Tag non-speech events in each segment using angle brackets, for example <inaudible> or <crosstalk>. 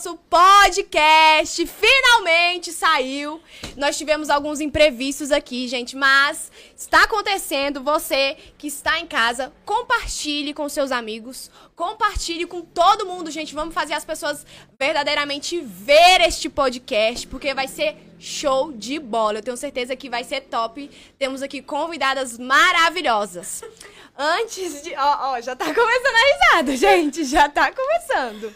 nosso podcast. Finalmente saiu. Nós tivemos alguns imprevistos aqui, gente, mas está acontecendo. Você que está em casa, compartilhe com seus amigos, compartilhe com todo mundo, gente. Vamos fazer as pessoas verdadeiramente ver este podcast, porque vai ser show de bola. Eu tenho certeza que vai ser top. Temos aqui convidadas maravilhosas. Antes de. Ó, ó, já tá começando a risada, gente. Já tá começando.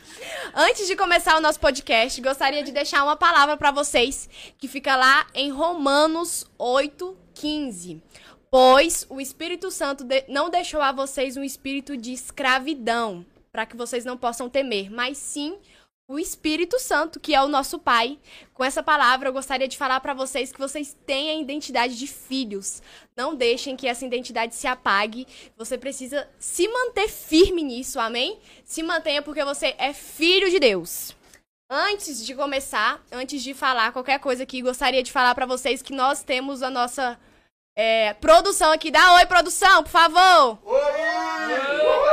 Antes de começar o nosso podcast, gostaria de deixar uma palavra para vocês que fica lá em Romanos 8, 15. Pois o Espírito Santo de... não deixou a vocês um espírito de escravidão, para que vocês não possam temer, mas sim o Espírito Santo, que é o nosso Pai. Com essa palavra, eu gostaria de falar para vocês que vocês têm a identidade de filhos. Não deixem que essa identidade se apague. Você precisa se manter firme nisso, amém? Se mantenha porque você é filho de Deus. Antes de começar, antes de falar qualquer coisa aqui, gostaria de falar para vocês que nós temos a nossa é, produção aqui. Dá oi, produção, por favor.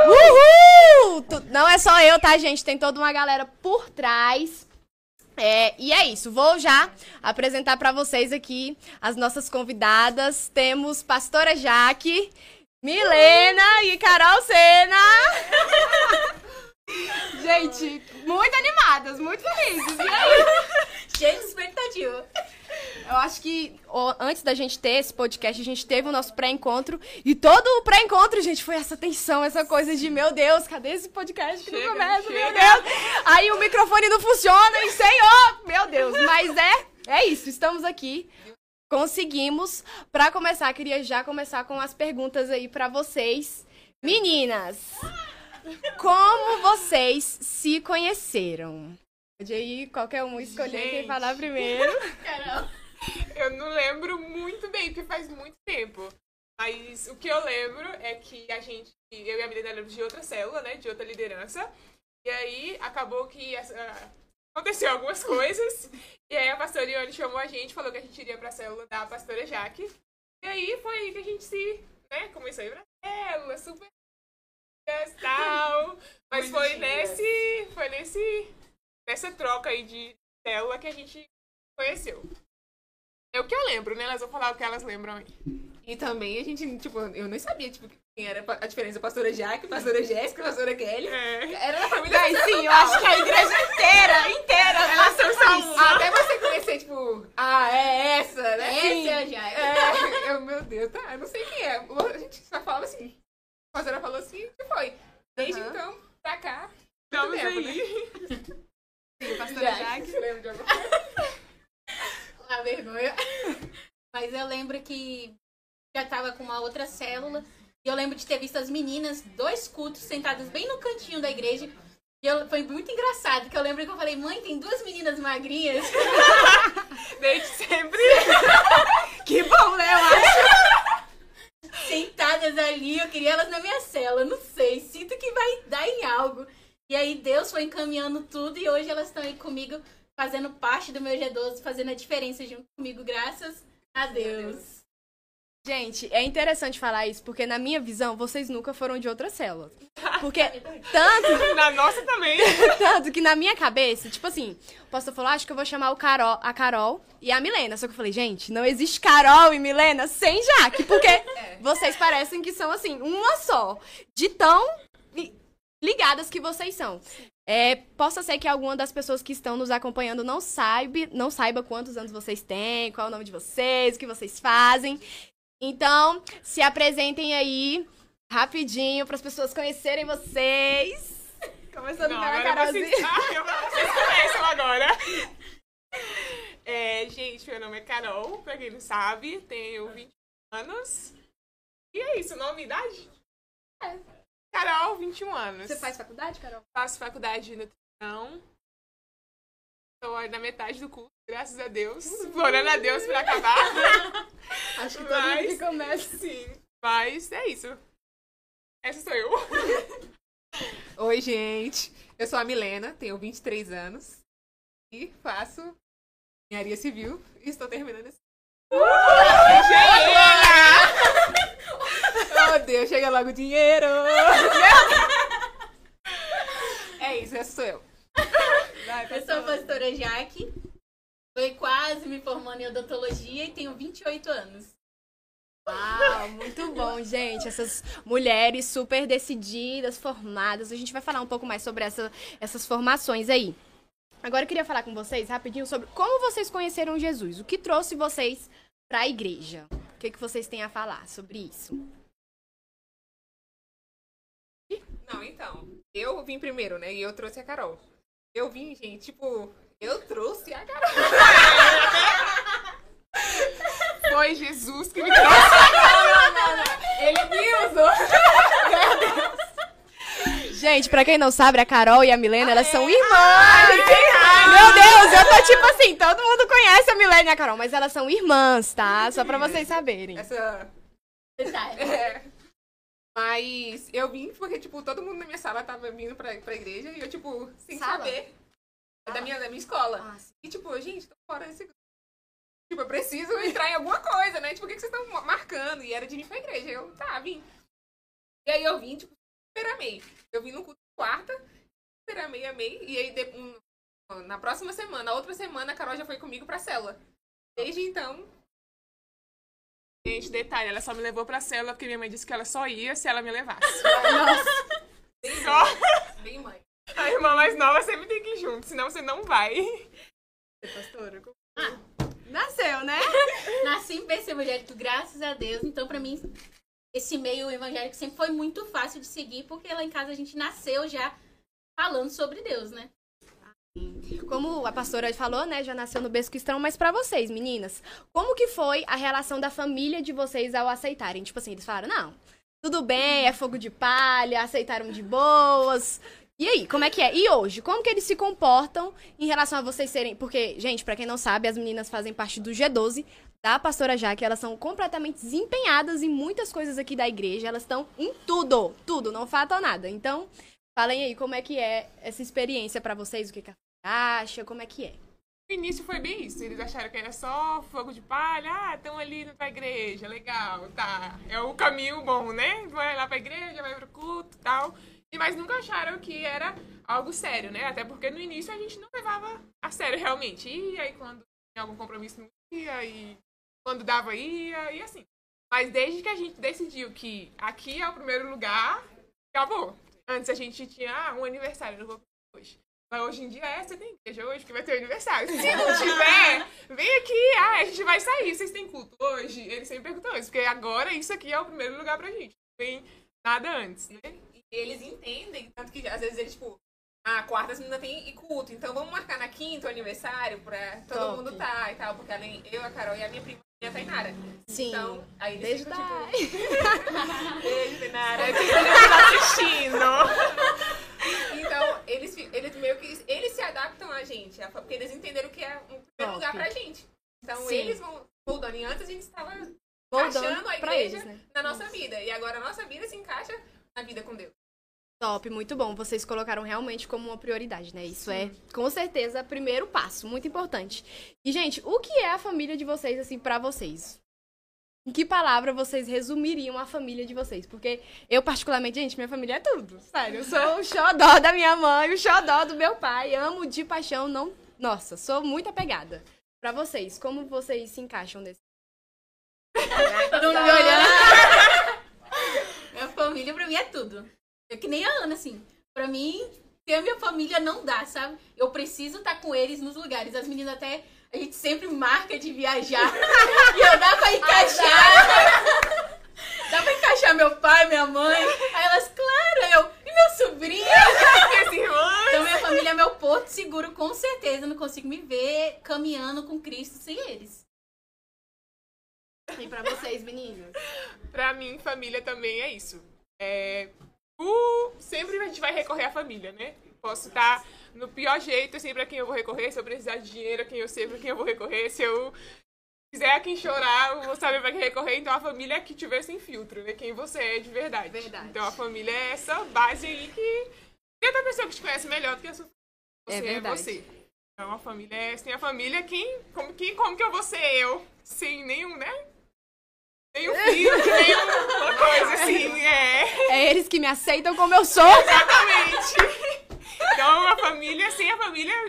Uhul! Não é só eu, tá, gente? Tem toda uma galera por trás. É, e é isso, vou já apresentar para vocês aqui as nossas convidadas. Temos Pastora Jaque, Milena e Carol Sena. <laughs> Gente, muito animadas, muito felizes. E aí? Cheio de expectativa. Eu acho que ó, antes da gente ter esse podcast, a gente teve o nosso pré-encontro. E todo o pré-encontro, gente, foi essa tensão, essa coisa de, meu Deus, cadê esse podcast que Chega, não começa? chega. Meu Deus! Aí o microfone não funciona e senhor! Meu Deus! Mas é, é isso, estamos aqui. Conseguimos. Pra começar, queria já começar com as perguntas aí pra vocês. Meninas, como vocês se conheceram? Pode aí qualquer um escolher quem Gente. falar primeiro. <laughs> Carol. Eu não lembro muito bem, porque faz muito tempo. Mas o que eu lembro é que a gente, eu e a Milena éramos de outra célula, né? De outra liderança. E aí acabou que essa- aconteceu algumas <laughs> coisas. E aí a pastora Ione chamou a gente, falou que a gente iria pra célula da pastora Jaque. E aí foi aí que a gente se, né, começou a ir pra célula, super e <laughs> tal. Mas foi nesse. Foi nesse. Nessa troca aí de célula que a gente conheceu. É o que eu lembro, né? Elas vão falar o que elas lembram aí. E também a gente, tipo, eu não sabia, tipo, quem era a diferença. Pastora Jaque, pastora Jéssica, pastora Kelly. É. Era da família sacerdotal. sim, eu acho que a igreja inteira, inteira, Elas são só. Até você conhecer, tipo, ah, é essa, né? Essa é a Jair. É, <laughs> eu, meu Deus, tá, eu não sei quem é. A gente só fala assim. A pastora falou assim, que foi. Desde Aham. então, pra cá. Estamos tempo, aí. <laughs> Sim, pastora Jaque. Lembra de alguma coisa? <laughs> Vergonha. Mas eu lembro que já tava com uma outra célula. E eu lembro de ter visto as meninas, dois cultos, sentadas bem no cantinho da igreja. E eu, foi muito engraçado, que eu lembro que eu falei, mãe, tem duas meninas magrinhas. <laughs> Desde sempre. <laughs> Que bom, né? Eu acho. sentadas ali, eu queria elas na minha cela, não sei, sinto que vai dar em algo. E aí Deus foi encaminhando tudo e hoje elas estão aí comigo, fazendo parte do meu G12, fazendo a diferença junto comigo, graças a Deus. Gente, é interessante falar isso, porque na minha visão, vocês nunca foram de outra célula. <laughs> Porque tanto, <laughs> Na nossa também. <laughs> tanto que na minha cabeça, tipo assim, o pastor falou, acho que eu vou chamar o Carol, a Carol e a Milena. Só que eu falei, gente, não existe Carol e Milena sem Jaque, porque vocês parecem que são, assim, uma só. De tão ligadas que vocês são. É, possa ser que alguma das pessoas que estão nos acompanhando não saiba, não saiba quantos anos vocês têm, qual é o nome de vocês, o que vocês fazem. Então, se apresentem aí rapidinho para as pessoas conhecerem vocês. <laughs> Começando Não, pela Carolzinha. vocês, ah, eu- vocês começam agora. É, gente, meu nome é Carol, pra quem não sabe, tenho 20 anos. E é isso, nome e idade? É. Carol, 21 anos. Você faz faculdade, Carol? Faço faculdade de nutrição. Estou na metade do curso, graças a Deus. Orando a Deus pra acabar. <laughs> Acho que todo Mas- mundo que começa. Sim. Mas é isso. Essa sou eu. <laughs> Oi, gente. Eu sou a Milena, tenho 23 anos. E faço engenharia civil. E estou terminando esse. <laughs> Oh, Deus, chega logo o dinheiro! <laughs> essa sou eu. Vai, Eu sou a pastora Jaque. Tô quase me formando em odontologia e tenho 28 anos. Uau, muito bom, gente. Essas mulheres super decididas, formadas. A gente vai falar um pouco mais sobre essa- essas formações aí. Agora eu queria falar com vocês rapidinho sobre como vocês conheceram Jesus. O que trouxe vocês para a igreja? O que, que vocês têm a falar sobre isso? Não, então. Eu vim primeiro, né? E eu trouxe a Carol. Eu vim, gente, tipo, eu trouxe a Carol. <laughs> Foi Jesus que me trouxe. Ele me usou. Gente, pra quem não sabe, a Carol e a Milena, elas são irmãs. Ai, Meu Deus, eu tô tipo assim, todo mundo conhece a Milena e a Carol, mas elas são irmãs, tá? Só pra vocês saberem. Essa. Detalhe. É. Mas eu vim porque, tipo, todo mundo na minha sala tava vindo pra, pra igreja e eu, tipo, sem Sala? saber. É Da minha, da minha escola. Ah. E, tipo, gente, tô fora desse. Tipo, eu preciso entrar em alguma coisa, né? Tipo, o que, que vocês estão marcando? E era de vir pra igreja. Eu, tá, vim. E aí eu vim, tipo, super amei. Eu vim no culto de quarta, super amei, amei. E aí, de- um- na próxima semana, a outra semana, a Carol já foi comigo pra célula. Desde então, Gente, detalhe, ela só me levou pra célula porque minha mãe disse que ela só ia se ela me levasse. <laughs> Só bem mãe. a irmã mais nova sempre tem que ir junto, senão você não vai. Pastora, Nasceu, né? <laughs> Nasci em berço evangélico, graças a Deus. Então, pra mim, esse meio evangélico sempre foi muito fácil de seguir, porque lá em casa a gente nasceu já falando sobre Deus, né? Como a pastora falou, né, já nasceu no berço cristão, mas pra vocês, meninas, como que foi a relação da família de vocês ao aceitarem? Tipo assim, eles falaram, não, tudo bem, é fogo de palha, aceitaram de boas. E aí, como é que é? E hoje, como que eles se comportam em relação a vocês serem... Porque, gente, pra quem não sabe, as meninas fazem parte do G12 da pastora Jaque, elas são completamente desempenhadas em muias coisas aqui da igreja, elas estão em tudo, tudo, não faltam nada. Então, falem aí como é que é essa experiência pra vocês, o que, que acha, como é que é? No início foi bem isso. Eles acharam que era só fogo de palha. Ah, estão ali na tua igreja, legal, tá. É o caminho bom, né? Vai lá pra igreja, vai pro culto tal. E, mas nunca acharam que era algo sério, né? Até porque no início a gente não levava a sério realmente. E aí quando tinha algum compromisso não ia, e quando dava ia, e assim. Mas desde que a gente decidiu que aqui é o primeiro lugar, acabou. Antes a gente tinha ah, um aniversário, não vou hoje. Mas hoje em dia é, você tem igreja hoje que vai ter aniversário. Se não <laughs> tiver, vem aqui, ah, a gente vai sair. Vocês têm culto hoje? Eles sempre perguntam isso, porque agora isso aqui é o primeiro lugar pra gente. Não tem nada antes, né? E eles entendem, tanto que às vezes eles, tipo, ah, quarta as meninas tem e culto, então vamos marcar na quinta o aniversário pra todo Top. mundo tá e tal, porque além eu, a Carol e a minha prima a Tainara. Sim. Então, aí Beijo, ficam, tipo, <laughs> beijo, Tainara. <laughs> Assistindo. Então, eles, eles meio que, eles se adaptam a gente, porque eles entenderam que é um primeiro lugar pra gente. Então, Sim. eles vão moldando. E antes a gente estava encaixando a igreja eles, né? na nossa vida. E agora a nossa vida se encaixa na vida com Deus. Top, muito bom. Vocês colocaram realmente como uma prioridade, né? Isso é, com certeza, primeiro passo, muito importante. E, gente, o que é a família de vocês, assim, pra vocês? Em que palavra vocês resumiriam a família de vocês? Porque eu, particularmente, gente, minha família é tudo. Sério, eu sou o <laughs> xodó da minha mãe, o xodó do meu pai. Amo de paixão, não... Nossa, sou muito apegada. Pra vocês, como vocês se encaixam nesse... Todo mundo me olhando. minha <laughs> família pra mim é tudo. É que nem a Ana, assim. Pra mim, ter a minha família não dá, sabe? Eu preciso estar com eles nos lugares. As meninas até. A gente sempre marca de viajar. <laughs> e eu dá pra encaixar. <laughs> dá pra encaixar meu pai, minha mãe. Aí elas, claro, eu. E meu sobrinho? <laughs> Minhas irmãs. Então minha família é meu porto seguro, com certeza. Eu não consigo me ver caminhando com Cristo sem eles. E pra vocês, meninas? Pra mim, família também é isso. É, o- sempre a gente vai recorrer à família, né? Posso estar no pior jeito, eu sei pra quem eu vou recorrer. Se eu precisar de dinheiro, quem eu sei pra quem eu vou recorrer. Se eu quiser a quem chorar, eu vou saber pra quem recorrer. Então a família é que tiver sem filtro, né? Quem você é de verdade. Verdade. Então a família é essa base aí que tem outra pessoa que te conhece melhor do que a sua É você é, verdade. você. Então a família é sem a família, quem como, quem, como que eu vou ser eu? Sem nenhum, né? Nenhum filtro, nenhuma coisa assim, <laughs> é. É eles que me aceitam como eu sou. Exatamente. Então a família,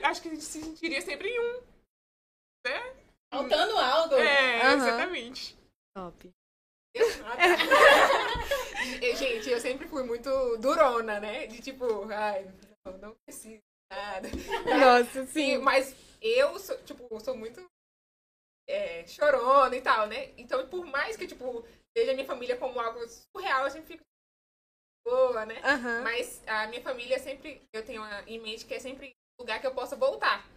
acho que a gente se sentiria sempre em um. Né? Faltando algo. É, Aham. exatamente. Top. E, <laughs> Gente, eu sempre fui muito durona, né? De tipo, ai, não, não preciso de nada. Nossa, Sim, mas eu sou, tipo, sou muito é, chorona e tal, né? Então, por mais que, tipo, veja a minha família como algo surreal, eu sempre fico boa, né? Aham. Mas a minha família sempre, eu tenho a- em mente que é sempre um lugar que eu possa voltar.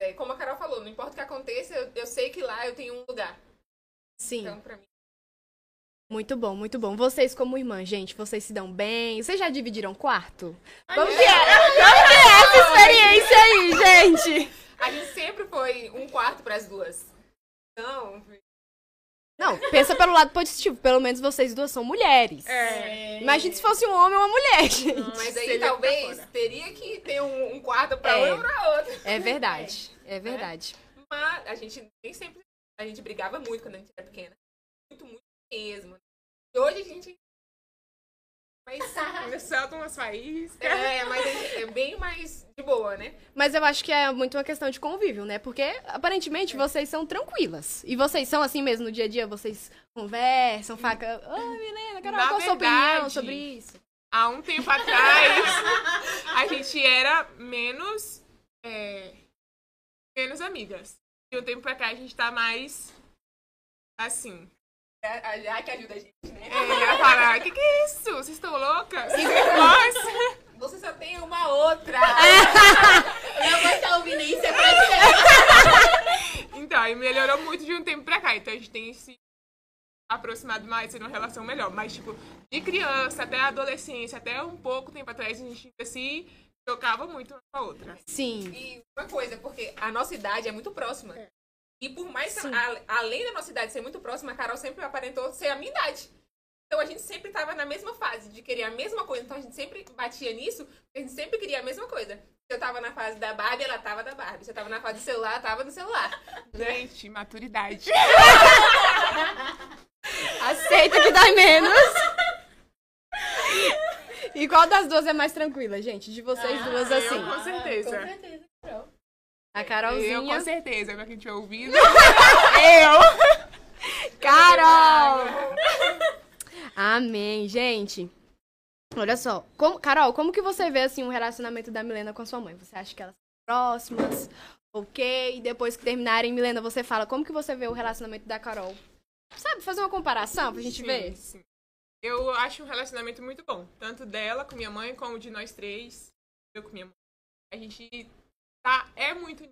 É, como a Carol falou, não importa o que aconteça, eu, eu sei que lá eu tenho um lugar. Sim. Então, pra mim, Muito bom, muito bom. Vocês, como irmã, gente, vocês se dão bem? Vocês já dividiram quarto? Ai, é. que é? Como que é essa experiência aí, gente? A gente sempre foi um quarto pras duas. Então, Não, pensa pelo lado positivo. Pelo menos vocês duas são mulheres. É. Imagina se fosse um homem ou uma mulher, gente. mas aí Seria talvez teria que ter um, um quarto pra É. uma e pra outra. É verdade. É verdade. Mas a gente nem sempre. A gente brigava muito quando a gente era pequena. Muito, muito mesmo. E hoje a gente. Mas. Soltam umas faíscas. É, mas é bem mais de boa, né? Mas eu acho que é muito uma questão de convívio, né? Porque aparentemente vocês são tranquilas. E vocês são assim mesmo no dia a dia? Vocês conversam, faca. Ô, Milena, Carol, Na qual a sua opinião sobre isso? Há um tempo atrás, a gente era menos. é, menos amigas. E um tempo pra cá a gente tá mais. Assim. A, a, a que ajuda a gente, né? É, ela fala: que que é isso? Vocês estão loucas? <laughs> Nossa! <laughs> Você só tem uma outra. <laughs> Eu vou estar ouvindo isso, é pra. Então, aí melhorou muito de um tempo pra cá. Então a gente tem se aproximado mais, tendo uma relação melhor. Mas, tipo, de criança até a adolescência, até um pouco tempo atrás, a gente ainda se chocava muito uma com a outra. Sim. E uma coisa, porque a nossa idade é muito próxima. E por mais a- além da nossa idade ser muito próxima, a Carol sempre aparentou ser a minha idade. Então a gente sempre tava na mesma fase de querer a mesma coisa. Então a gente sempre batia nisso, porque a gente sempre queria a mesma coisa. Se eu tava na fase da Barbie, ela tava da Barbie. Se eu tava na fase do celular, ela tava no celular. Gente, maturidade. <laughs> Aceita que dói menos. E qual das duas é mais tranquila, gente? De vocês duas, eu assim. com certeza. Com certeza, Carol. A Eu Carolzinha. com certeza, pra quem tiver ouvido. <laughs> eu! Carol! Amém, gente. Olha só, como- Carol, como que você vê assim um relacionamento da Milena com a sua mãe? Você acha que elas são próximas? Ok? E depois que terminarem, Milena, você fala como que você vê o relacionamento da Carol? Sabe, fazer uma comparação pra gente Sim, ver? sim. Eu acho um relacionamento muito bom. Tanto dela com minha mãe, como de nós três. Eu com minha mãe. A gente tá, é muito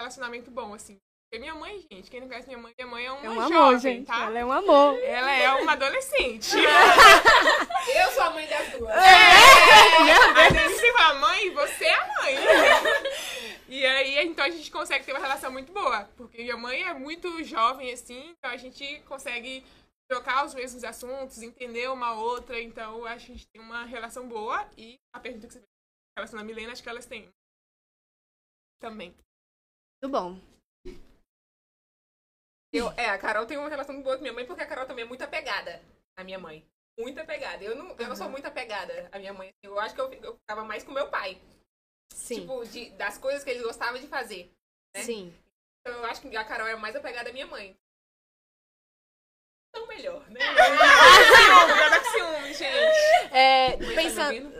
relacionamento bom, assim. Porque minha mãe, gente, quem não conhece minha mãe, minha mãe é uma É um amor, jovem, gente. tá? Ela é um amor. Ela é uma adolescente. <laughs> Eu sou a mãe das duas. Às vezes você fala, mãe, você é a mãe. <laughs> E aí, então a gente consegue ter uma relação muito boa. Porque minha mãe é muito jovem, assim, então a gente consegue trocar os mesmos assuntos, entender uma outra. Então, acho que a gente tem uma relação boa. E a pergunta que você fez em relação à Milena, acho que elas têm. Também. Muito bom. Eu, é, a Carol tem uma relação boa com minha mãe, porque a Carol também é muito apegada à minha mãe. Muito apegada. Eu não, eu não sou muito apegada à minha mãe. Eu acho que eu, eu ficava mais com meu pai. Sim. Tipo, de, das coisas que ele gostava de fazer. né? Sim. Então eu acho que a Carol é mais apegada à minha mãe. Então melhor, né? Ciúme, ela com ciúme, gente. É, tá pensando,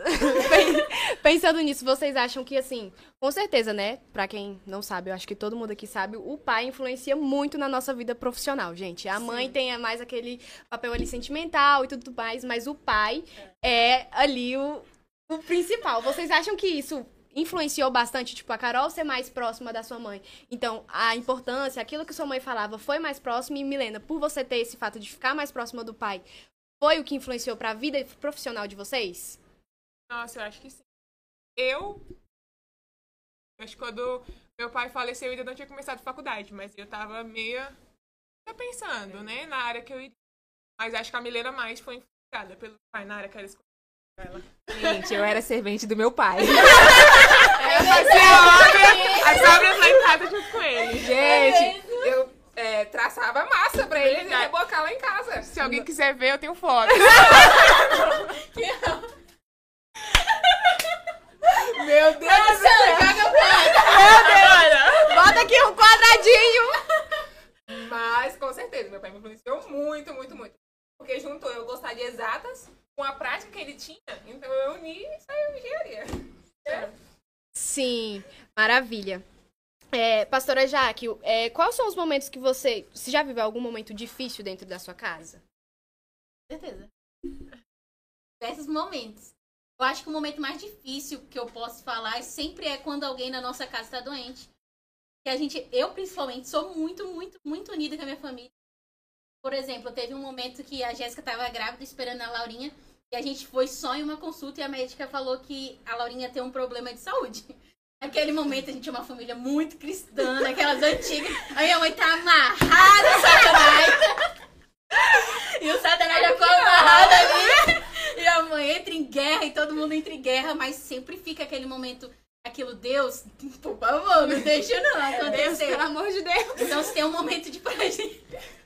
<laughs> Pensando nisso, vocês acham que, assim, com certeza, né? Pra quem não sabe, eu acho que todo mundo aqui sabe, o pai influencia muito na nossa vida profissional, gente. A mãe tem mais aquele papel ali sentimental e tudo mais, mas o pai é ali o, o principal. Vocês acham que isso influenciou bastante, tipo, a Carol ser mais próxima da sua mãe? Então, a importância, aquilo que sua mãe falava foi mais próximo e, Milena, por você ter esse fato de ficar mais próxima do pai, foi o que influenciou pra vida profissional de vocês? Nossa, eu acho que sim. Eu. Acho que quando meu pai faleceu, eu ainda não tinha começado faculdade, mas eu tava meio. meio pensando, né, na área que eu iria. Mas acho que a Milena mais foi influenciada pelo pai na área que ela escolheu. Gente, eu era servente do meu pai. eu fazia obra, as obras lá em casa junto com ele. Gente, é eu é, traçava massa pra ele e rebocar lá em casa. Se alguém quiser ver, eu tenho foto. <laughs> Meu Deus! Do céu. Fora! Meu Deus! Bota aqui um quadradinho! Mas, com certeza, meu pai me influenciou muito, muito, muito. Porque juntou eu gostar de exatas com a prática que ele tinha, então eu uni e saiu engenharia. É. Sim, maravilha. É, pastora Jaque, é, quais são os momentos que você. Você já viveu algum momento difícil dentro da sua casa? Certeza. Desses momentos. Eu acho que o momento mais difícil que eu posso falar sempre é quando alguém na nossa casa está doente. Que a gente, eu principalmente, sou muito, muito, muito unida com a minha família. Por exemplo, teve um momento que a Jéssica estava grávida esperando a Laurinha. E a gente foi só em uma consulta e a médica falou que a Laurinha tem um problema de saúde. <laughs> Naquele momento a gente é uma família muito cristã, daquelas antigas. A minha mãe tá amarrada, Satanás. E o Satanás já ficou amarrado ali. E a mãe entra em guerra e todo mundo entra em guerra, mas sempre fica aquele momento, aquilo, Deus, por favor, não deixa não acontecer. Pelo amor de Deus. Então, se tem um momento de fragilidade.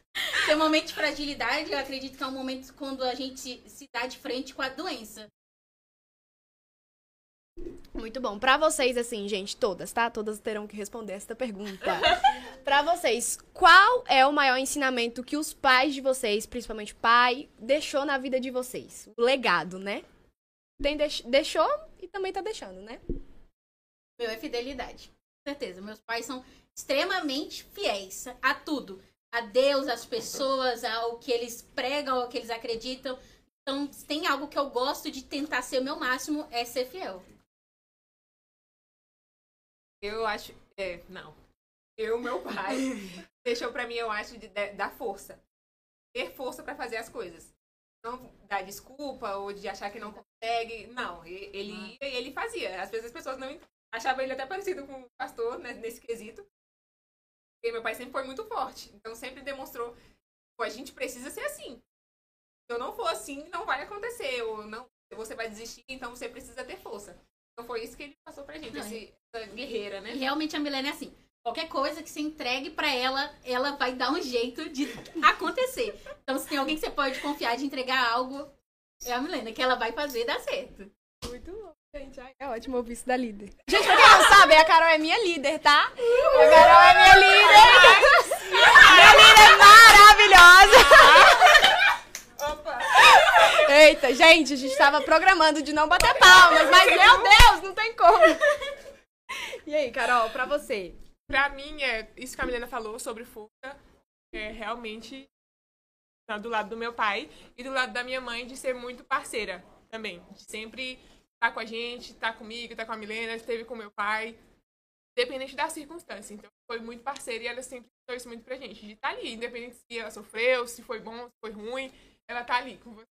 Um momento de fragilidade, eu acredito que é um momento quando a gente se dá de frente com a doença. Muito bom. Pra vocês, assim, gente, todas, tá? Todas terão que responder essa pergunta. <laughs> pra vocês, qual é o maior ensinamento que os pais de vocês, principalmente o pai, deixou na vida de vocês? O legado, né? Tem deix- deixou e também tá deixando, né? Meu é fidelidade. Com certeza. Meus pais são extremamente fiéis a tudo. A Deus, às pessoas, ao que eles pregam, ao que eles acreditam. Então, se tem algo que eu gosto de tentar ser o meu máximo, é ser fiel. Eu acho. É, não. Eu, meu pai, <laughs> deixou pra mim, eu acho, de, de- dar força. Ter força pra fazer as coisas. Não dar desculpa ou de achar que não consegue. Não, ele ia e ele fazia. Às vezes as pessoas não achavam ele até parecido com o pastor né, nesse quesito. Porque meu pai sempre foi muito forte. Então sempre demonstrou "Pô, a gente precisa ser assim. Se eu não for assim, não vai acontecer. Ou não, você vai desistir, então você precisa ter força. Então foi isso que ele passou pra gente, Não, esse- essa guerreira, né? E realmente a Milena é assim. Qualquer coisa que você entregue pra ela, ela vai dar um jeito de <laughs> acontecer. Então, se tem alguém que você pode confiar de entregar algo, é a Milena, que ela vai fazer dar certo. Muito bom, gente. Ai, é ótimo ouvir isso da líder. Gente, <laughs> pra quem não sabe, a Carol é minha líder, tá? A Carol é minha líder. minha líder maravilhosa. Opa! Eita, gente, a gente tava programando de não bater palmas, mas meu Deus, não tem como. E aí, Carol, pra você? Pra mim, é isso que a Milena falou sobre força, é realmente tá do lado do meu pai e do lado da minha mãe de ser muito parceira também. De sempre estar com a gente, estar comigo, estar com a Milena, esteve com meu pai, independente da circunstância. Então, foi muito parceira e ela sempre ensinou isso muito pra gente. De estar ali, independente se ela sofreu, se foi bom, se foi ruim, ela tá ali com você.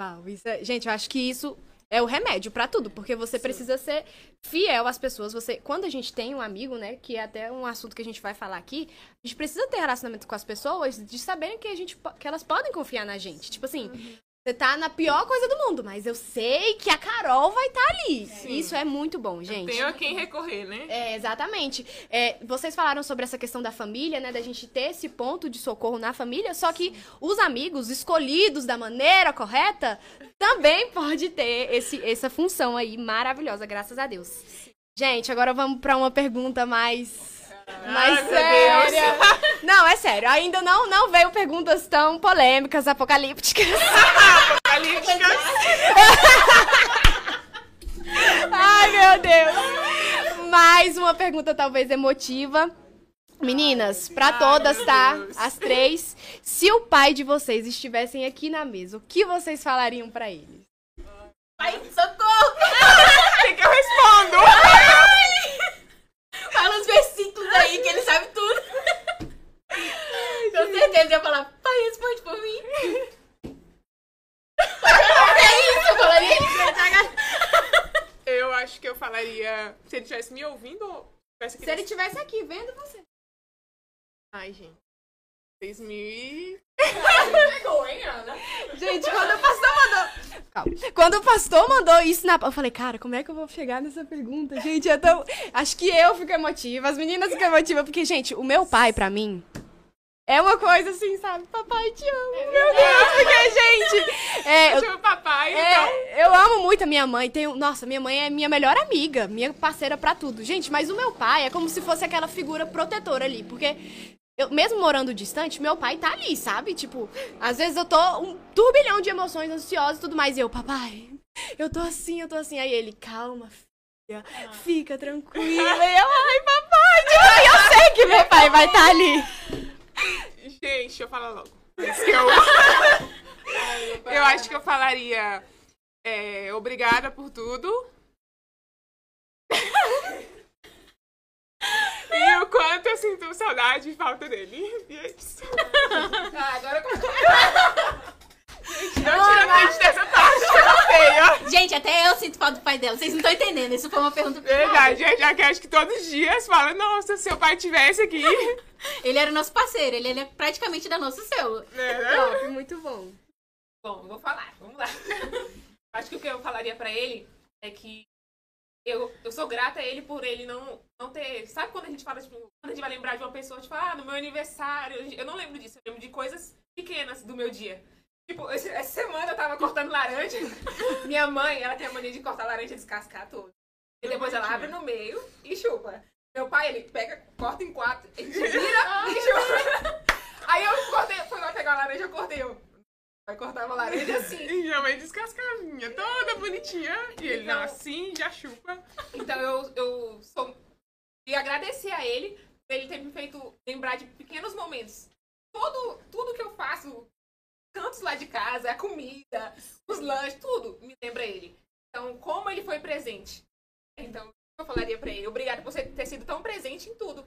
Uau, isso é... Gente, eu acho que isso é o remédio pra tudo, porque você precisa ser fiel às pessoas. Você, quando a gente tem um amigo, né, que é até um assunto que a gente vai falar aqui, a gente precisa ter relacionamento com as pessoas de saberem que a gente que elas podem confiar na gente. Tipo assim, você tá na pior coisa do mundo, mas eu sei que a Carol vai estar ali. Sim. Isso é muito bom, gente. Tenho a quem recorrer, né? É, exatamente. É, vocês falaram sobre essa questão da família, né? Da gente ter esse ponto de socorro na família, só que os amigos escolhidos da maneira correta também pode ter esse, essa função aí maravilhosa, graças a Deus. Gente, agora vamos pra uma pergunta mais. Mais Ai, meu séria. <laughs> Não, é sério. Ainda não, não veio perguntas tão polêmicas, apocalípticas. <laughs> Apocalípticas. <laughs> Ai, meu Deus. Mais uma pergunta talvez emotiva. Meninas, pra Ai, todas, tá? Deus. As três. Se o pai de vocês estivessem aqui na mesa, o que vocês falariam pra ele? Pai, socorro! O que, que eu respondo? Fala os versículos aí, que ele sabe tudo. Com certeza ele ia falar, pai, responde por mim. <laughs> É isso, eu falaria. Eu acho que eu falaria. Se ele estivesse me ouvindo ou Se ele estivesse aqui vendo você. Ai, gente. 2000 Pegou, hein, Ana? Gente, quando o pastor mandou. Calma. Quando o pastor mandou isso na. Eu falei, cara, como é que eu vou chegar nessa pergunta? Gente, é tão. Acho que eu fico emotiva, as meninas ficam emotivas, porque, gente, o meu pai, pra mim. É uma coisa assim, sabe? Papai, te amo. Meu Deus, porque, gente. É, eu, chamo papai, então. é, eu amo muito a minha mãe. Tenho, nossa, minha mãe é minha melhor amiga, minha parceira pra tudo. Gente, mas o meu pai é como se fosse aquela figura protetora ali, porque eu, mesmo morando distante, meu pai tá ali, sabe? Tipo, às vezes eu tô um turbilhão de emoções ansiosas e tudo mais. E eu, papai, eu tô assim, eu tô assim. Aí ele, calma, filha, fica tranquila. <laughs> E eu, ai, papai, tipo, eu sei que meu pai vai estar tá ali. Gente, deixa eu falar logo. Eu, <laughs> eu acho que eu falaria é, obrigada por tudo. <laughs> E o quanto eu sinto saudade e falta dele. E é isso. Ah, agora eu Gente, não tira a frente dessa parte que eu feia. Gente, até eu sinto falta do pai dela. Vocês não estão entendendo. Isso foi uma pergunta Verdade, já, já que acho que todos os dias fala, nossa, se seu pai tivesse aqui. Ele era nosso parceiro, ele é praticamente da nossa célula. É, né? Top, muito bom. Bom, vou falar, vamos lá. <laughs> Acho que o que eu falaria pra ele é que eu, eu sou grata a ele por ele não, não ter. Sabe quando a gente fala, tipo, quando a gente vai lembrar de uma pessoa, tipo, ah, no meu aniversário. Eu não lembro disso, eu lembro de coisas pequenas do meu dia. Tipo, essa semana eu tava cortando laranja. <laughs> Minha mãe, ela tem a mania de cortar laranja e descascar tudo. E depois ela abre no meio e chupa. Meu pai, ele pega, corta em quatro, ele <laughs> vira e chupa. Aí eu cortei, foi lá pegar a laranja, eu cortei. Eu, vai cortar uma laranja assim. E minha mãe descascavinha, toda bonitinha. E ele, não, Então- assim, já chupa. Então eu, eu sou. E agradecer a ele por ele ter me feito lembrar de pequenos momentos. Todo, tudo que eu faço, cantos lá de casa, a comida, os lanches, tudo me lembra ele. Então, como ele foi presente. Então, eu falaria pra ele, obrigada por você ter sido tão presente em tudo.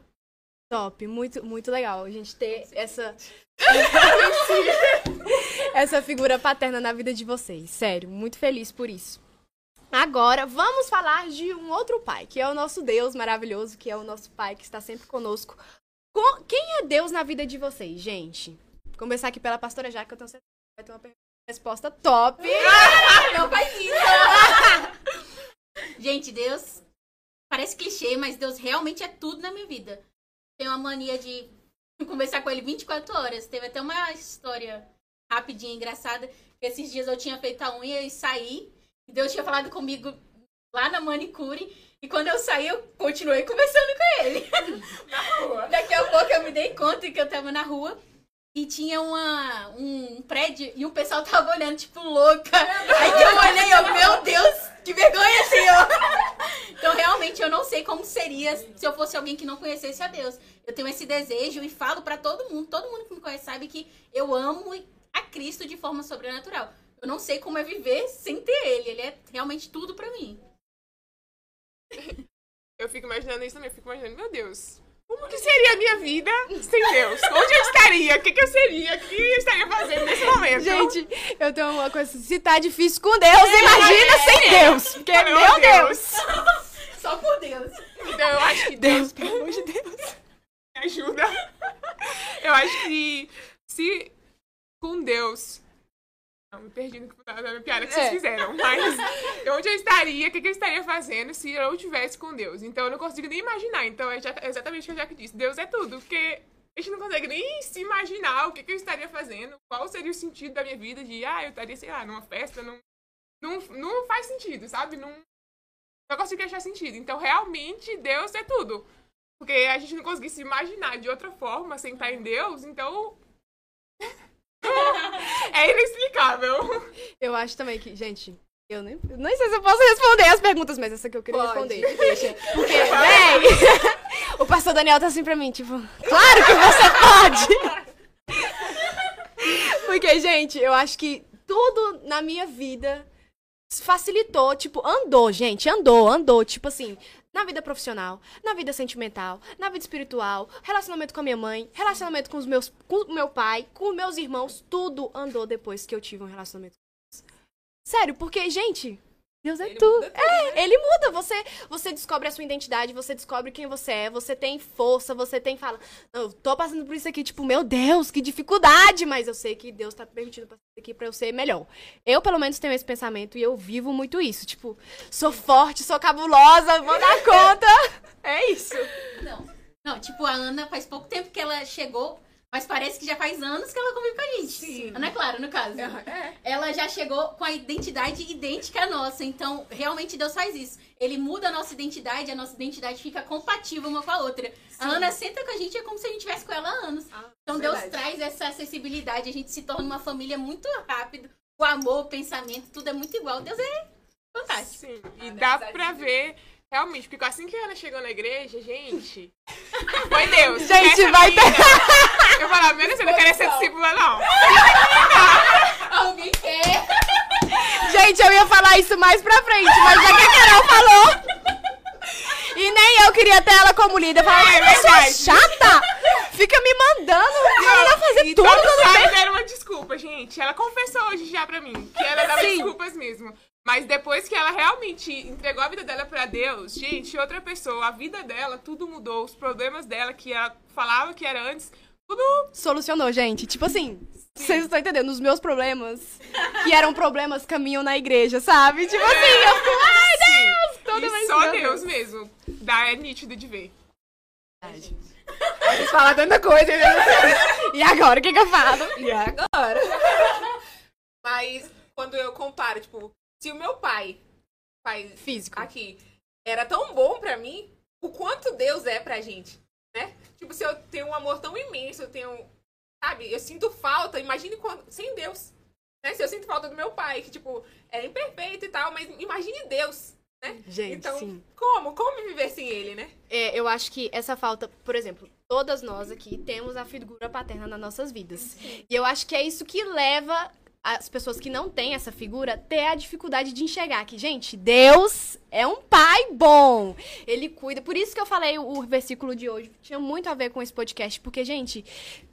Top, muito, muito legal a gente ter essa. <laughs> essa figura paterna na vida de vocês. Sério, muito feliz por isso. Agora, vamos falar de um outro pai, que é o nosso Deus maravilhoso, que é o nosso pai que está sempre conosco. Co- Quem é Deus na vida de vocês, gente? Vou começar aqui pela pastora Jaque, que eu tenho certeza que vai ter uma resposta top. <laughs> Não faz isso! <laughs> Gente, Deus. Parece clichê, mas Deus realmente é tudo na minha vida. Tenho uma mania de <laughs> conversar com ele 24 horas. Teve até uma história rapidinha, engraçada. que Esses dias eu tinha feito a unha e saí. E Deus tinha falado comigo lá na manicure. E quando eu saí, eu continuei conversando com ele. <laughs> Na rua. Daqui a pouco eu me dei conta que eu tava na rua e tinha uma, um prédio e o pessoal tava olhando, tipo, louca. Aí eu olhei, eu, meu Deus, que vergonha, Senhor! Então, realmente, eu não sei como seria se eu fosse alguém que não conhecesse a Deus. Eu tenho esse desejo e falo pra todo mundo, todo mundo que me conhece sabe que eu amo a Cristo de forma sobrenatural. Eu não sei como é viver sem ter ele. Ele é realmente tudo pra mim. Eu fico imaginando isso também, eu fico imaginando, meu Deus, como que seria a minha vida sem Deus? Onde eu estaria? O que, que eu seria? O que eu estaria fazendo nesse momento? Gente, eu tenho uma coisa. Se tá difícil com Deus, imagina sem Deus. Porque, Meu meu Deus. Só por Deus. Então eu acho que Deus, pelo amor de Deus. me ajuda. Eu acho que se com Deus. Não, me perdi no na piada que vocês É. fizeram. Mas onde eu estaria, o que, eu estaria fazendo se eu estivesse com Deus? Então eu não consigo nem imaginar. Então é exatamente o que eu já disse. Deus é tudo. Porque a gente não consegue nem se imaginar o que, eu estaria fazendo, qual seria o sentido da minha vida de, ah, eu estaria, sei lá, numa festa, não, não, não faz sentido, sabe? Não, não consigo achar sentido. Então, realmente, Deus é tudo. Porque a gente não conseguir se imaginar de outra forma sem estar em Deus, então. É inexplicável. Eu acho também que, gente, eu nem, nem sei se eu posso responder as perguntas, mas essa que eu queria Pode, responder. Deixa. Porque, <laughs> véi, o pastor Daniel tá assim pra mim, tipo, claro que você pode! Porque, gente, eu acho que tudo na minha vida facilitou, tipo, andou, gente, andou, andou, tipo assim, na vida profissional, na vida sentimental, na vida espiritual, relacionamento com a minha mãe, relacionamento com os meus, com o meu pai, com meus irmãos, tudo andou depois que eu tive um relacionamento com Deus. Sério, porque, gente, Deus é Ele tudo. muda tudo, né? É, ele muda, você, você descobre a sua identidade, você descobre quem você é, você tem força, você tem fala, "Não, eu tô passando por isso aqui, tipo, meu Deus, que dificuldade, mas eu sei que Deus tá permitindo passar isso aqui pra eu ser melhor. Eu, pelo menos, tenho esse pensamento e eu vivo muito isso, tipo, sou forte, sou cabulosa, vou dar conta. <laughs> É isso. Não. Não, tipo, a Ana faz pouco tempo que ela chegou Mas parece que já faz anos que ela convive com a gente. Sim. Ana Clara, no caso. É. Ela já chegou com a identidade idêntica à nossa. Então, realmente Deus faz isso. Ele muda a nossa identidade, a nossa identidade fica compatível uma com a outra. A Ana senta com a gente, é como se a gente tivesse com ela há anos. Ah, Então Deus verdade. traz essa acessibilidade, a gente se torna uma família muito rápido. O amor, o pensamento, tudo é muito igual. Deus é fantástico. Sim, e Ah, dá pra ver, realmente, porque assim que a Ana chegou na igreja, gente, foi Deus. Gente, vai ter- Eu falava, meu Deus, eu não quero ser discípula, não. Alguém quer? Gente, eu ia falar isso mais pra frente, mas já que a Carol falou. E nem eu queria ter ela como líder. Eu falava, É que pessoa verdade. chata! Fica me mandando ela fazer E tudo todos quando sabem deram uma desculpa, gente. Ela confessou hoje já pra mim, que ela dava Sim. desculpas mesmo. Mas depois que ela realmente entregou a vida dela pra Deus, gente, outra pessoa, a vida dela, tudo mudou. Os problemas dela, que ela falava que era antes, tudo Solucionou, gente. Tipo assim, vocês estão entendendo? Os meus problemas, que eram problemas, caminham na igreja, sabe? Tipo assim, eu fico, ai, Deus! Toda e vez só meu Deus mesmo. Dá, é nítido de ver. Eles falam tanta coisa? E agora, o que, que eu falo? E agora? Mas quando eu comparo, tipo, se o meu pai, pai Físico. aqui, era tão bom pra mim, o quanto Deus é pra gente, né? Tipo, se eu tenho um amor tão imenso, eu tenho, sabe, eu sinto falta, imagine quando, sem Deus, né? Se eu sinto falta do meu pai, que, tipo, é imperfeito e tal, mas imagine Deus, né? Gente, então, sim. como? Como viver sem ele, né? É, eu acho que essa falta, por exemplo, todas nós aqui temos a figura paterna nas nossas vidas. E eu acho que é isso que leva as pessoas que não têm essa figura ter a dificuldade de enxergar que, gente, Deus é um pai bom. Ele cuida. Por isso que eu falei o, o versículo de hoje. Tinha muito a ver com esse podcast, porque, gente,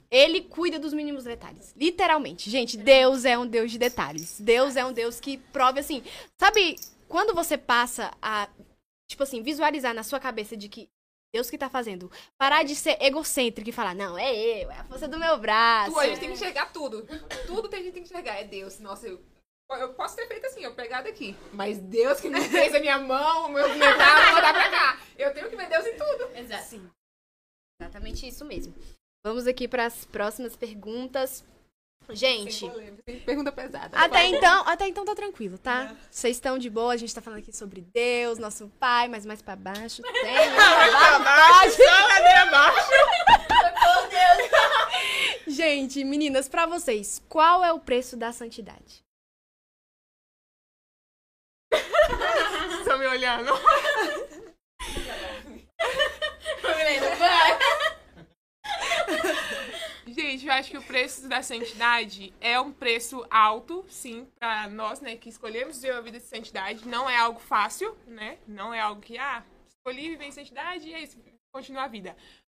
ele cuida dos mínimos detalhes. Literalmente. Gente, Deus é um Deus de detalhes. Deus é um Deus que prove assim. Sabe, quando você passa a, tipo assim, visualizar na sua cabeça de que Deus que tá fazendo. Parar de ser egocêntrico e falar, não, é eu, é a força do meu braço. Tu, a gente tem que enxergar tudo. Tudo que a gente tem que enxergar é Deus. Nossa, eu, eu posso ter feito assim, eu pegar daqui. Mas Deus que me <laughs> fez a minha mão, o meu braço, mandar pra cá. Eu tenho que ver Deus em tudo. Exato. Sim. Exatamente isso mesmo. Vamos aqui para as próximas perguntas. Gente, pergunta pesada. até Pode- então, até então tá tranquilo, tá? Vocês estão de boa, a gente tá falando aqui sobre Deus, nosso pai, mas mais pra baixo <laughs> tem. Abaixo, só ladeira abaixo. Gente, meninas, pra vocês, qual é o preço da santidade? <laughs> Estão me olhando. Eu acho que o preço da santidade é um preço alto, sim, pra nós, né, que escolhemos viver uma vida de santidade. Não é algo fácil, né? Não é algo que, ah, escolhi viver em santidade e é isso, continua a vida.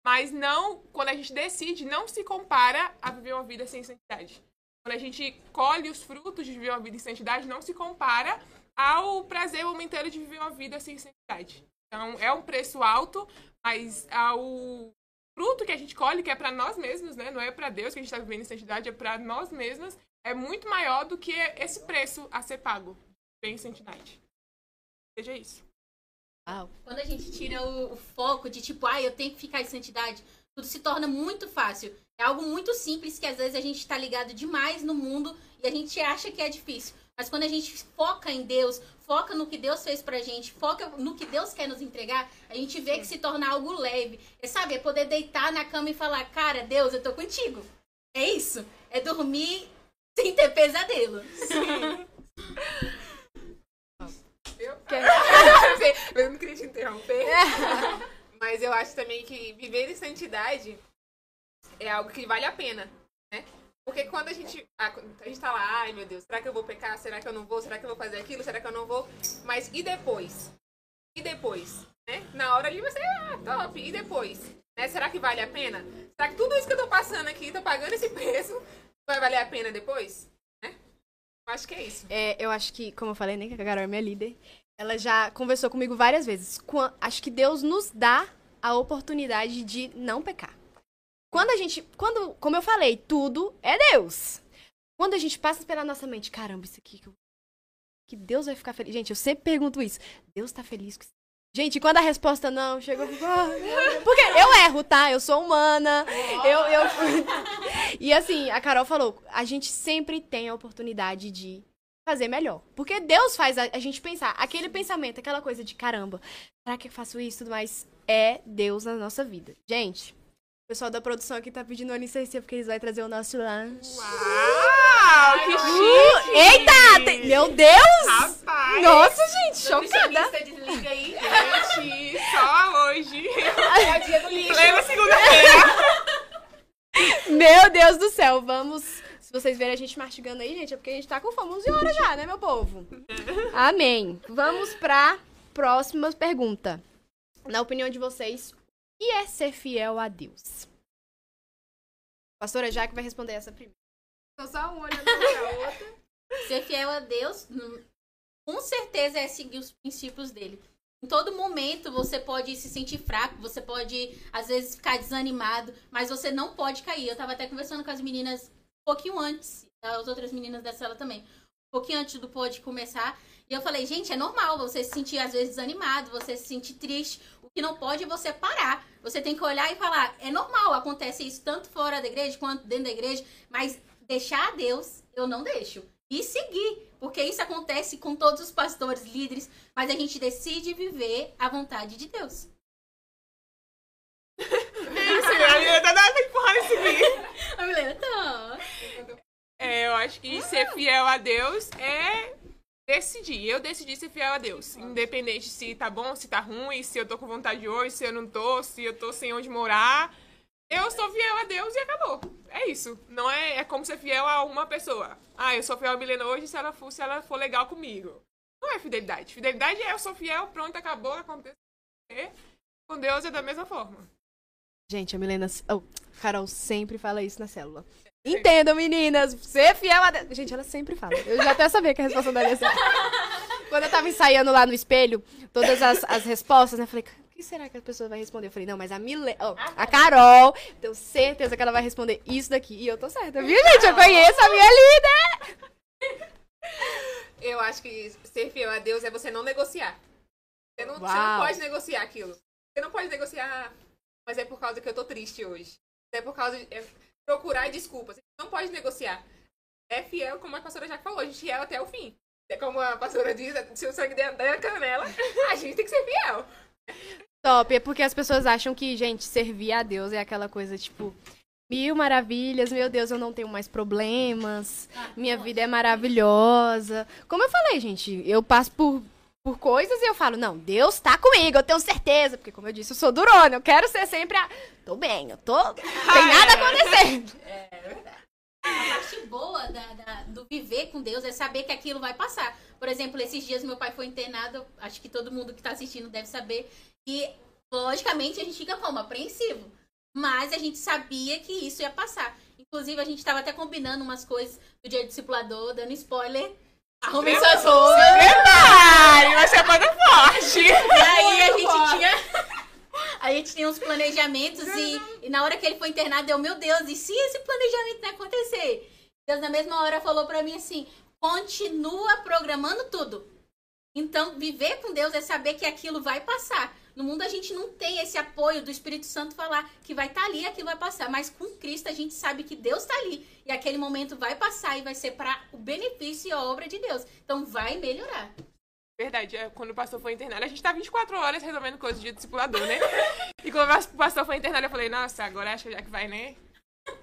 Mas não, quando a gente decide, não se compara a viver uma vida sem santidade. Quando a gente colhe os frutos de viver uma vida em santidade, não se compara ao prazer momentâneo de viver uma vida sem santidade. Então, é um preço alto, mas ao fruto que a gente colhe, que é para nós mesmos, né? Não é para Deus que a gente está vivendo em santidade, é para nós mesmos, é muito maior do que esse preço a ser pago em santidade. Seja isso. Uau. Quando a gente tira o, o foco de tipo, ah, eu tenho que ficar em santidade, tudo se torna muito fácil. É algo muito simples que às vezes a gente tá ligado demais no mundo e a gente acha que é difícil. Mas quando a gente foca em Deus, foca no que Deus fez pra gente, foca no que Deus quer nos entregar, a gente vê que se torna algo leve. É, sabe, é poder deitar na cama e falar, cara, Deus, eu tô contigo. É isso. É dormir sem ter pesadelo. Eu, <laughs> eu não queria te interromper. Mas eu acho também que viver em santidade é algo que vale a pena, né? Porque quando a gente, a, a gente tá lá, ai meu Deus, será que eu vou pecar? Será que eu não vou? Será que eu vou fazer aquilo? Será que eu não vou? Mas e depois? E depois? Né? Na hora ali você, ah, top. E depois? Né? Será que vale a pena? Será que tudo isso que eu tô passando aqui, tô pagando esse <laughs> preço, vai valer a pena depois? Né? Acho que é isso. É, eu acho que, como eu falei, né, que a Carol é minha líder, ela já conversou comigo várias vezes. Acho que Deus nos dá a oportunidade de não pecar. Quando a gente, quando, como eu falei, tudo é Deus. Quando a gente passa pela nossa mente, caramba, isso aqui que, eu- que Deus vai ficar feliz. Gente, eu sempre pergunto isso. Deus tá feliz com isso? Gente, quando a resposta não chegou, eu fico, "Ah, porque eu erro, tá? Eu sou humana. Eu, eu... <laughs> E assim, a Carol falou, a gente sempre tem a oportunidade de fazer melhor. Porque Deus faz a, gente pensar, aquele pensamento, aquela coisa de caramba, será que eu faço isso e tudo mais? É Deus na nossa vida. Gente, o pessoal da produção aqui tá pedindo uma licença porque eles vão trazer o nosso lanche. Uau, que Uh, chique! eita! tem- Meu Deus! Rapaz! Nossa, gente, chocada. Desliga aí. Gente, só hoje. <laughs> É o dia do lixo. Plena segunda-feira. <laughs> Meu Deus do céu, vamos. Se vocês verem a gente mastigando aí, gente, é porque a gente tá com fome 11 horas já, né, meu povo? Amém. Vamos pra próxima pergunta. Na opinião de vocês, que é ser fiel a Deus? Pastora Jaque vai responder essa primeiro. Tô só um olhando pra <laughs> outra. Ser fiel a Deus, com certeza é seguir os princípios dele. Em todo momento você pode se sentir fraco, você pode às vezes ficar desanimado, mas você não pode cair. Eu tava até conversando com as meninas um pouquinho antes, as outras meninas da sala também, um pouquinho antes do pod começar, e eu falei, gente, é normal você se sentir às vezes desanimado, você se sentir triste. O que não pode é você parar. Você tem que olhar e falar, é normal, acontece isso tanto fora da igreja quanto dentro da igreja, mas deixar a Deus, eu não deixo. E seguir, porque isso acontece com todos os pastores, líderes, mas a gente decide viver a vontade de Deus. Isso, a Lilian tá dando empurrando esse vídeo. A <laughs> Milena, tá. É, eu acho que ser fiel a Deus é decidir. Eu decidi ser fiel a Deus. Independente se tá bom, se tá ruim, se eu tô com vontade hoje, se eu não tô, se eu tô sem onde morar. Eu sou fiel a Deus e acabou. É isso. Não é, é como ser fiel a uma pessoa. Ah, eu sou fiel a Milena hoje se ela for, se ela for legal comigo. Não é fidelidade. Fidelidade é eu sou fiel, pronto, acabou, aconteceu. Com Deus é da mesma forma. Gente, a Milena. Oh, Carol sempre fala isso na célula. Entendam, meninas! Ser fiel a Deus. Gente, ela sempre fala. Eu já até sabia que a resposta dela ia ser. <laughs> Quando eu tava ensaiando lá no espelho, todas as, as respostas, né? Eu falei, o que será que a pessoa vai responder? Eu falei, não, mas a Milena. oh, a Carol, tenho certeza que ela vai responder isso daqui. E eu tô certa, viu, gente? Eu conheço a minha líder! <laughs> Eu acho que ser fiel a Deus é você não negociar. Você não, você não pode negociar aquilo. Você não pode negociar, "Ah, mas é por causa que eu tô triste hoje. É por causa de é procurar desculpas. Não pode negociar. É fiel, como a pastora já falou, a gente é fiel até o fim. É como a pastora diz, se o sangue der der canela, <laughs> a gente tem que ser fiel. Top, é porque as pessoas acham que, gente, servir a Deus é aquela coisa, tipo, mil maravilhas, meu Deus, eu não tenho mais problemas, minha vida é maravilhosa. Como eu falei, gente, eu passo por, por coisas e eu falo, não, Deus tá comigo, eu tenho certeza, porque como eu disse, eu sou durona, eu quero ser sempre a... Tô bem, eu tô... Tem <laughs> nada acontecendo. A parte boa da- da- do viver com Deus é saber que aquilo vai passar. Por exemplo, esses dias meu pai foi internado, acho que todo mundo que tá assistindo deve saber. E, logicamente, a gente fica como? Apreensivo. Mas a gente sabia que isso ia passar. Inclusive, a gente tava até combinando umas coisas do dia do discipulador, dando spoiler. Arrumem suas roupas. Vai ser banda forte! E aí a gente Bora. tinha. <laughs> A gente tinha uns planejamentos e, e na hora que ele foi internado, eu, meu Deus, e se esse planejamento não acontecer? Deus na mesma hora falou pra mim assim: continua programando tudo. Então, viver com Deus é saber que aquilo vai passar. No mundo a gente não tem esse apoio do Espírito Santo falar que vai estar ali e aquilo vai passar. Mas com Cristo a gente sabe que Deus está ali. E aquele momento vai passar e vai ser para o benefício e a obra de Deus. Então vai melhorar. Verdade, é, quando o pastor foi internado, a gente tá 24 horas resolvendo coisas de discipulador, né? <laughs> E quando o pastor foi internado, eu falei, nossa, agora acho que já que vai, né?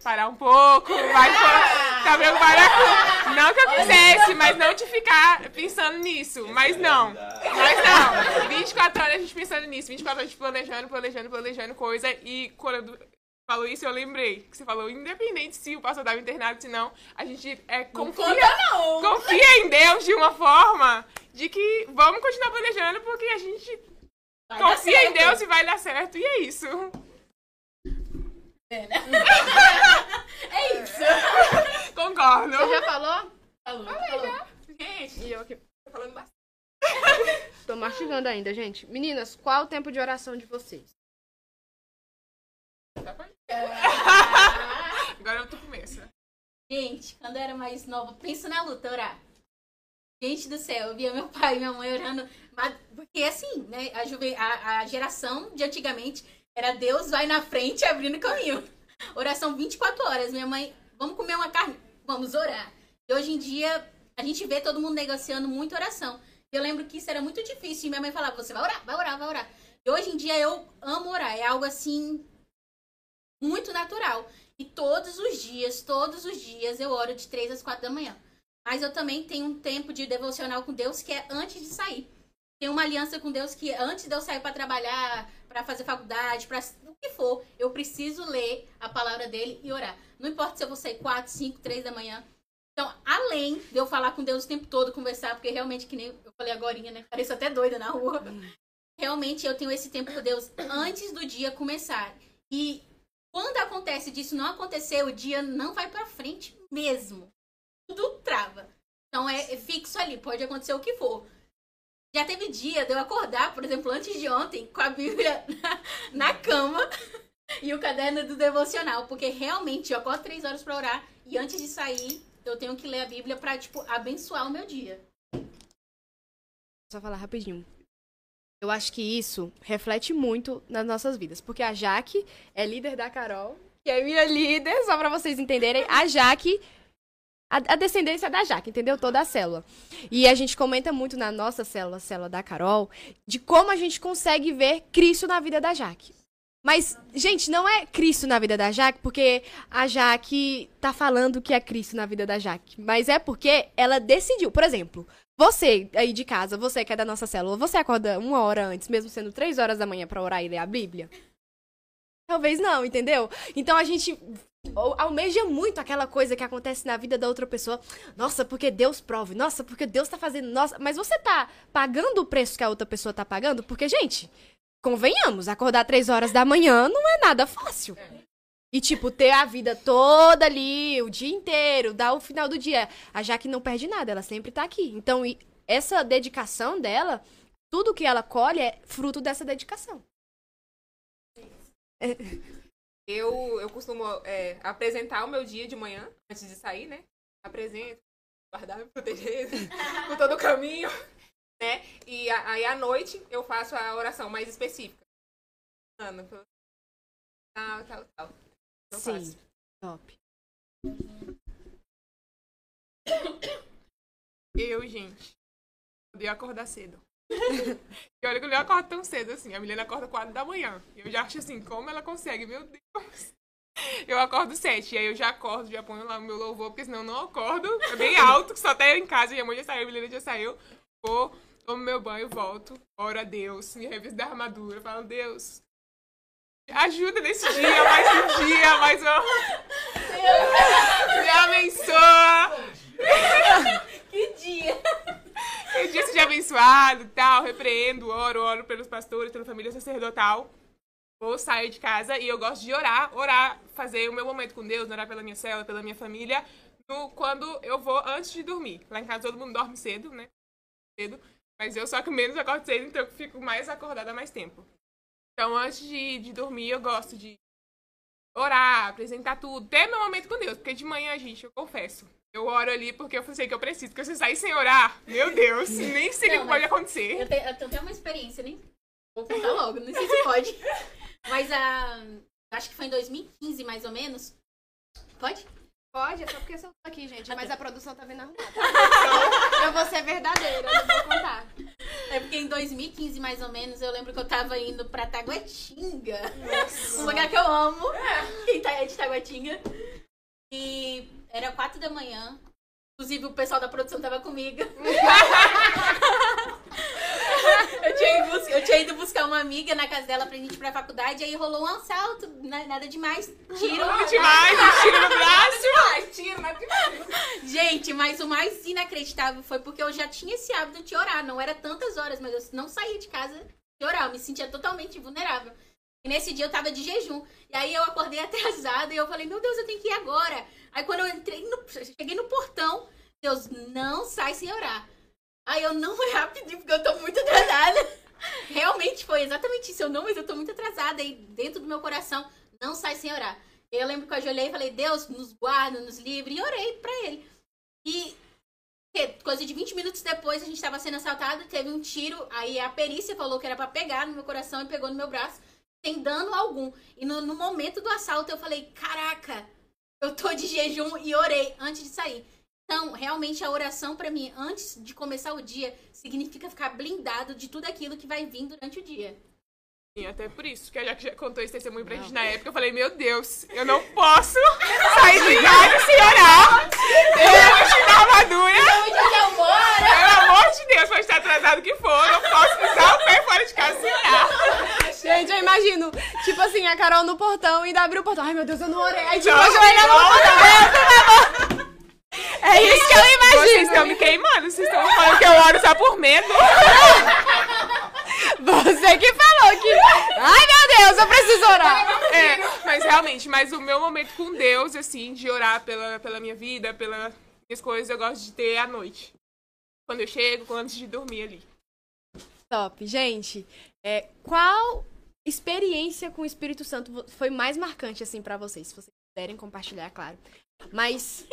Parar um pouco, vai ficar preocupada com. Não que eu quisesse, mas não te ficar pensando nisso. Mas não. Mas não. 24 horas a gente pensando nisso, 24 horas a gente planejando, planejando, planejando coisa. E quando falou isso, eu lembrei que você falou, independente se o pastor estava internado, se não, a gente é, confia, não! confia em Deus de uma forma de que vamos continuar planejando porque a gente Vai confia em. Deus e vai dar certo. E é isso. É isso. <laughs> Concordo. Você já falou? Falou, falou. Gente, E eu aqui. tô falando bastante. <laughs> Tô mastigando ainda, gente. Meninas, qual o tempo de oração de vocês? <laughs> Agora eu tô começa. Gente, quando eu era mais nova, pensa na luta, orar. Gente do céu, eu via meu pai e minha mãe orando. Mas, porque assim, né? A, a, a geração de antigamente era Deus vai na frente abrindo caminho. Oração 24 horas. Minha mãe, vamos comer uma carne? Vamos orar. E hoje em dia, a gente vê todo mundo negociando muita oração. Eu lembro que isso era muito difícil. E minha mãe falava, você vai orar, vai orar, vai orar. E hoje em dia eu amo orar. É algo assim, muito natural. E todos os dias, todos os dias, eu oro de 3 às 4 da manhã. Mas eu também tenho um tempo de devocional com Deus que é antes de sair. Tenho uma aliança com Deus que antes de eu sair para trabalhar, para fazer faculdade, para o que for, eu preciso ler a palavra dele e orar. Não importa se eu vou sair 4, 5, 3 da manhã. Então, além de eu falar com Deus o tempo todo, conversar, porque realmente, que nem eu falei agora, né? Pareço até doida na rua. Realmente eu tenho esse tempo com Deus antes do dia começar. E quando acontece disso não acontecer, o dia não vai para frente mesmo. Tudo trava. Então é, é fixo ali, pode acontecer o que for. Já teve dia de eu acordar, por exemplo, antes de ontem, com a Bíblia na, <laughs> na cama e o caderno do devocional, porque realmente eu acordo três horas para orar e antes de sair eu tenho que ler a Bíblia para tipo abençoar o meu dia. Só falar rapidinho. Eu acho que isso reflete muito nas nossas vidas, porque a Jaque é líder da Carol, que é minha líder, só para vocês entenderem. A Jaque a, descendência da Jaque, entendeu? Toda a célula. E a gente comenta muito na nossa célula, célula da Carol, de como a gente consegue ver Cristo na vida da Jaque. Mas, gente, não é Cristo na vida da Jaque porque a Jaque tá falando que é Cristo na vida da Jaque. Mas é porque ela decidiu. Por exemplo, você aí de casa, você que é da nossa célula, você acorda uma hora antes, mesmo sendo três horas da manhã para orar e ler a Bíblia? Talvez não, entendeu? Então a gente almeja muito aquela coisa que acontece na vida da outra pessoa. Nossa, porque Deus prove. Nossa, porque Deus tá fazendo. Nossa, mas você tá pagando o preço que a outra pessoa tá pagando? Porque, gente, convenhamos, acordar três horas da manhã não é nada fácil. E, tipo, ter a vida toda ali, o dia inteiro, dar o final do dia. A Jaque não perde nada, ela sempre tá aqui. Então, essa dedicação dela, tudo que ela colhe é fruto dessa dedicação. <laughs> Eu, eu costumo é, apresentar o meu dia de manhã, antes de sair, né? Apresento, guardar, me proteger <laughs> por todo o caminho né? E aí à noite eu faço a oração mais específica. Ana, tal, tal, tal. Eu Sim, faço. top. Eu, gente, odeio acordar cedo. E olha que eu não acordo tão cedo assim. A Milena acorda 4 da manhã. E eu já acho assim, como ela consegue? Meu Deus. Eu acordo 7. E aí eu já acordo, já ponho lá o meu louvor, porque senão eu não acordo. É bem alto, só até eu em casa. Minha mãe já saiu, a Milena já saiu. Vou tomo meu banho, volto, oro a Deus, me revisto da armadura, falo, Deus, ajuda nesse dia, mais um dia, mais um. Me abençoa! Que dia! Que <laughs> dia seja abençoado tal, repreendo, oro, oro pelos pastores, pela família sacerdotal. Vou sair de casa e eu gosto de orar, orar, fazer o meu momento com Deus, orar pela minha célula, pela minha família, no, quando eu vou antes de dormir. Lá em casa todo mundo dorme cedo, né? Cedo. Mas eu só que menos acordo cedo, então eu fico mais acordada mais tempo. Então, antes de, de dormir, eu gosto de orar, apresentar tudo, ter meu momento com Deus. Porque de manhã, gente, eu confesso, eu oro ali porque eu sei que eu preciso. Porque se eu sair sem orar, meu Deus, <laughs> nem sei o que pode acontecer. Eu tenho, eu tenho uma experiência, nem vou contar logo, não sei se pode. <laughs> Mas a. Uh, acho que foi em 2015, mais ou menos. Pode? Pode, é só porque eu tô aqui, gente. Mas a produção tá vindo arrumar. Então, eu vou ser verdadeira, eu não vou contar. É porque em 2015, mais ou menos, eu lembro que eu tava indo pra Taguatinga. Nossa. Um lugar que eu amo. Quem tá é de Taguatinga. E era quatro da manhã. Inclusive, o pessoal da produção tava comigo. <laughs> eu, tinha ido buscar, eu tinha ido buscar uma amiga na casa dela pra gente ir pra faculdade, aí rolou um assalto, né, nada demais. Tiro. Nada demais, tiro no braço. demais, tiro, nada demais. Gente, mas o mais inacreditável foi porque eu já tinha esse hábito de orar. Não era tantas horas, mas eu não saía de casa de orar. Eu me sentia totalmente vulnerável. E nesse dia eu tava de jejum. E aí eu acordei <laughs> atrasada e eu falei, meu Deus, eu tenho que ir agora. Aí quando eu entrei no, cheguei no portão, Deus, não sai sem orar. Aí eu não fui rapidinho, porque eu tô muito atrasada. <laughs> Realmente foi exatamente isso. Eu não, mas eu tô muito atrasada. E dentro do meu coração, não sai sem orar. Eu lembro que eu ajoelhei e falei, Deus, nos guarda, nos livre. E orei pra ele. E coisa de 20 minutos depois a gente tava sendo assaltado, teve um tiro, aí a perícia falou que era pra pegar no meu coração e pegou no meu braço, sem dano algum. E no, no momento do assalto eu falei, caraca, eu tô de jejum e orei antes de sair. Então, realmente a oração pra mim antes de começar o dia significa ficar blindado de tudo aquilo que vai vir durante o dia. Sim, até por isso, que a Jaque já contou esse testemunho pra gente na época. Eu falei, meu Deus, eu não posso sair de casa sem orar. Eu vou tirar a armadura. Pelo amor de Deus, pode estar atrasado que for, eu não posso pisar o pé fora de casa sem orar. Gente, eu imagino, tipo assim, a Carol no portão e ainda abriu o portão. Ai, meu Deus, eu não orei. Aí, tipo, Não, ajoelhando no não. portão. Deus, por favor. É isso que eu Vocês estão me queimando, vocês estão falando que eu oro só por medo. <laughs> Você que falou que. Ai, meu Deus, eu preciso orar. É, mas realmente, mas o meu momento com Deus, assim, de orar pela, pela minha vida, pelas minhas coisas, eu gosto de ter à noite. Quando eu chego, antes de dormir ali. Top. Gente, é, qual experiência com o Espírito Santo foi mais marcante, assim, pra vocês? Se vocês puderem compartilhar, claro. Mas.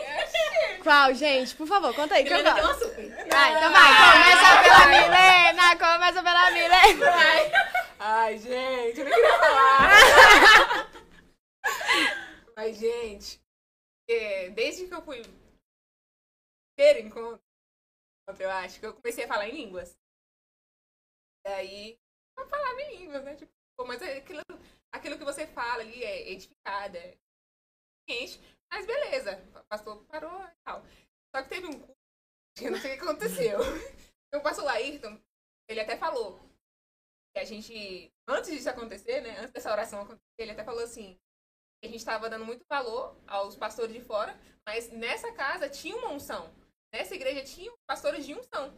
Qual, gente? Por favor, conta aí. Que eu Helena deu gosto. uma super. Vai, então vai. Começa pela Milena. Começa pela Milena. Ai, gente, eu não queria falar. <laughs> Mas, gente, é, desde que eu fui ter encontro, eu acho que eu comecei a falar em línguas. Daí, eu falava em línguas, né? Tipo, pô, mas é aquilo, aquilo que você fala ali é edificada, é ciente. Mas beleza, o pastor parou e tal. Só que teve um que eu não sei o que aconteceu. <laughs> O pastor Laírton, ele até falou que a gente, antes disso acontecer, né, antes dessa oração acontecer, ele até falou assim, que a gente estava dando muito valor aos pastores de fora, mas nessa casa tinha uma unção. Nessa igreja tinha pastores de unção.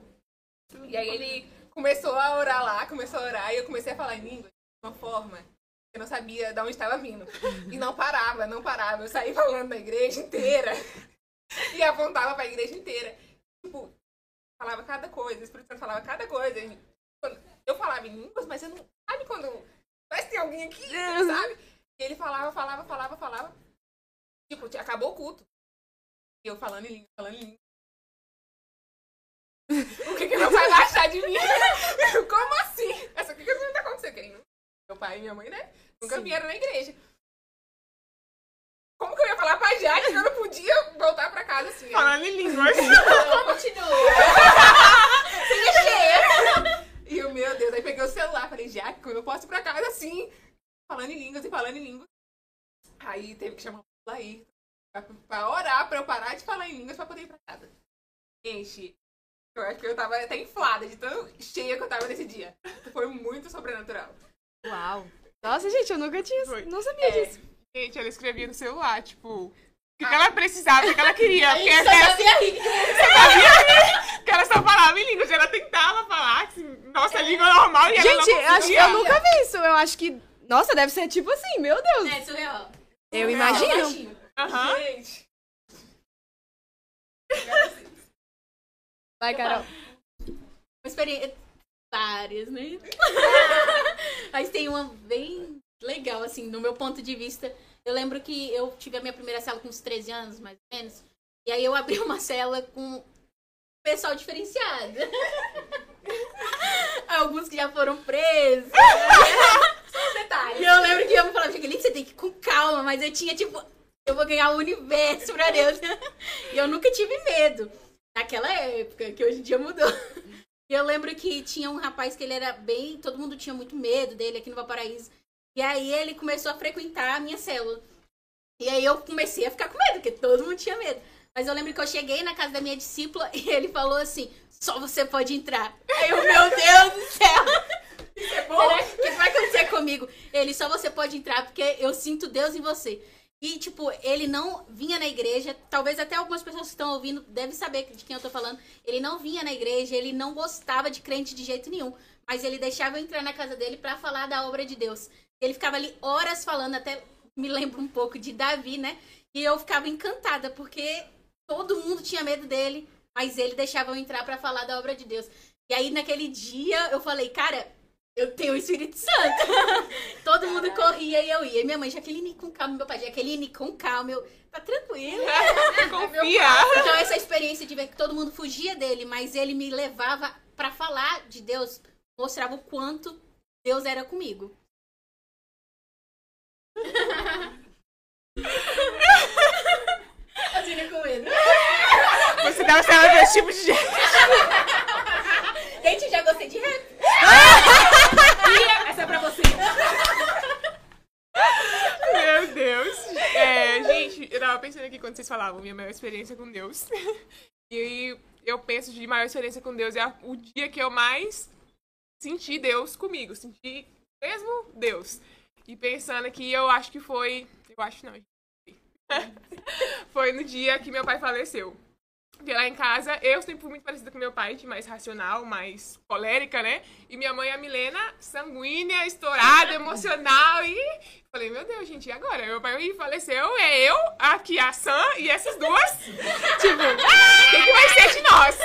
E aí ele começou a orar lá, começou a orar, e eu comecei a falar em língua de uma forma eu não sabia de onde estava vindo. E não parava, não parava. Eu saí falando na igreja inteira. E apontava para a igreja inteira. Tipo, falava cada coisa, o Espírito Santo falava cada coisa. Eu falava em línguas, mas eu não. Sabe quando. Que tem alguém aqui, sabe? E ele falava, falava, falava, falava. Tipo, acabou o culto. E eu falando em língua, falando em língua. O que que meu pai vai achar de mim? <laughs> Como assim? Essa, o que que tá acontecendo? Meu pai e minha mãe, né? Nunca Sim. vieram na igreja. Como que eu ia falar pra Jaque que eu não podia voltar pra casa assim? Falando em línguas. Continua. <laughs> sem. E eu, meu Deus, aí peguei o celular, falei, como eu posso ir pra casa assim? Falando em línguas e falando em línguas. Aí teve que chamar o Laí pra, pra orar, pra eu parar de falar em línguas pra poder ir pra casa. Gente, eu acho que eu tava até inflada de tão cheia que eu tava nesse dia. Foi muito sobrenatural. Uau. Nossa, gente, eu nunca tinha. Foi. Não sabia É. disso. Gente, ela escrevia no celular, tipo, o que, que ela precisava, o que ela queria. Porque, Só ela, sabia rir. porque ela só falava em línguas, ela tentava falar assim, nossa língua normal e ela Gente, não eu acho que eu nunca vi isso. Eu acho que. Nossa, deve ser tipo assim, meu Deus. É surreal. Eu surreal. imagino. Aham. Gente. Vai, Carol. Uma experiência. Várias, né? <laughs> Mas tem uma bem legal, assim, no meu ponto de vista. Eu lembro que eu tive a minha primeira cela com uns 13 anos, mais ou menos. E aí eu abri uma cela com pessoal diferenciado. <laughs> Alguns que já foram presos. <laughs> Só detalhes. E eu lembro que eu falava, Jaqueline, você tem que ir com calma, mas eu tinha, tipo, eu vou ganhar o universo pra Deus. E eu nunca tive medo. Naquela época, que hoje em dia mudou. Eu lembro que tinha um rapaz que ele era bem. Todo mundo tinha muito medo dele aqui no Valparaíso. E aí ele começou a frequentar a minha célula. E aí eu comecei a ficar com medo, porque todo mundo tinha medo. Mas eu lembro que eu cheguei na casa da minha discípula <laughs> e ele falou assim: só você pode entrar. Aí eu, meu Deus do céu! Será que o que vai acontecer comigo? Ele, só você pode entrar porque eu sinto Deus em você. E, tipo, ele não vinha na igreja. Talvez até algumas pessoas que estão ouvindo devem saber de quem eu tô falando. Ele não vinha na igreja, ele não gostava de crente de jeito nenhum. Mas ele deixava eu entrar na casa dele pra falar da obra de Deus. Ele ficava ali horas falando, até me lembro um pouco de Davi, né? E eu ficava encantada, porque todo mundo tinha medo dele, mas ele deixava eu entrar pra falar da obra de Deus. E aí, naquele dia, eu falei, cara, eu tenho o Espírito Santo. <laughs> Todo mundo corria e eu ia. E minha mãe, Jaqueline com calma, meu pai, Jaqueline com calma, eu, tá tranquilo. <laughs> Confia. Então essa experiência de ver que todo mundo fugia dele, mas ele me levava pra falar de Deus, mostrava o quanto Deus era comigo. <laughs> A Tina com medo. Você tava sendo desse tipo de gente. Gente, já gostei de rap. Essa é pra você. Meu Deus. É, gente, eu tava pensando aqui quando vocês falavam minha maior experiência com Deus. E aí eu penso de maior experiência com Deus é o dia que eu mais senti Deus comigo, senti mesmo Deus. E pensando aqui, eu acho que foi, eu acho não. <laughs> Foi no dia que meu pai faleceu. Porque lá em casa, eu sempre fui muito parecida com meu pai, de mais racional, mais colérica, né? E minha mãe, a Milena, sanguínea, estourada, emocional. E falei, meu Deus, gente, e agora? Meu pai faleceu, é eu, aqui a Sam e essas duas. <laughs> tipo, o que, que vai ser de nós?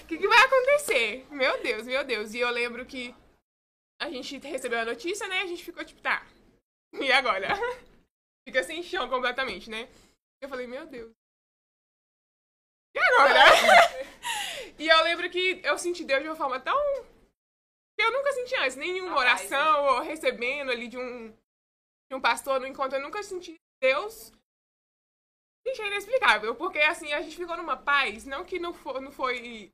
O que, que vai acontecer? Meu Deus, meu Deus. E eu lembro que a gente recebeu a notícia, né? A gente ficou tipo, tá. E agora? <laughs> Fica sem chão completamente, né? Eu falei, meu Deus. E agora? <laughs> e eu lembro que eu senti Deus de uma forma tão. que eu nunca senti antes. Nenhuma Rapaz, oração ou recebendo ali de um, de um pastor no encontro. Eu nunca senti Deus. Gente, é inexplicável. Porque assim, a gente ficou numa paz. Não que não foi, não foi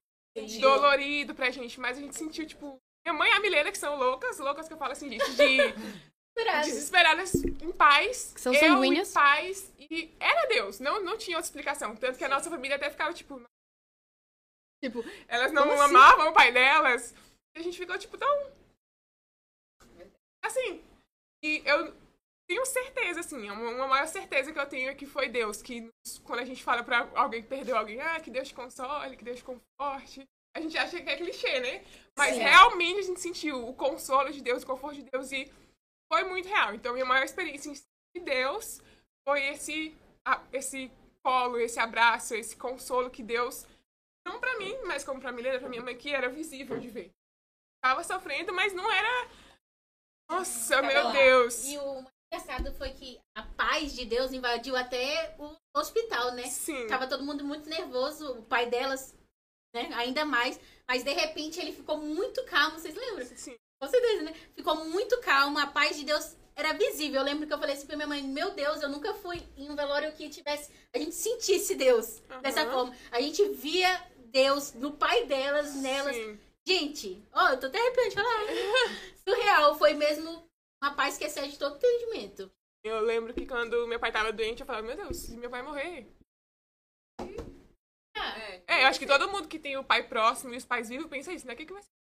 dolorido pra gente, mas a gente sentiu, tipo. Minha mãe e a Milena, que são loucas, loucas que eu falo assim, gente, de <laughs> desesperadas em paz. Que são eu sanguíneas. em paz. E era Deus. Não, não tinha outra explicação. Tanto que a nossa família até ficava, tipo... Tipo, Elas não assim? amavam o pai delas. E a gente ficou, tipo, tão... Assim. E eu tenho certeza, assim, uma, uma maior certeza que eu tenho é que foi Deus. Que quando a gente fala pra alguém que perdeu alguém, ah, que Deus te console, que Deus te conforte. A gente acha que é clichê, né? Mas Sim. realmente a gente sentiu o consolo de Deus, o conforto de Deus e foi muito real. Então, minha maior experiência de Deus foi esse, esse colo, esse abraço, esse consolo que Deus, não pra mim, mas como pra Milena, minha mãe, que era visível de ver. Tava sofrendo, mas não era. Nossa, meu lá. Deus! E o engraçado foi que a paz de Deus invadiu até o hospital, né? Sim. Tava todo mundo muito nervoso, o pai delas, né? Ainda mais. Mas de repente ele ficou muito calmo, vocês lembram? Sim. Com certeza, né? Ficou muito calmo, a paz de Deus era visível. Eu lembro que eu falei assim pra minha mãe: Meu Deus, eu nunca fui em um velório que tivesse. A gente sentisse Deus dessa Aham. forma. A gente via Deus no pai delas, nelas. Sim. Gente, ó, eu tô até arrepiando de falar. <laughs> Surreal, foi mesmo uma paz que excede todo entendimento. Eu lembro que quando meu pai tava doente, eu falava, meu Deus, se meu pai morrer. É, eu acho que todo mundo que tem o pai próximo e os pais vivos pensa isso, né? O que, que vai ser?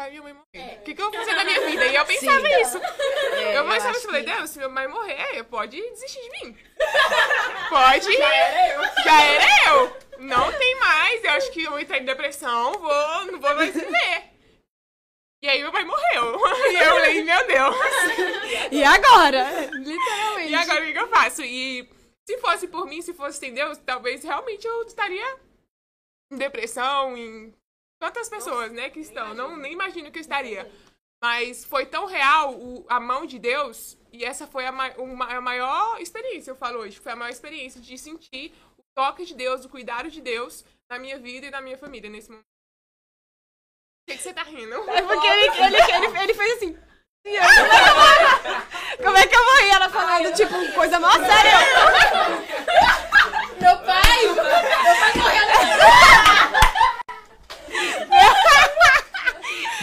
Pai e minha mãe morrer. É. O que, que eu vou fazer da minha vida? E eu <laughs> pensava Sim. isso. é, eu pensava isso, falei, que- Deus, se meu pai morrer, pode desistir de mim. <laughs> Pode. Já era eu. Já era eu. Não tem mais. Eu acho que eu entrar em depressão, vou, não vou mais viver. E aí meu pai morreu. <laughs> E eu falei, meu Deus. E agora? Literalmente. E agora o que que eu faço? E se fosse por mim, se fosse sem Deus, talvez realmente eu estaria em depressão, em tantas pessoas, né, que estão. Não, nem imagino que eu estaria. Mas foi tão real o- a mão de Deus, e essa foi a, ma- uma- a maior experiência, eu falo hoje. Foi a maior experiência de sentir o toque de Deus, o cuidado de Deus na minha vida e na minha família nesse momento. Por que, que você tá rindo? É porque ele, ele, ele, ele fez assim. <laughs> Como, é que eu vou, rir? Ela falando, tipo, coisa mó séria. Meu pai! Meu pai morreu.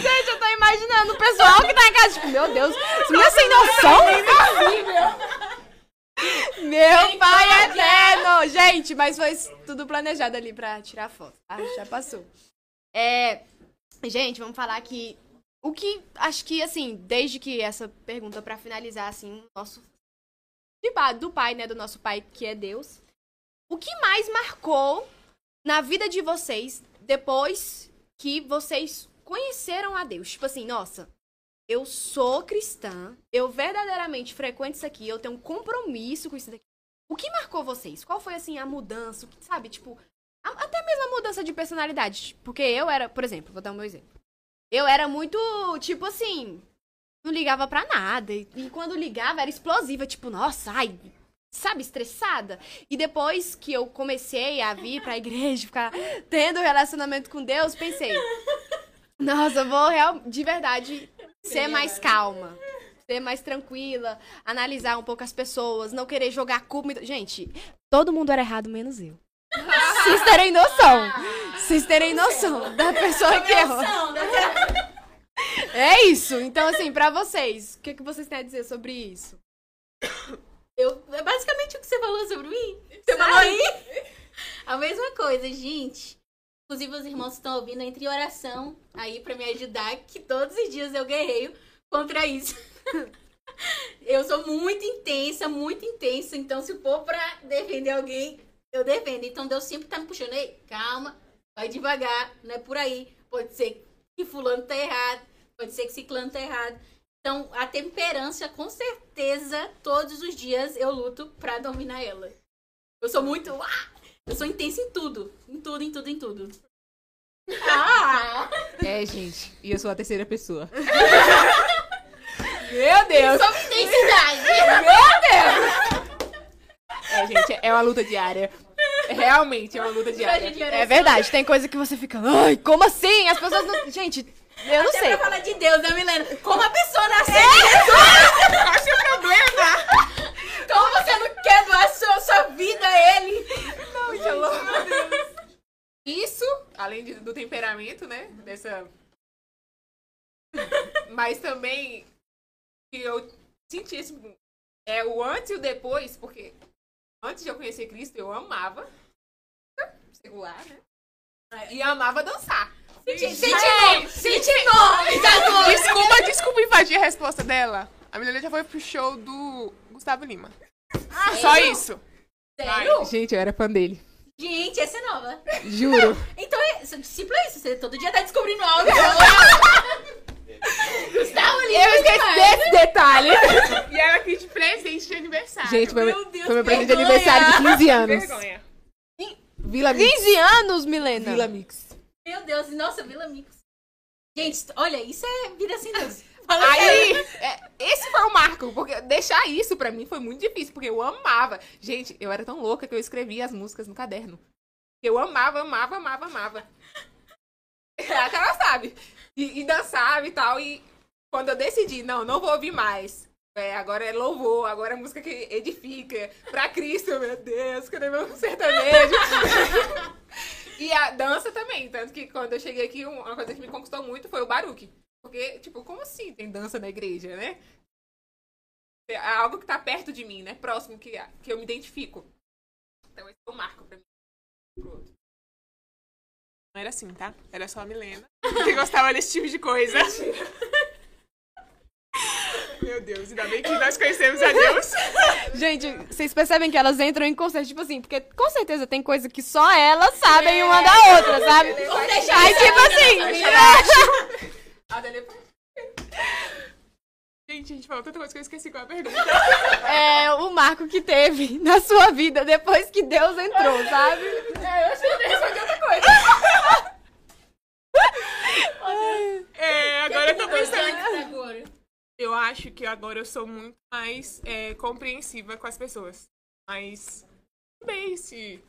Gente, eu tô imaginando o pessoal que tá em casa, tipo, meu Deus, não é sem noção? Meu pai é eterno! Gente, mas foi tudo planejado ali pra tirar foto, tá? Já passou. É. Gente, vamos falar que. O que. Acho que, assim, desde que essa pergunta pra finalizar, assim, o nosso. Do pai, né? Do nosso pai, que é Deus. O que mais marcou na vida de vocês depois que vocês conheceram a Deus? Tipo assim, nossa, eu sou cristã, eu verdadeiramente frequento isso aqui, eu tenho um compromisso com isso daqui. O que marcou vocês? Qual foi, assim, a mudança? O que, sabe, tipo, a- até mesmo a mudança de personalidade. Porque eu era, por exemplo, vou dar um meu exemplo. Eu era muito, tipo assim, não ligava pra nada. E, e quando ligava era explosiva, tipo, nossa, ai, sabe, estressada. E depois que eu comecei a vir pra igreja, <laughs> ficar tendo relacionamento com Deus, pensei, nossa, eu vou real, de verdade ser mais calma. Ser mais tranquila, analisar um pouco as pessoas, não querer jogar culpa. Gente, todo mundo era errado, menos eu. <laughs> Vocês terem noção. Vocês terem noção da pessoa que errou. É isso. Então, assim, pra vocês, o que, que vocês têm a dizer sobre isso? Eu, é basicamente o que você falou sobre mim. Você falou aí? A mesma coisa, gente. Inclusive, os irmãos estão ouvindo, entre oração aí pra me ajudar, que todos os dias eu guerreio contra isso. <laughs> Eu sou muito intensa, muito intensa. Então, se for pra defender alguém, eu defendo. Então, Deus sempre tá me puxando. Ei, calma, vai devagar, não é por aí. Pode ser que fulano tá errado, pode ser que ciclano tá errado. Então, a temperança, com certeza, todos os dias eu luto pra dominar ela. Eu sou muito. ah, eu sou intensa em tudo. Em tudo, em tudo, em tudo. Ah! É, gente. E eu sou a terceira pessoa. <laughs> Meu Deus! Sobre intensidade! É, gente, é uma luta diária. Realmente é uma luta diária. É verdade, tem coisa que você fica, ai, como assim? As pessoas não. Gente, eu não Até sei. pra falar de Deus, né, Milena? Como a pessoa nasceu É. de Jesus? Qual é o seu problema? Como você não quer doar sua, sua vida a ele? Isso, além de- do temperamento, né? Dessa. Mas também que eu senti esse. É o antes e o depois, porque antes de eu conhecer Cristo, eu amava. Secular, né? E amava dançar. Senti! Senti! Tá Desculpa, desculpa invadir a resposta dela. A menina já foi pro show do Gustavo Lima. Só isso. Sério? Gente, eu era fã dele. Gente, essa é nova. Juro. <laughs> Então, é, seu discípulo é isso. Você todo dia tá descobrindo algo. <laughs> Gustavo Lima. Eu esqueci desse detalhe. E ela aqui de presente de aniversário. Gente, foi, Meu Deus, foi meu presente de aniversário de 15 anos. vergonha. Vila Mix. 15 anos, Milena. Vila Mix. Meu Deus, nossa, Vila Mix. Gente, olha, isso é vida sem Deus. Aí, é, esse foi o marco, porque deixar isso pra mim foi muito difícil, porque eu amava. Gente, eu era tão louca que eu escrevia as músicas no caderno. Eu amava, amava, amava, amava. A cara sabe. E, e dançava e tal. E quando eu decidi, não, não vou ouvir mais. É, agora é louvor, agora é música que edifica. Pra Cristo, meu Deus, cadê meu sertanejo? <laughs> e a dança também. Tanto que quando eu cheguei aqui, uma coisa que me conquistou muito foi o baruque. Porque, tipo, como assim tem dança na igreja, né? É algo que tá perto de mim, né? Próximo, que, que eu me identifico. Então esse foi o marco pra mim. Pro outro. Não era assim, tá? Era só a Milena que gostava desse tipo de coisa. Meu Deus, ainda bem que nós conhecemos a Deus. Gente, vocês percebem que elas entram em conceito, tipo assim, porque com certeza tem coisa que só elas sabem uma da outra, sabe? Aí, isso tipo assim, A Dani- Gente, a gente falou tanta coisa que eu esqueci qual é a pergunta. <laughs> é o marco que teve na sua vida depois que Deus entrou, sabe? É, eu achei que eu ia responder outra coisa. <laughs> É, agora eu tô pensando. Eu acho que agora eu sou muito mais é, compreensiva com as pessoas. Mas tudo bem, se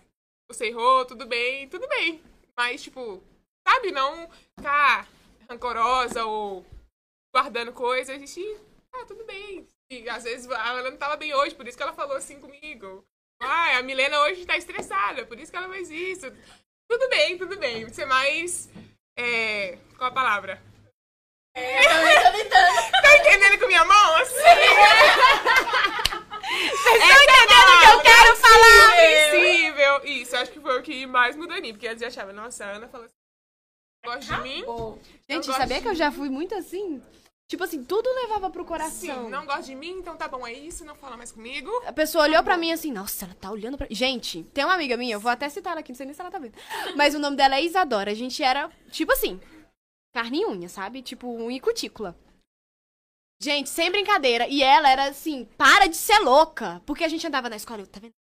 você errou, tudo bem, tudo bem. Mas, tipo, sabe, não ficar rancorosa ou guardando coisas. A gente, ah, tudo bem. E, às vezes a Milena não tava bem hoje, por isso que ela falou assim comigo. Ah, a Milena hoje tá estressada, por isso que ela fez isso. Tudo bem, tudo bem. Ser mais. É, qual a palavra? É, também tô tentando. <laughs> Tá entendendo com minha mão? Assim? Vocês <laughs> estão entendendo o que eu quero falar? Compreensível. Isso, acho que foi o que mais mudou em mim. Porque antes eu achava, nossa, a Ana falou assim, gosta de mim? Gente, sabia que eu já fui muito assim? Tipo assim, tudo levava pro coração. Sim, não gosta de mim, então tá bom, é isso, não fala mais comigo. A pessoa olhou pra mim assim, nossa, ela tá olhando pra. Gente, tem uma amiga minha, eu vou até citar ela aqui, não sei nem se ela tá vendo. Mas o nome dela é Isadora. A gente era, tipo assim, carne e unha, sabe? Tipo, unha e cutícula. Gente, sem brincadeira. E ela era assim, para de ser louca. Porque a gente andava na escola, eu, tá vendo?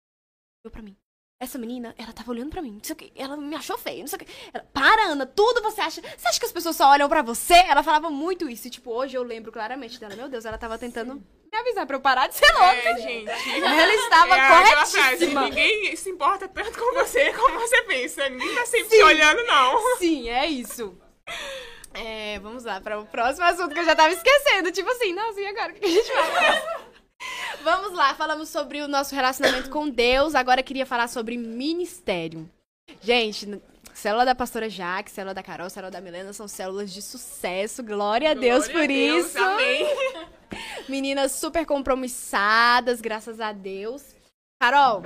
Olhou pra mim. Essa menina, ela tava olhando pra mim, não sei o que, ela me achou feio, não sei o que. Ela, para, Ana, tudo você acha. Você acha que as pessoas só olham pra você? Ela falava muito isso. E, tipo, hoje eu lembro claramente dela. Meu Deus, ela tava tentando me avisar pra eu parar de ser louca. É, gente. Ela estava é aquela frase, corretíssima. ninguém se importa tanto com você como você pensa. Ninguém tá sempre te olhando, não. Sim, é isso. É, vamos lá para o próximo assunto que eu já tava esquecendo. Tipo assim, nossa, e agora? O que a gente fala? Vamos lá, falamos sobre o nosso relacionamento com Deus. Agora eu queria falar sobre ministério. Gente, célula da pastora Jaque, célula da Carol, célula da Milena são células de sucesso. Glória a Deus Glória por a Deus, isso. Amém. <laughs> Meninas super compromissadas, graças a Deus. Carol,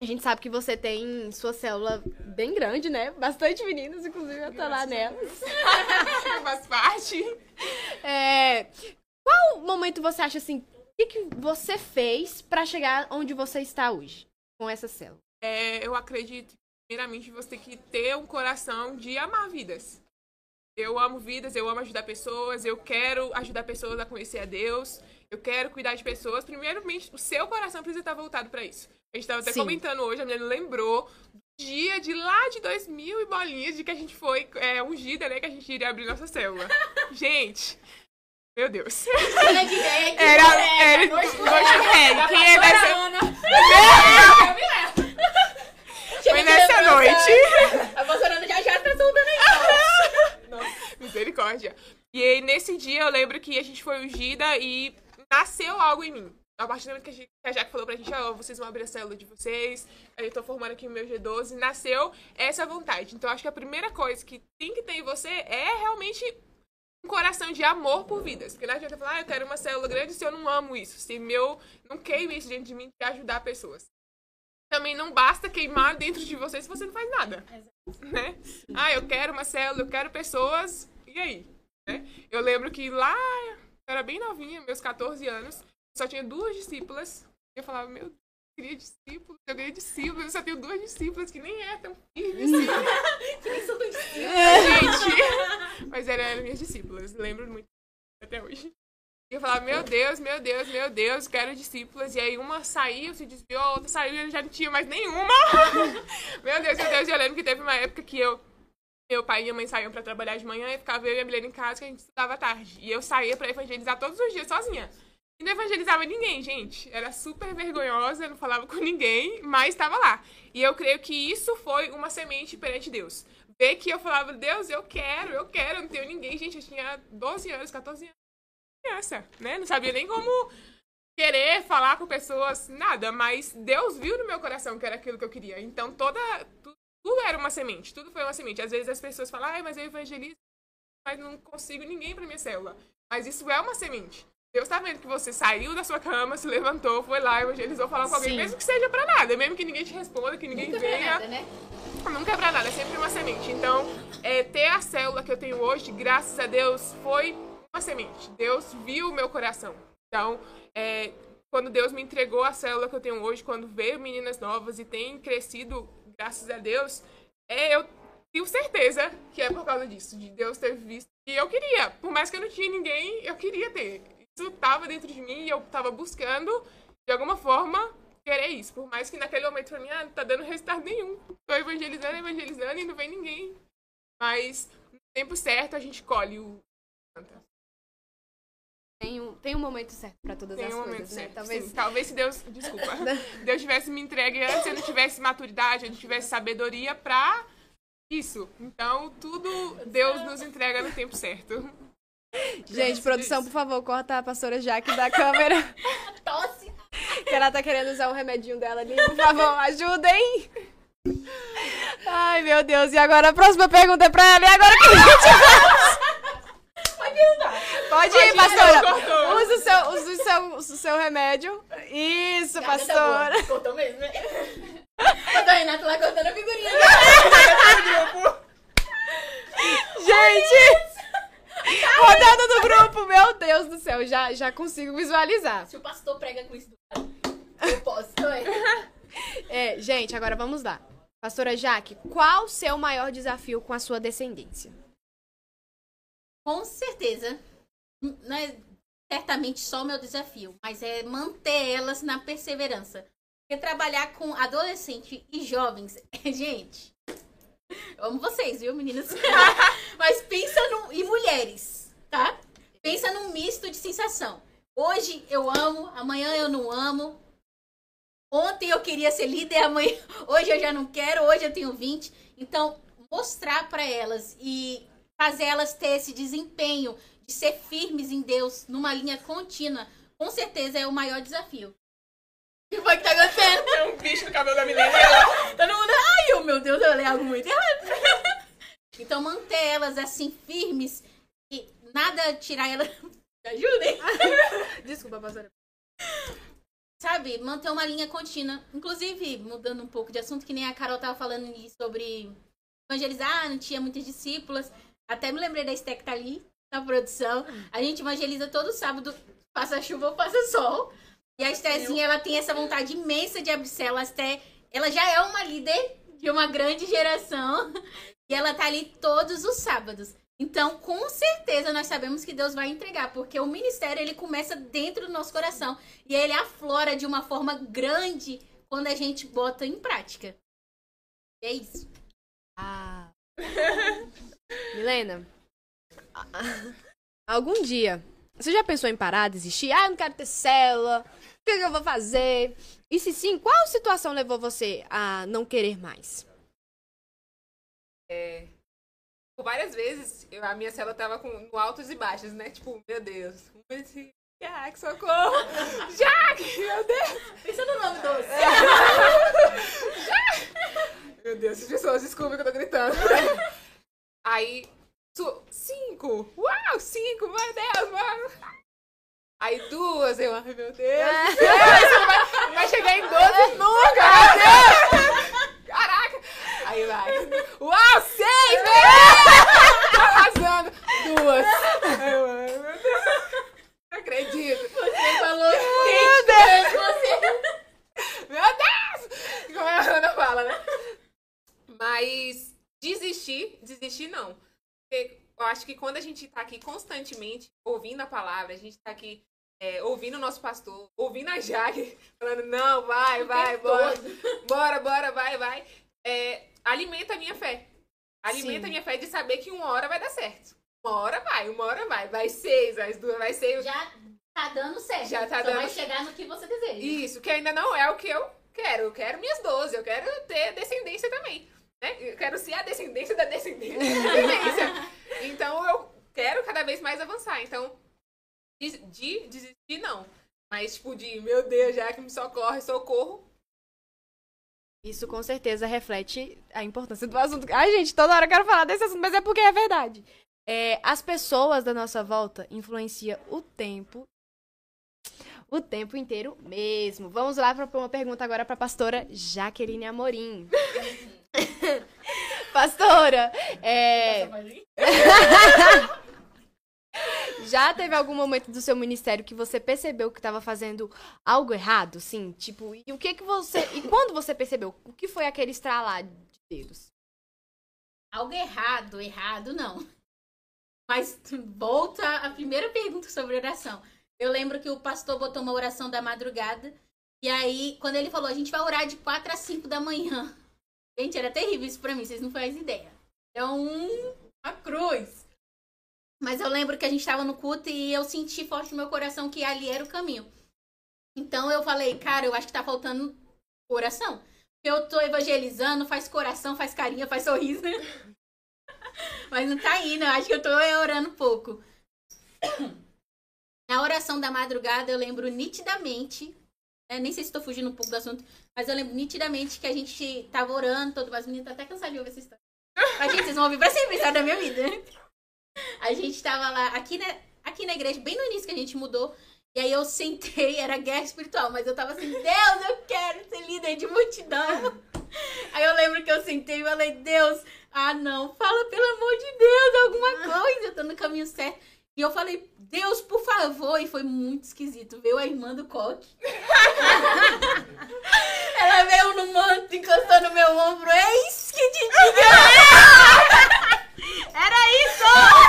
a gente sabe que você tem sua célula bem grande, né? Bastante meninas, inclusive eu tô lá Graças a nelas. <laughs> Faz parte. É, qual momento você acha assim, o que, que você fez pra chegar onde você está hoje com essa célula? É, eu acredito, primeiramente, você tem que ter um coração de amar vidas. Eu amo vidas, eu amo ajudar pessoas, eu quero ajudar pessoas a conhecer a Deus, eu quero cuidar de pessoas. Primeiramente, o seu coração precisa estar voltado para isso. A gente estava até Sim. comentando hoje, a menina lembrou do dia de lá de 2000 e bolinhas, de que a gente foi é, ungida, né? Que a gente iria abrir nossa célula. <laughs> gente, meu Deus. <laughs> Olha de reggae, Era, era de reggae. Quem é dessa... Ana. <laughs> Foi Chega de nessa noite. A Ana já já tá soltando aí. <laughs> Misericórdia. E aí, nesse dia, eu lembro que a gente foi ungida e nasceu algo em mim. A partir do momento que a, gente, que a Jaque falou pra gente, ó, vocês vão abrir a célula de vocês, eu tô formando aqui o meu G12, nasceu essa vontade. Então, acho que a primeira coisa que tem que ter em você é realmente um coração de amor por vidas. Porque não adianta falar, ah, eu quero uma célula grande se eu não amo isso, se meu não queima isso dentro de mim de ajudar pessoas. Também não basta queimar dentro de você se você não faz nada. Né? Ah, eu quero uma célula, eu quero pessoas, e aí? Né? Eu lembro que lá, eu era bem novinha, meus 14 anos, só tinha duas discípulas. E eu falava, meu Deus, eu queria discípulos, eu queria discípulos, eu só tenho duas discípulas que nem é tão firme assim. <laughs> <laughs> Gente, mas eram eram minhas discípulas, lembro muito até hoje. E eu falava, meu Deus, meu Deus, meu Deus, quero discípulas. E aí uma saiu, se desviou, a outra saiu e já não tinha mais nenhuma. <laughs> meu Deus, meu Deus, e eu lembro que teve uma época que eu meu pai e minha mãe saíam pra trabalhar de manhã e ficava eu e a Milena em casa que a gente estudava à tarde. E eu saía pra evangelizar todos os dias sozinha. E não evangelizava ninguém, gente. Era super vergonhosa, não falava com ninguém, mas estava lá. E eu creio que isso foi uma semente perante Deus. Ver que eu falava, Deus, eu quero, eu quero, eu não tenho ninguém. Gente, eu tinha 12 anos, 14 anos. Criança, né? Não sabia nem como querer falar com pessoas, nada. Mas Deus viu no meu coração que era aquilo que eu queria. Então, toda... tu- Tudo era uma semente, tudo foi uma semente. Às vezes as pessoas falam, ai, mas eu evangelizo, mas não consigo ninguém pra minha célula. Mas isso é uma semente. Deus tá vendo que você saiu da sua cama, se levantou, foi lá, evangelizou, falou com alguém, Sim. mesmo que seja pra nada, mesmo que ninguém te responda, que ninguém Nunca venha. nada, né? Nunca é pra nada, é sempre uma semente. Então, é, ter a célula que eu tenho hoje, graças a Deus, foi uma semente. Deus viu o meu coração. Então, é, quando Deus me entregou a célula que eu tenho hoje, quando veio meninas novas e tem crescido, graças a Deus, é, eu tenho certeza que é por causa disso, de Deus ter visto. E eu queria, por mais que eu não tinha ninguém, eu queria ter. Isso tava dentro de mim e eu tava buscando, de alguma forma, querer isso. Por mais que naquele momento pra mim, ah, não tá dando resultado nenhum. Tô evangelizando, evangelizando e não vem ninguém. Mas no tempo certo a gente colhe o. Tem um, tem um momento certo pra todas Tem as um coisas, momento né? certo. Talvez Sim, talvez se Deus. <laughs> Desculpa. Deus tivesse me entregue antes, eu não tivesse maturidade, eu não tivesse sabedoria pra isso. Então, tudo Deus nos entrega no tempo certo. Gente, produção, por favor, corta a pastora Jaque da câmera. <laughs> Tosse. que ela tá querendo usar o remedinho dela ali. Por favor, ajudem. Ai, meu Deus. E agora a próxima pergunta é pra ela. E agora o que a gente faz? Pode. Pode ir, pastora. Usa o seu, usa o seu, usa o seu remédio. Isso, pastora. Cortou mesmo, né? Eu tô Renata lá cortando a figurinha. <laughs> Gente! <laughs> Rodada do grupo, meu Deus do céu, já, já consigo visualizar. Se o pastor prega com isso do lado, eu posso, é? <laughs> É, gente, agora vamos lá. Pastora Jaque, qual o seu maior desafio com a sua descendência? Com certeza. Não é certamente só o meu desafio, mas é manter elas na perseverança. Porque trabalhar com adolescente e jovens, <laughs> gente, eu amo vocês, viu, meninas? <laughs> Mas pensa no. E mulheres, tá? Pensa num misto de sensação. Hoje eu amo, amanhã eu não amo. Ontem eu queria ser líder, amanhã, <laughs> hoje eu já não quero, hoje eu tenho 20. Então, mostrar para elas e fazer elas ter esse desempenho de ser firmes em Deus numa linha contínua, com certeza é o maior desafio. O que foi que tá acontecendo? Tem um bicho no cabelo da menina. Todo mundo, meu Deus, eu falei algo muito errado. <laughs> Então, manter elas assim, firmes e nada tirar elas. <laughs> Me ajudem! <laughs> Desculpa, pastora. Sabe, manter uma linha contínua. Inclusive, mudando um pouco de assunto, que nem a Carol tava falando sobre evangelizar, não tinha muitas discípulas. Até me lembrei da Esté que tá ali na produção. A gente evangeliza todo sábado, passa chuva ou passa sol. E a Estézinha, ela tem essa vontade imensa de abrir célula. A Esté, ela já é uma líder de uma grande geração. E ela tá ali todos os sábados. Então, com certeza, nós sabemos que Deus vai entregar, porque o ministério ele começa dentro do nosso coração e ele aflora de uma forma grande quando a gente bota em prática. É isso. Ah. <laughs> Milena, algum dia você já pensou em parar, desistir? Ah, eu não quero ter célula. O que, que eu vou fazer? E se sim, qual situação levou você a não querer mais? Por várias vezes, eu- a minha célula tava com no altos e baixos, né? Tipo, meu Deus. Assim, Jack, socorro! <laughs> Jack, meu Deus! Pensa no nome doce. <laughs> Meu Deus, as pessoas desculpem que eu tô gritando. <laughs> Aí, cinco! Uau, cinco! Meu Deus, mano! Aí duas, eu, ai meu Deus! Isso vai, vai chegar em 12 nunca! Meu Deus! Caraca! Aí vai. Uau, seis! Meu Deus! Tô arrasando! Duas! Eu, ai, meu Deus! Não acredito! Você falou meu Deus. Você... Meu Deus! Como a Ana fala, né? Mas desistir, desistir não. Porque eu acho que quando a gente tá aqui constantemente ouvindo a palavra, a gente tá aqui é, ouvindo o nosso pastor, ouvindo a Jaque, <laughs> falando, não, vai, vai, tempo bora, <laughs> bora, bora, vai, vai. É, alimenta a minha fé. Alimenta Sim. a minha fé de saber que uma hora vai dar certo. Uma hora vai, uma hora vai. Vai seis, vai duas, vai seis. Já tá dando certo. Já tá Só dando- vai chegar no que você deseja. Isso, que ainda não é o que eu quero. Eu quero minhas 12, eu quero ter descendência também. Né? Eu quero ser a descendência da descendência <laughs> da descendência. então eu quero cada vez mais avançar. Então, de, de desistir, não. Mas, tipo, de meu Deus, já que me socorre, socorro. Isso com certeza reflete a importância do assunto. Ai, gente, toda hora eu quero falar desse assunto, mas é porque é verdade. É, as pessoas da nossa volta influenciam o tempo. O tempo inteiro mesmo. Vamos lá para uma pergunta agora para a pastora Jaqueline Amorim. <laughs> pastora, é, <laughs> já teve algum momento do seu ministério que você percebeu que estava fazendo algo errado, sim? Tipo, e o que que você. E quando você percebeu? O que foi aquele estralar de dedos? Algo errado, errado não. Mas volta a primeira pergunta sobre oração. Eu lembro que o pastor botou uma oração da madrugada. E aí, quando ele falou, a gente vai orar de 4 a 5 da manhã. Gente, era terrível isso pra mim, vocês não fazem ideia. É um, uma cruz. Mas eu lembro que a gente tava no culto e eu senti forte no meu coração que ali era o caminho. Então eu falei, cara, eu acho que tá faltando oração. Eu tô evangelizando, faz coração, faz carinha, faz sorriso. <laughs> Mas não tá indo, eu acho que eu tô orando pouco. <coughs> Na oração da madrugada, eu lembro nitidamente, né, nem sei se tô fugindo um pouco do assunto, mas eu lembro nitidamente que a gente tava orando, todo as meninas tá até cansadas de ouvir essa história. Mas, gente, vocês vão ouvir pra sempre a história da minha vida. A gente tava lá, aqui na, aqui na igreja, bem no início que a gente mudou, e aí eu sentei, era guerra espiritual, mas eu tava assim, Deus, eu quero ser líder de multidão. Aí eu lembro que eu sentei e falei, Deus, ah não, fala pelo amor de Deus alguma coisa, eu tô no caminho certo. E eu falei, Deus, por favor. E foi muito esquisito. Veio a irmã do coque. <laughs> Ela veio no manto, encostou no meu ombro. É isso que te diga. <laughs> Era isso!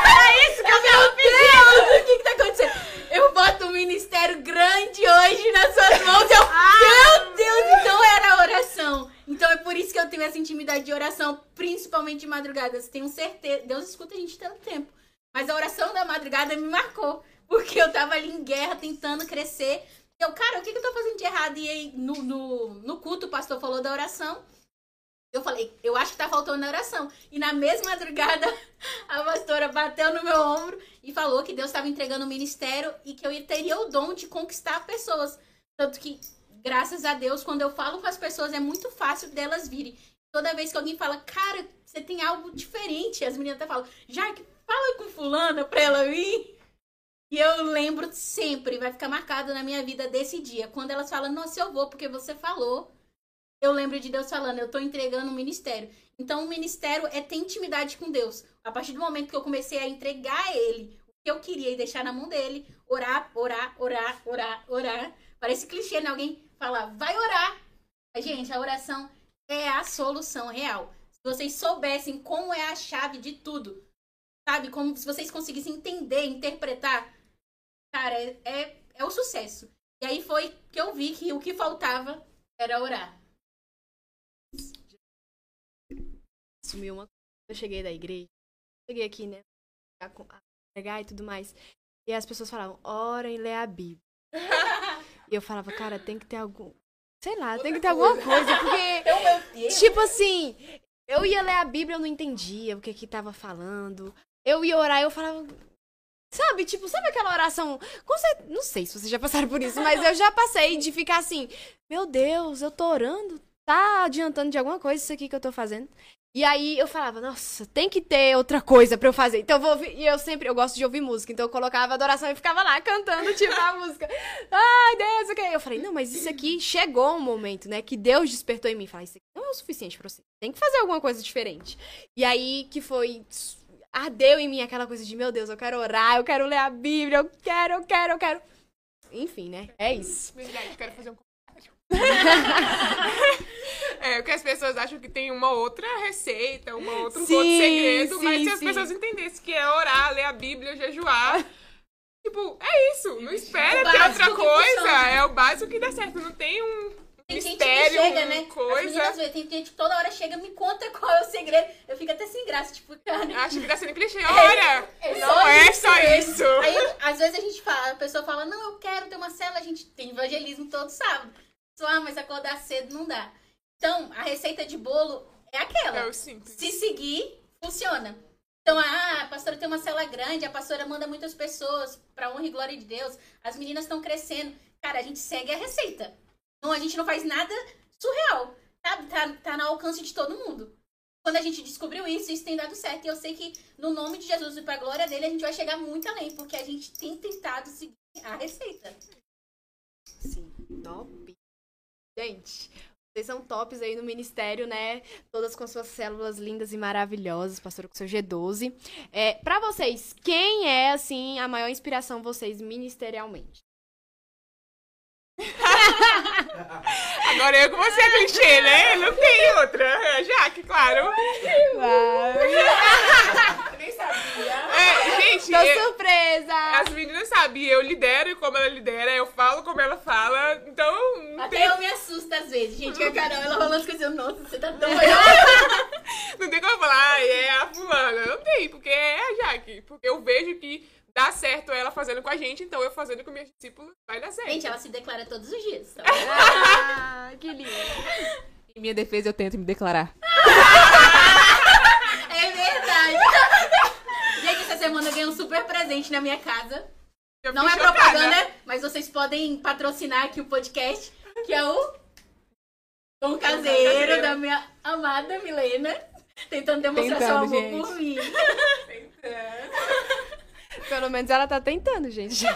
Era isso que eu, me! Deus, o que que tá acontecendo? Eu boto um ministério grande hoje nas suas mãos. Eu, ah, meu Deus, então era oração. Então é por isso que eu tenho essa intimidade de oração, principalmente de madrugadas. Tenho certeza. Deus escuta a gente todo tempo. Mas a oração da madrugada me marcou. Porque eu tava ali em guerra, tentando crescer. Eu, cara, o que, que eu tô fazendo de errado? E aí, no, no, no culto, o pastor falou da oração. Eu falei, eu acho que tá faltando na oração. E na mesma madrugada, <laughs> a pastora bateu no meu ombro e falou que Deus estava entregando o ministério e que eu teria o dom de conquistar pessoas. Tanto que, graças a Deus, quando eu falo com as pessoas, é muito fácil delas virem. Toda vez que alguém fala, cara, você tem algo diferente, as meninas até falam, Jaque, fala com fulana pra ela vir. E eu lembro sempre, vai ficar marcado na minha vida desse dia. Quando elas falam, nossa, eu vou porque você falou eu lembro de Deus falando, eu estou entregando um ministério. Então, o ministério é ter intimidade com Deus. A partir do momento que eu comecei a entregar a Ele o que eu queria e deixar na mão dele, orar, orar, orar, orar, orar. Parece clichê, né? Alguém fala, vai orar. Mas, gente, a oração é a solução real. Se vocês soubessem como é a chave de tudo, sabe? Como se vocês conseguissem entender, interpretar, cara, é, é, é o sucesso. E aí foi que eu vi que o que faltava era orar. Sumiu uma Eu cheguei da igreja, cheguei aqui, né? A pregar e tudo mais. E as pessoas falavam, ora e lê a Bíblia. <laughs> e eu falava, cara, tem que ter algum. Sei lá, Outra tem que ter coisa. alguma coisa, porque. <laughs> tipo assim, eu ia ler a Bíblia, eu não entendia o que que tava falando. Eu ia orar, eu falava. Sabe, tipo, sabe aquela oração? Não sei se vocês já passaram por isso, mas eu já passei de ficar assim, meu Deus, eu tô orando, tá adiantando de alguma coisa isso aqui que eu tô fazendo. E aí eu falava, nossa, tem que ter outra coisa pra eu fazer. Então eu vou ouvir. E eu sempre, eu gosto de ouvir música. Então eu colocava adoração e ficava lá cantando, tipo, a música. <laughs> Ai, Deus, o que? Eu falei, não, mas isso aqui chegou um momento, né? Que Deus despertou em mim. Falei, isso aqui não é o suficiente pra você. Tem que fazer alguma coisa diferente. E aí que foi. Ardeu em mim aquela coisa de, meu Deus, eu quero orar, eu quero ler a Bíblia, eu quero, eu quero, eu quero. Enfim, né? É isso. <laughs> Verdade, eu quero fazer um é, porque as pessoas acham que tem uma outra receita, uma outra, sim, um outro segredo, sim, mas se as sim. pessoas entendessem que é orar, ler a Bíblia, jejuar, tipo, é isso. Não espera ter outra coisa. É o básico que dá certo. Não tem um tem mistério, gente que chega, né? Coisa. As meninas, tem gente que toda hora chega, me conta qual é o segredo. Eu fico até sem graça, tipo, cara. Acho que tá sendo clichê. Olha! É, é não é só isso. Aí, às vezes a gente fala, a pessoa fala, não, eu quero ter uma cela, a gente tem evangelismo todo sábado. Ah, mas acordar cedo não dá. Então, a receita de bolo é aquela. É o simples. Se seguir, funciona. Então, ah, a pastora tem uma cela grande, a pastora manda muitas pessoas para honra e glória de Deus, as meninas estão crescendo. Cara, a gente segue a receita. Não, a gente não faz nada surreal. Tá, tá, tá no alcance de todo mundo. Quando a gente descobriu isso, isso tem dado certo. E eu sei que no nome de Jesus e para a glória dele, a gente vai chegar muito além, porque a gente tem tentado seguir a receita. Sim, top. Gente, vocês são tops aí no ministério, né? Todas com suas células lindas e maravilhosas, pastora com seu G12. É, para vocês, quem é, assim, a maior inspiração vocês ministerialmente? <laughs> Agora eu que você é clichê, né? Não tem outra. É Jaque, claro. Vai. Nem sabia. É, gente. Tô eu, surpresa. As meninas sabem, eu lidero como ela lidera, eu falo como ela fala. Então. Até tem... eu me assusto às vezes, gente. Que a Carol, ela falando as coisas, nossa, você tá tão <laughs> Não tem como falar, é a fulana. Não tem, porque é a Jaque. Porque eu vejo que dá certo ela fazendo com a gente, então eu fazendo com meus discípulos vai dar certo. Gente, ela se declara todos os dias. Tá <laughs> ah, que lindo. Em minha defesa, eu tento me declarar. <laughs> é verdade. Gente, essa semana eu ganhei um super presente na minha casa. Eu Não é chocada. propaganda, mas vocês podem patrocinar aqui o podcast, que é o Tom Caseiro, caseiro. da minha amada Milena. Tentando demonstrar tentando, seu amor gente. por mim. <laughs> Tentando. Pelo menos ela tá tentando, gente. <laughs>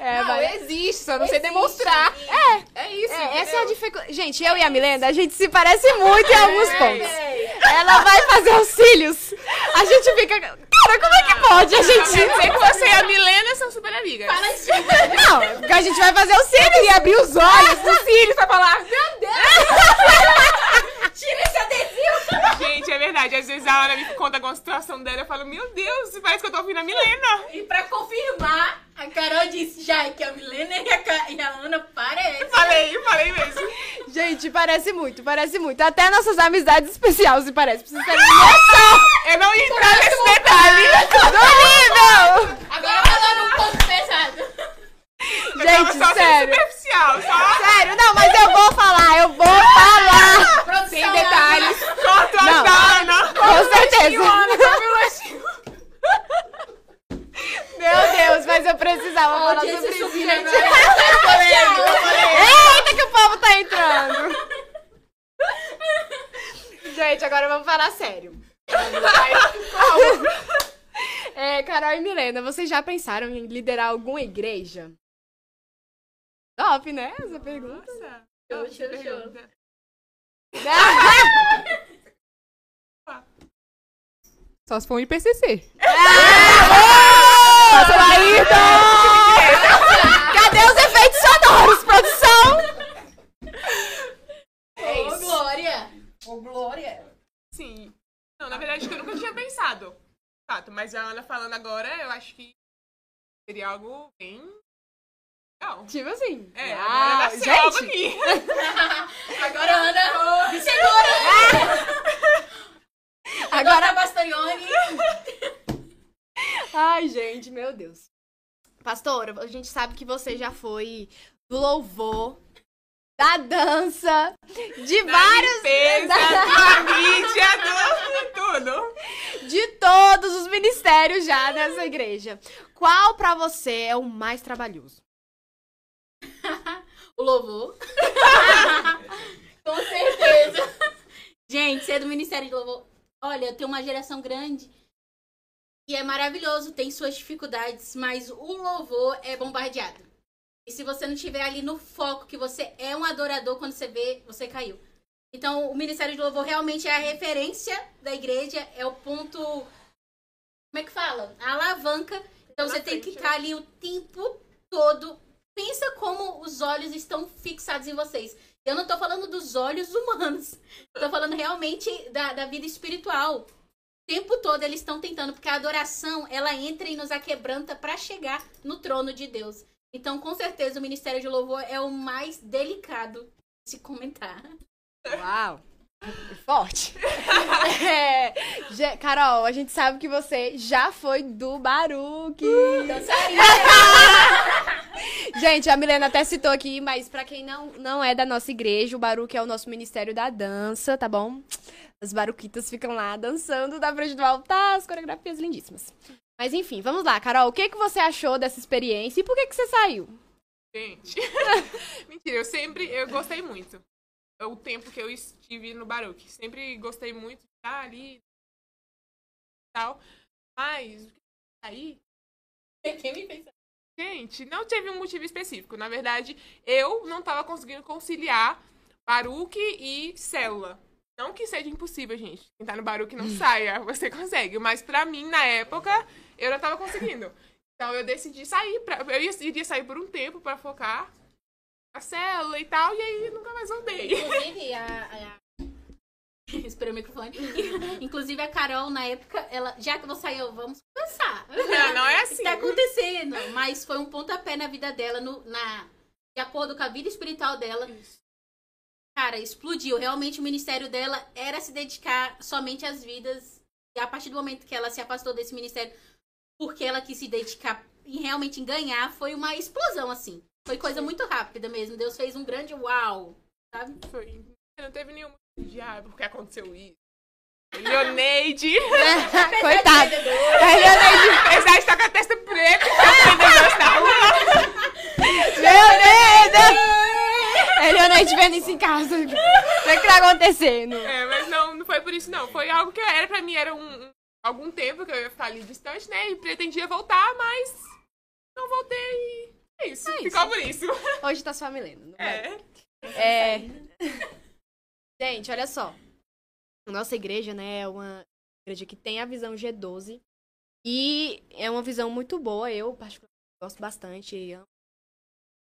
É, não, vai... existe, só não existe. sei demonstrar. É. É isso. É, essa é a dificuldade. Gente, eu e a Milena, a gente se parece muito em alguns é, pontos. É. Ela vai fazer os cílios. A gente fica. Cara, como é que pode? A gente. Quer você e a Milena são super amigas. Fala assim. Não, porque a gente vai fazer os cílios. E abrir os olhos dos cílios pra falar. Meu Deus! Tira esse adesivo! Gente, é verdade. Às vezes a Ana me conta alguma situação dela. Eu falo, meu Deus, parece que eu tô ouvindo a Milena. E pra confirmar, a Carol disse já que a Milena e a, e a Ana parecem. Falei, falei mesmo. Gente, parece muito, parece muito. Até nossas amizades especiais se parece. Pra vocês terem noção Eu não ia entrar nesse detalhe. do nível! Agora falando um pouco pesado. Eu tava Gente, só sério. superficial, só Sério, não, mas eu vou falar, eu vou falar! Produção, Sem detalhes. corto a Não. Dana. Com certeza! Meu Deus, mas eu precisava falar sobre isso, gente. agora. Eita, que o povo tá entrando! Gente, agora vamos falar sério. É, Carol e Milena, vocês já pensaram em liderar alguma igreja? Top, né? Essa pergunta. Nossa. Show, Nossa, show, pergunta. <laughs> Só se for um IPCC. Passa lá, Cadê os efeitos sonoros, produção? Ô, Glória! Ô, Glória! Sim. Não, na verdade, que eu nunca tinha pensado. Fato, mas a Ana falando agora, eu acho que seria algo bem legal. Tipo assim. É, uau, agora nasceu algo gente, aqui. <laughs> Agora, Ana, vencedora! <laughs> Agora- Agora, Bastaglione. <laughs> Ai, gente, meu Deus. Pastora, a gente sabe que você já foi do louvor, da dança, de Da vários. limpeza, da- da mídia, do, tudo. de todos os ministérios já nessa igreja. Qual pra você é o mais trabalhoso? <laughs> O louvor. <laughs> Com certeza. Gente, ser do Ministério de Louvor. Olha, tem uma geração grande e é maravilhoso, tem suas dificuldades, mas o louvor é bombardeado. E se você não estiver ali no foco, que você é um adorador, quando você vê, você caiu. Então, o Ministério de Louvor realmente é a referência da igreja, é o ponto. Como é que fala? A alavanca. Então, você tem que estar ali o tempo todo. Pensa como os olhos estão fixados em vocês. Eu não tô falando dos olhos <laughs> humanos. Tô falando realmente da, da vida espiritual. O tempo todo eles estão tentando, porque a adoração, ela entra e nos aquebranta para chegar no trono de Deus. Então, com certeza, o Ministério de Louvor é o mais delicado de se comentar. Uau! Forte. <laughs> É, Carol, a gente sabe que você já foi do Baruque. <laughs> Gente, a Milena até citou aqui, mas pra quem não, não é da nossa igreja, o Baruque é o nosso ministério da dança, tá bom? As baruquitas ficam lá dançando da frente do altar, as coreografias lindíssimas. Mas enfim, vamos lá, Carol, o que, que você achou dessa experiência e por que, que você saiu? Gente. <laughs> Mentira, eu sempre. Eu gostei muito. O tempo que eu estive no Baruque. Sempre gostei muito de estar ali. tal. Mas. Aí. <laughs> Quem me fez Gente, não teve um motivo específico. Na verdade, eu não tava conseguindo conciliar Baruque e célula. Não que seja impossível, gente. Quem tá no Baruque não saia, <laughs> você consegue. Mas pra mim, na época, eu não tava conseguindo. Então eu decidi sair. Pra, eu ia- iria sair por um tempo pra focar a célula e tal. E aí nunca mais voltei. Inclusive, a. a... <laughs> Espera o microfone. <laughs> Inclusive, a Carol, na época, ela. Já que você saiu, vamos conversar. Não, não é O assim. que tá acontecendo? Mas foi um pontapé na vida dela, no, na, de acordo com a vida espiritual dela. Cara, explodiu. Realmente o ministério dela era se dedicar somente às vidas. E a partir do momento que ela se afastou desse ministério, porque ela quis se dedicar em realmente em ganhar, foi uma explosão, assim. Foi coisa muito rápida mesmo. Deus fez um grande uau, sabe? Foi. Não teve nenhum de, ah, porque aconteceu isso. Leoneide. <laughs> Coitada. A Leoneide, Apesar de estar com a testa preta, tá. Leoneide! A Leoneide vendo isso em casa. O que, que tá acontecendo? É, mas não, não foi por isso, não. Foi algo que era pra mim, era um, um- algum tempo que eu ia ficar ali distante, né? E pretendia voltar, mas não voltei e é isso. É Ficou isso. por isso. Hoje tá só a Milena. não é? É. É. Gente, olha só. A nossa igreja, né, é uma igreja que tem a visão G12. E é uma visão muito boa. Eu, particularmente, gosto bastante. Amo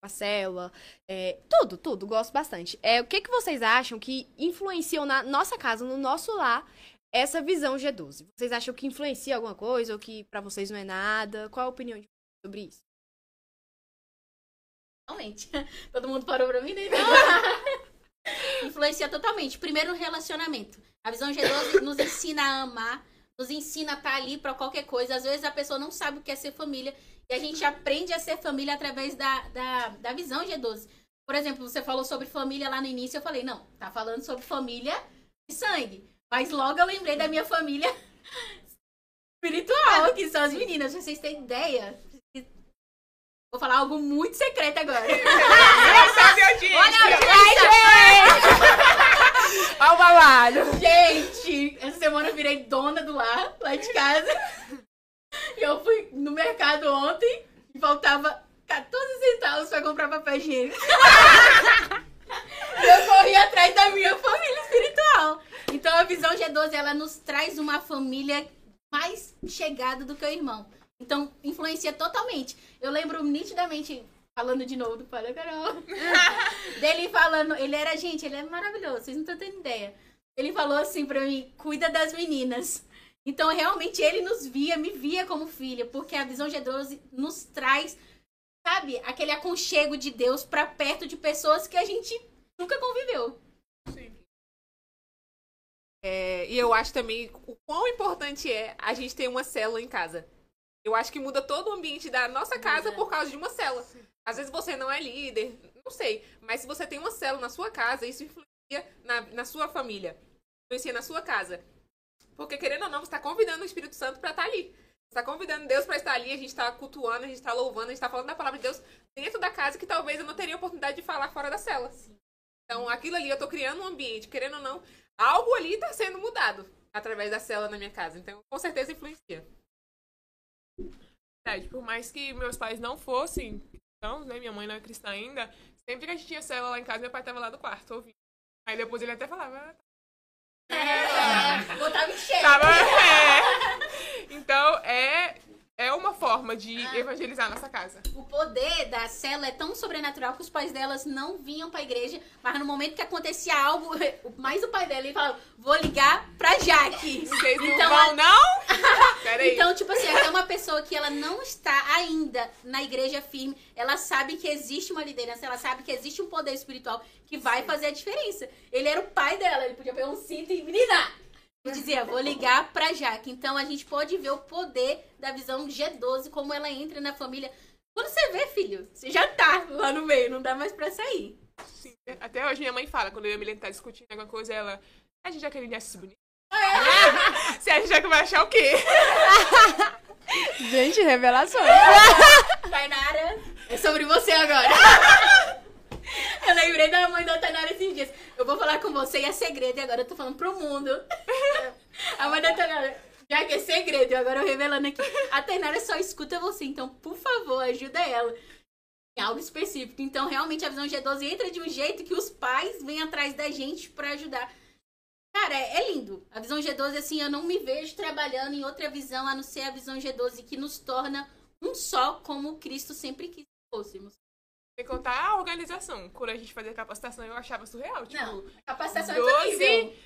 a célula. é, tudo, tudo. Gosto bastante. É, o que, que vocês acham que influenciam na nossa casa, no nosso lar, essa visão G12? Vocês acham que influencia alguma coisa ou que pra vocês não é nada? Qual a opinião de vocês sobre isso? Realmente. <laughs> Todo mundo parou pra mim, né? <laughs> Influencia totalmente. Primeiro no relacionamento. A visão G12 nos ensina a amar, nos ensina a estar ali pra qualquer coisa. Às vezes a pessoa não sabe o que é ser família. E a gente aprende a ser família através da, da, da visão G12. Por exemplo, você falou sobre família lá no início, eu falei, não, tá falando sobre família de sangue. Mas logo eu lembrei da minha família <laughs> espiritual, que são as meninas. Vocês terem ideia. Vou falar algo muito secreto agora. <laughs> Audiência? Olha a audiência! Olha o babado. Gente, essa semana eu virei dona do lar, lá de casa. E eu fui no mercado ontem e faltava 14 centavos pra comprar papel higiênico. E eu corri atrás da minha família espiritual. Então a visão G12, ela nos traz uma família mais chegada do que o irmão. Então, influencia totalmente. Eu lembro nitidamente, falando de novo do Pai da Carol, <laughs> dele falando, ele era, gente, ele é maravilhoso, vocês não estão tendo ideia. Ele falou assim pra mim, cuida das meninas. Então, realmente, ele nos via, me via como filha, porque a visão G12 nos traz, sabe, aquele aconchego de Deus pra perto de pessoas que a gente nunca conviveu. É, e eu acho também o quão importante é a gente ter uma célula em casa. Eu acho que muda todo o ambiente da nossa casa por causa de uma célula. Às vezes você não é líder, não sei. Mas se você tem uma célula na sua casa, isso influencia na, na sua família. Influencia na sua casa. Porque, querendo ou não, você está convidando o Espírito Santo para estar ali. Você está convidando Deus para estar ali, a gente está cultuando, a gente está louvando, a gente está falando da palavra de Deus dentro da casa que talvez eu não teria oportunidade de falar fora da célula. Então, aquilo ali, eu tô criando um ambiente, querendo ou não, algo ali está sendo mudado através da célula na minha casa. Então, com certeza influencia. Verdade, por mais que meus pais não fossem cristãos, né? Minha mãe não é cristã ainda. Sempre que a gente tinha célula lá em casa, meu pai tava lá do quarto ouvindo. Aí depois ele até falava. "Ah, É, botava em cheio. Tava, é. Então, é, é uma forma de evangelizar a nossa casa. O poder da célula é tão sobrenatural que os pais delas não vinham pra igreja, mas no momento que acontecia algo, <laughs> mais o pai dela ele falava: vou ligar pra Jaque. Vocês não Então, vão, não? <laughs> Peraí. Então, tipo assim, até uma pessoa que ela não está ainda na igreja firme, ela sabe que existe uma liderança, ela sabe que existe um poder espiritual que vai fazer a diferença. Ele era o pai dela, ele podia pegar um cinto e menina! Dizia, vou ligar pra Jaque. Então a gente pode ver o poder da visão G12, como ela entra na família. Quando você vê, filho, você já tá lá no meio, não dá mais pra sair. Sim, Até hoje minha mãe fala, quando eu e a Milene tá discutindo alguma coisa, ela. A gente já quer ele se bonito. Você acha já que vai achar o quê? <laughs> Gente, revelações. Tainara, é sobre você agora. <laughs> Eu lembrei da mãe da Tainara esses dias. Eu vou falar com você e é segredo, e agora eu tô falando pro mundo. <laughs> A mãe da Tainara, já que é segredo, e agora eu revelando aqui. A Tainara só escuta você, então, por favor, ajuda ela. Em algo específico. Então, realmente, a visão G12 entra de um jeito que os pais vêm atrás da gente pra ajudar. Cara, é, é lindo. A visão G12, assim, eu não me vejo trabalhando em outra visão a não ser a visão G12 que nos torna um só, como Cristo sempre quis que fôssemos. Sem contar a organização. Quando a gente fazia capacitação, eu achava surreal. Tipo, Não, capacitação é 12 incrível.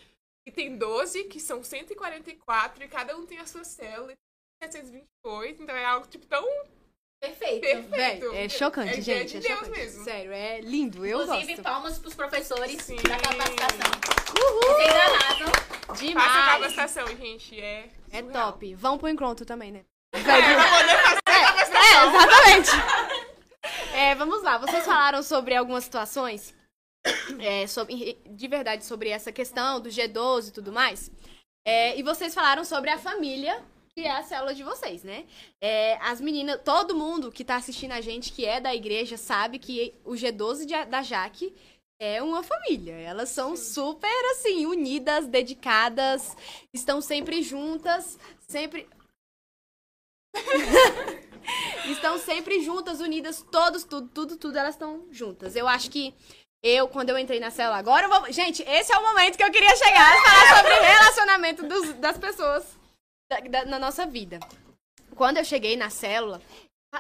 E tem 12, que são 144, e cada um tem a sua célula. e 728, então é algo, tipo, tão Perfeito. perfeito. Véi, é chocante, é gente. É É de Deus chocante. mesmo. Sério, é lindo. Eu Inclusive, gosto. palmas pros professores Sim. da capacitação. Uhul! Vocês arrasam. Faça a Demais. capacitação, gente. É, É surreal. top. Vão pro encontro também, né? É, pra poder fazer a É, capacitação. exatamente. É, vamos lá. Vocês falaram sobre algumas situações, é, sobre, de verdade, sobre essa questão do G12 e tudo mais. É, e vocês falaram sobre a família, que é a célula de vocês, né? É, as meninas, todo mundo que tá assistindo a gente, que é da igreja, sabe que o G12 de- da Jaque é uma família. Elas são super, assim, unidas, dedicadas, estão sempre juntas, sempre. <laughs> estão sempre juntas, unidas, todos, tudo, tudo, tudo, elas estão juntas. Eu acho que eu, quando eu entrei na célula agora, eu vou... gente, esse é o momento que eu queria chegar, falar sobre <laughs> relacionamento dos- das pessoas da- da- na nossa vida. Quando eu cheguei na célula,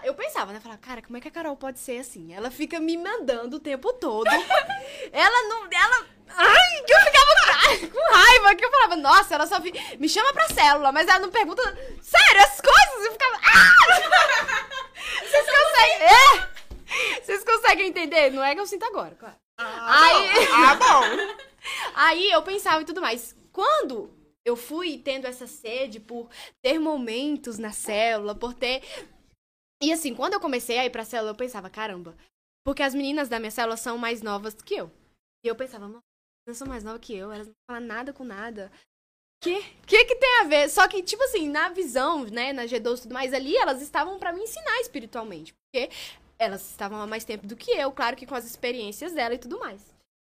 eu pensava, né? Falava, cara, como é que a Carol pode ser assim? Ela fica me mandando o tempo todo. <laughs> ela não. Ela. Ai, que eu ficava com raiva, que eu falava, nossa, ela só fi- me chama pra célula, mas ela não pergunta. Sério, as coisas! Eu ficava. Ah! <laughs> Vocês conseguem. É! Vocês conseguem entender? Não é que eu sinto agora, claro. Aí, Ah, bom. <laughs> aí eu pensava e tudo mais. Quando eu fui tendo essa sede por ter momentos na célula, por ter. E assim, quando eu comecei a ir pra célula, eu pensava, caramba. Porque as meninas da minha célula são mais novas que eu. E eu pensava, nossa, elas são mais novas que eu, elas não falam nada com nada. Que? Que que tem a ver? Só que, tipo assim, na visão, né, na G12 e tudo mais, ali, elas estavam pra me ensinar espiritualmente. Porque elas estavam há mais tempo do que eu, claro que com as experiências dela e tudo mais.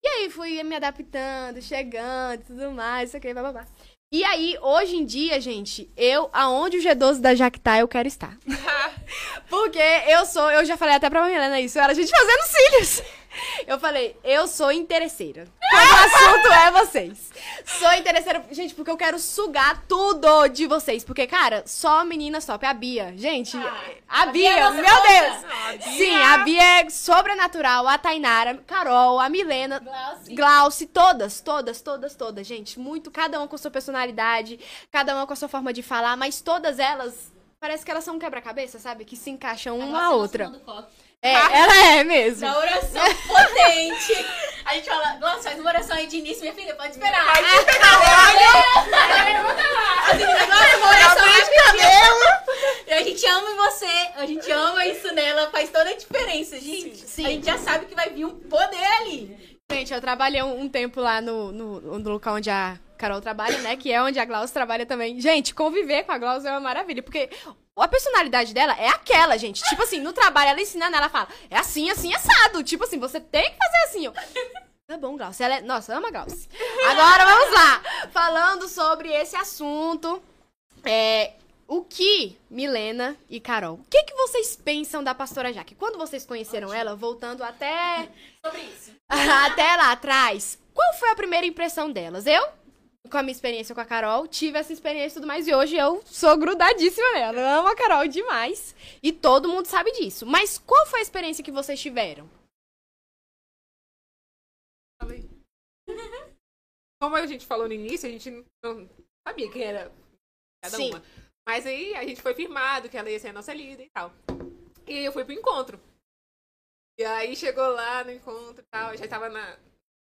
E aí fui me adaptando, chegando e tudo mais, isso aqui, bababá. E aí, hoje em dia, gente, eu, aonde o G12 da Jaque tá, eu quero estar. <laughs> Porque eu sou, eu já falei até pra Helena isso, era a gente fazendo cílios. <laughs> Eu falei, eu sou interesseira. O assunto é vocês. Sou interesseira, gente, porque eu quero sugar tudo de vocês. Porque, cara, só meninas top. A Bia, gente, a Bia, Bia é nossa meu. Deus. Ah, Bia. Sim, a Bia é sobrenatural. A Tainara, Carol, a Milena, Glauci. Glauci, todas, todas, todas, todas, gente. Muito, cada uma com sua personalidade, cada uma com a sua forma de falar, mas todas elas, parece que elas são um quebra-cabeça, sabe? Que se encaixam uma a outra. É, ela é mesmo. Da oração potente. A gente fala, Glaucio, faz uma oração aí de início, minha filha, pode esperar. Pode pegar logo. As meninas, Glaucio, uma oração aí de cabelo. A gente ama você, a gente ama isso nela, faz toda a diferença, gente. Sim. A gente já sabe que vai vir um poder ali. Gente, eu trabalhei um, um tempo lá no, no, no local onde a Carol trabalha, né? Que é onde a Glaucia trabalha também. Gente, conviver com a Glaucia é uma maravilha, porque a personalidade dela é aquela, gente. Tipo assim, no trabalho, ela ensinando, ela fala, é assim, assim, assado. Tipo assim, você tem que fazer assim, ó. Tá bom, Glaucia. Ela é... Nossa, ama a Glaucia. Agora, vamos lá. Falando sobre esse assunto, é... O que, Milena e Carol, o que, que vocês pensam da pastora Jaque? Quando vocês conheceram ela, voltando até <laughs> Sobre isso. <laughs> até lá atrás, qual foi a primeira impressão delas? Eu, com a minha experiência com a Carol, tive essa experiência e tudo mais, e hoje eu sou grudadíssima nela. Eu amo a Carol demais. E todo mundo sabe disso. Mas qual foi a experiência que vocês tiveram? Como a gente falou no início, a gente não sabia quem era cada Sim. uma. Mas aí a gente foi firmado que ela ia ser a nossa líder e tal. E aí eu fui pro encontro. E aí chegou lá no encontro e tal. Eu já tava na.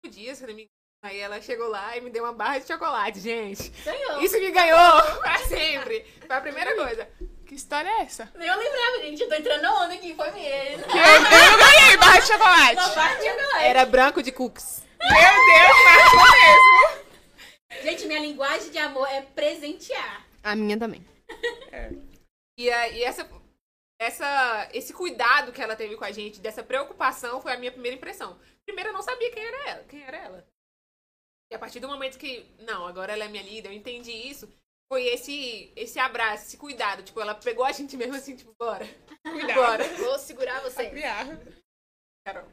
No dia, se não me engano. Aí ela chegou lá e me deu uma barra de chocolate, gente. Ganhou. Isso me ganhou <laughs> pra sempre. Foi a primeira coisa. Que história é essa? Nem eu lembrava, gente. Eu tô entrando na onda aqui, foi mesmo. Eu, eu não ganhei barra de chocolate. Uma parte de chocolate. Era branco de cookies. Meu Deus, marcou mesmo. Gente, minha linguagem de amor é presentear. A minha também. E, a- e essa, essa, esse cuidado que ela teve com a gente, dessa preocupação, foi a minha primeira impressão. Primeiro, eu não sabia quem era ela. Quem era ela. E a partir do momento que, não, agora ela é minha líder, eu entendi isso, foi esse, esse abraço, esse cuidado. Tipo, ela pegou a gente mesmo assim, tipo, bora. Cuidado. Bora. <laughs> Vou segurar você. Criar. Carol.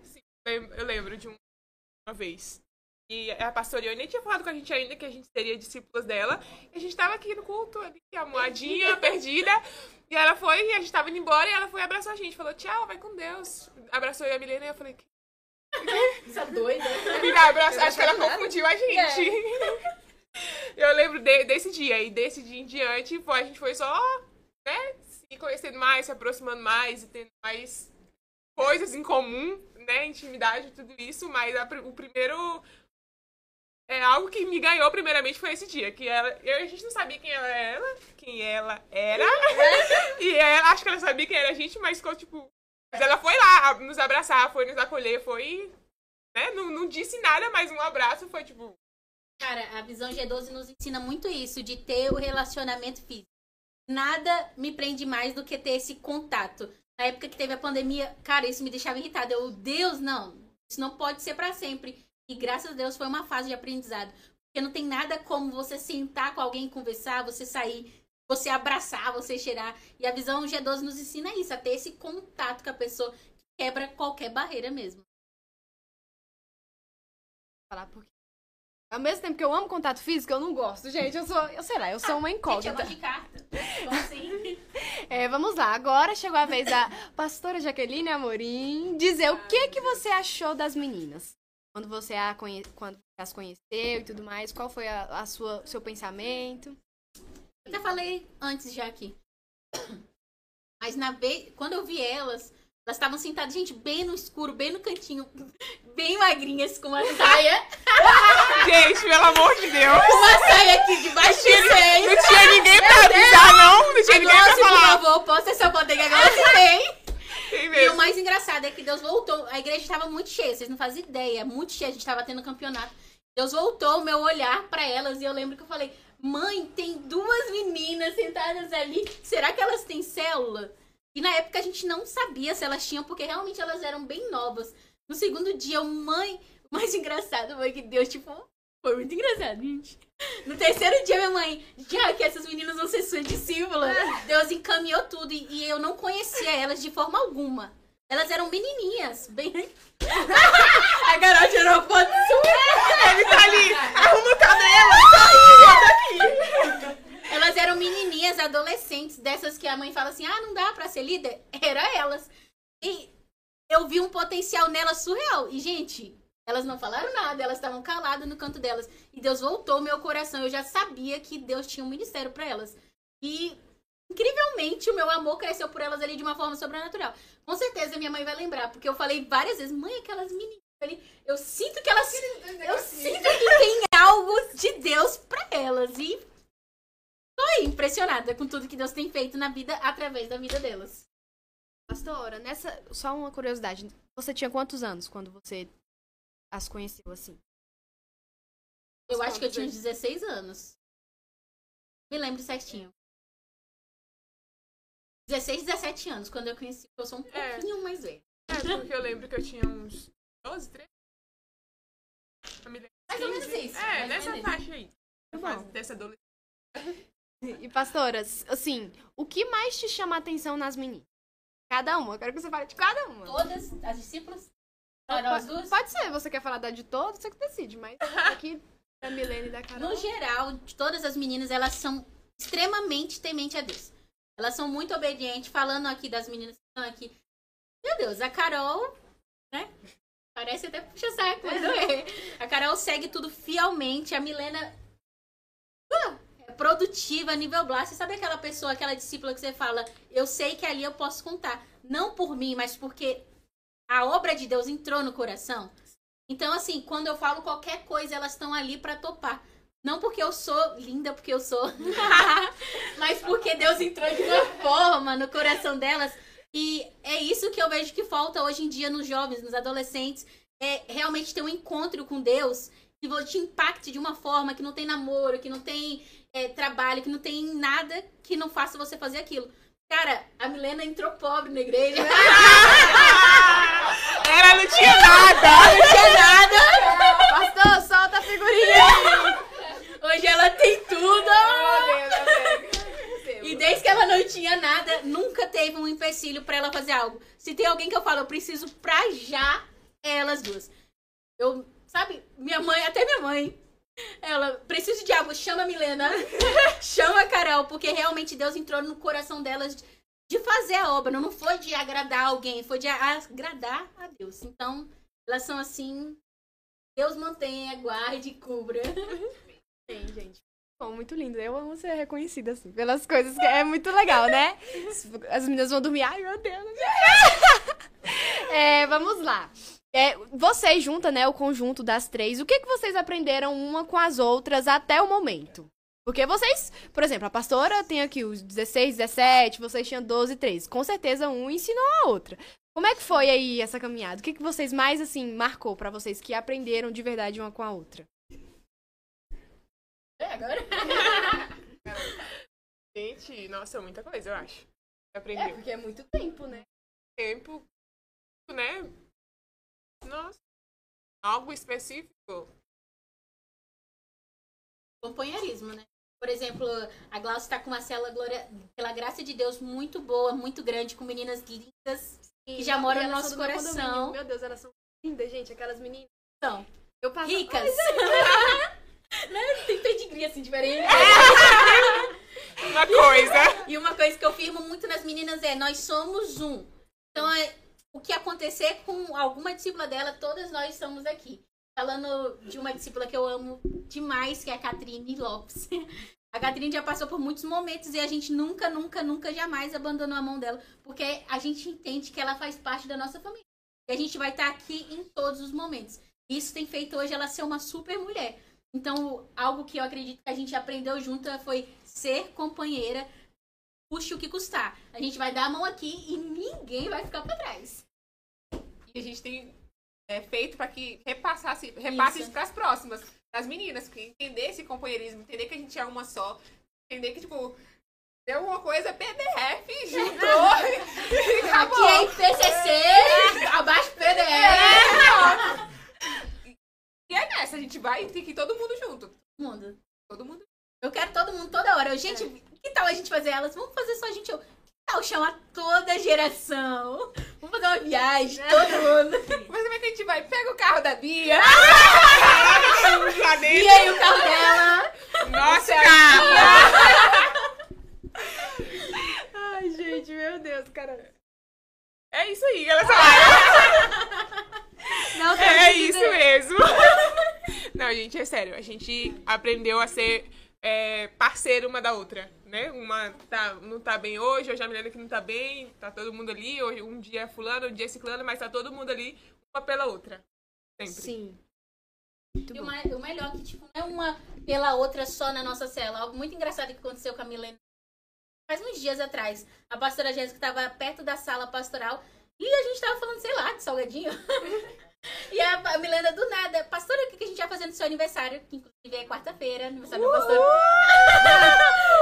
Lem- Eu lembro de um- uma vez. E a pastora Ione nem tinha falado com a gente ainda que a gente seria discípulas dela. E a gente tava aqui no culto, ali, amuadinha, perdida. E ela foi, e a gente tava indo embora, e ela foi abraçar a gente. Falou, tchau, vai com Deus. Abraçou eu e a Milena, e eu falei, "Que <laughs> Essa doida. Abraço- acho que ela confundiu a gente. <laughs> Eu lembro de- desse dia. E desse dia em diante, foi, a gente foi só, né, se conhecendo mais, se aproximando mais e tendo mais coisas em comum, né, intimidade, tudo isso. Mas a o primeiro... É algo que me ganhou primeiramente foi esse dia, que ela, eu, a gente não sabia quem ela era, quem ela era, <laughs> e ela, acho que ela sabia quem era a gente, mas ficou tipo, mas ela foi lá nos abraçar, foi nos acolher, foi né? Não, não disse nada, mas um abraço foi tipo. Cara, a visão G12 nos ensina muito isso, de ter o relacionamento físico. Nada me prende mais do que ter esse contato. Na época que teve a pandemia, cara, isso me deixava irritada. Eu, Deus, não. Isso não pode ser pra sempre. E graças a Deus foi uma fase de aprendizado. Porque não tem nada como você sentar com alguém, conversar, você sair, você abraçar, você cheirar. E a visão G12 nos ensina isso, a ter esse contato com a pessoa que quebra qualquer barreira mesmo. Falar porque... Ao mesmo tempo que eu amo contato físico, eu não gosto. Gente, eu sou, eu sei lá, eu sou uma Gente, é incógnita. gosto de carta. Assim? <laughs> É, vamos lá, agora chegou a vez da pastora Jaqueline Amorim dizer o que que você achou das meninas. Quando você, a conhe... Quando as conheceu e tudo mais, qual foi a, a sua seu pensamento? Até falei antes já aqui. Mas na vez, quando eu vi elas, Elas estavam sentadas, gente, bem no escuro, bem no cantinho, bem magrinhas, com uma saia. <laughs> Gente, pelo amor de Deus. Uma saia aqui debaixo do seio. Não tinha ninguém pra avisar, não. Não tinha A ninguém pra Glaucia, por falar. favor, posta essa foto aí que tem. E o mais engraçado é que Deus voltou. A igreja estava muito cheia, vocês não fazem ideia. Muito cheia, a gente estava tendo campeonato. Deus voltou o meu olhar para elas e eu lembro que eu falei: Mãe, tem duas meninas sentadas ali. Será que elas têm célula? E na época a gente não sabia se elas tinham, porque realmente elas eram bem novas. No segundo dia, o mãe. O mais <laughs> engraçado foi que Deus, tipo, foi muito engraçado, gente. No terceiro dia, minha mãe, já que essas meninas vão ser sua discípula, Deus encaminhou tudo e, e eu não conhecia elas de forma alguma. Elas eram menininhas, bem. <laughs> A Carol tirou foto sua. Ele tá ali, arruma o cabelo. Elas eram menininhas, adolescentes, dessas que a mãe fala assim: ah, não dá pra ser líder. Era elas. E eu vi um potencial nelas surreal. E, gente, elas não falaram nada, elas estavam caladas no canto delas. E Deus voltou meu coração. Eu já sabia que Deus tinha um ministério pra elas. E, incrivelmente, o meu amor cresceu por elas ali de uma forma sobrenatural. Com certeza minha mãe vai lembrar, porque eu falei várias vezes: mãe, aquelas meninas ali, eu sinto que elas. Eu sinto que tem algo de Deus pra elas. E tô impressionada com tudo que Deus tem feito na vida através da vida delas. Pastora, nessa. Só uma curiosidade. Você tinha quantos anos quando você as conheceu assim? Eu acho que eu tinha uns 16 anos. Me lembro certinho. 16, 17 anos, quando eu conheci, eu sou um É. pouquinho mais velha. É, porque eu lembro que eu tinha uns 12, 13. Eu me lembro. Mais ou menos isso. É, nessa menos faixa aí. Tá Fase dessa adolescência. <laughs> E pastoras, assim, o que mais te chama a atenção nas meninas? Cada uma, eu quero que você fale de cada uma. Todas as discípulas. Ah, nós duas. Pode ser, você quer falar da de todos, você que decide, mas aqui da Milene e da Carol. No geral, de todas as meninas, elas são extremamente tementes a Deus. Elas são muito obedientes. Falando aqui das meninas que estão aqui. Meu Deus, a Carol, né? Parece até puxa saco, mas não é. <laughs> A Carol segue tudo fielmente. A Milena ah, é produtiva, nível blast. Sabe aquela pessoa, aquela discípula que você fala, eu sei que ali eu posso contar. Não por mim, mas porque a obra de Deus entrou no coração. Então, assim, quando eu falo qualquer coisa, elas estão ali pra topar. Não porque eu sou linda, porque eu sou. <laughs> mas porque Deus entrou de uma forma no coração delas. E é isso que eu vejo que falta hoje em dia nos jovens, nos adolescentes. É realmente ter um encontro com Deus que te impacte de uma forma que não tem namoro, que não tem é, trabalho, que não tem nada que não faça você fazer aquilo. Cara, a Milena entrou pobre na igreja. <laughs> Ela não tinha nada. Não tinha nada. Pastor, solta a figurinha! Hoje ela tem tudo. E desde que ela não tinha nada, nunca teve um empecilho pra ela fazer algo. Se tem alguém que eu falo, eu preciso pra já, é elas duas. Eu, sabe, minha mãe, até minha mãe, ela, preciso de algo, chama a Milena, <laughs> chama a Carol, porque realmente Deus entrou no coração delas de, fazer a obra. Não foi de agradar alguém, foi de agradar a Deus. Então, elas são assim, Deus mantenha, guarde, cubra. <laughs> Sim, gente. Bom, muito lindo. Eu amo ser reconhecida assim, pelas coisas que é muito legal, né? As meninas vão dormir. Ai, meu Deus. <laughs> É, vamos lá. É, vocês juntam, né, o conjunto das três. O que, que vocês aprenderam uma com as outras até o momento? Porque vocês, por exemplo, a pastora tem aqui os 16, 17, vocês tinham 12, 13. Com certeza um ensinou a outra. Como é que foi aí essa caminhada? O que, que vocês mais, assim, marcou pra vocês que aprenderam de verdade uma com a outra? É, agora? <laughs> Gente, nossa, muita coisa, eu acho. É, Aprendeu. porque é muito tempo, né? Tempo, né? Nossa. Algo específico. companheirismo, né? Por exemplo, a Glaucia tá com uma célula, glória, pela graça de Deus, muito boa, muito grande, com meninas lindas. Que já moram no nosso meu coração. condomínio. Meu Deus, elas são lindas, gente. Aquelas meninas. São Eu passo... ricas. <laughs> né? Tem pedigree assim, diferente. <laughs> Uma coisa. E uma coisa que eu firmo muito nas meninas é, nós somos um. Então, é, o que acontecer com alguma discípula dela, todas nós estamos aqui. Falando de uma discípula que eu amo demais, que é a Catrine Lopes. <laughs> A Catrine já passou por muitos momentos e a gente nunca, nunca, nunca, jamais abandonou a mão dela, porque a gente entende que ela faz parte da nossa família. E a gente vai estar aqui em todos os momentos. Isso tem feito hoje ela ser uma super mulher. Então, algo que eu acredito que a gente aprendeu junto foi ser companheira, custe o que custar. A gente vai dar a mão aqui e ninguém vai ficar pra trás. E a gente tem é, feito para que repassasse, repasse Isso. para as próximas, das meninas, porque entender esse companheirismo, entender que a gente é uma só, entender que, tipo, deu alguma coisa, PDF, juntou <laughs> e acabou. Aqui é IPCC, abaixo PDF. E é nessa, a gente vai tem que ir todo mundo junto. Todo mundo. Todo mundo. Eu quero todo mundo toda hora. Eu, gente, que tal a gente fazer elas? Vamos fazer só a gente. Eu, que tal chamar toda a geração? Vamos fazer uma viagem, todo <laughs> mundo. Mas como é que a gente vai? Pega o carro da Bia. E aí o carro dela? Nossa, carro! Ai, gente, meu Deus, cara. É isso aí, galera. <laughs> Não É isso mesmo. <laughs> Não, gente, é sério. A gente aprendeu a ser é, parceira uma da outra, né? Uma tá, não tá bem hoje, hoje a Milena que não tá bem, tá todo mundo ali. Hoje, um dia é fulano, um dia é ciclano, mas tá todo mundo ali, uma pela outra. Sempre. Sim. Muito E o, bom. mais- o melhor é que, tipo, não é uma pela outra só na nossa cela. Algo muito engraçado que aconteceu com a Milena. Faz uns dias atrás, a pastora Jéssica estava perto da sala pastoral e a gente tava falando, sei lá, de salgadinho. <laughs> e a, Milena, do nada, pastora, o que a gente vai fazer no seu aniversário? Que inclusive é quarta-feira, aniversário da pastora.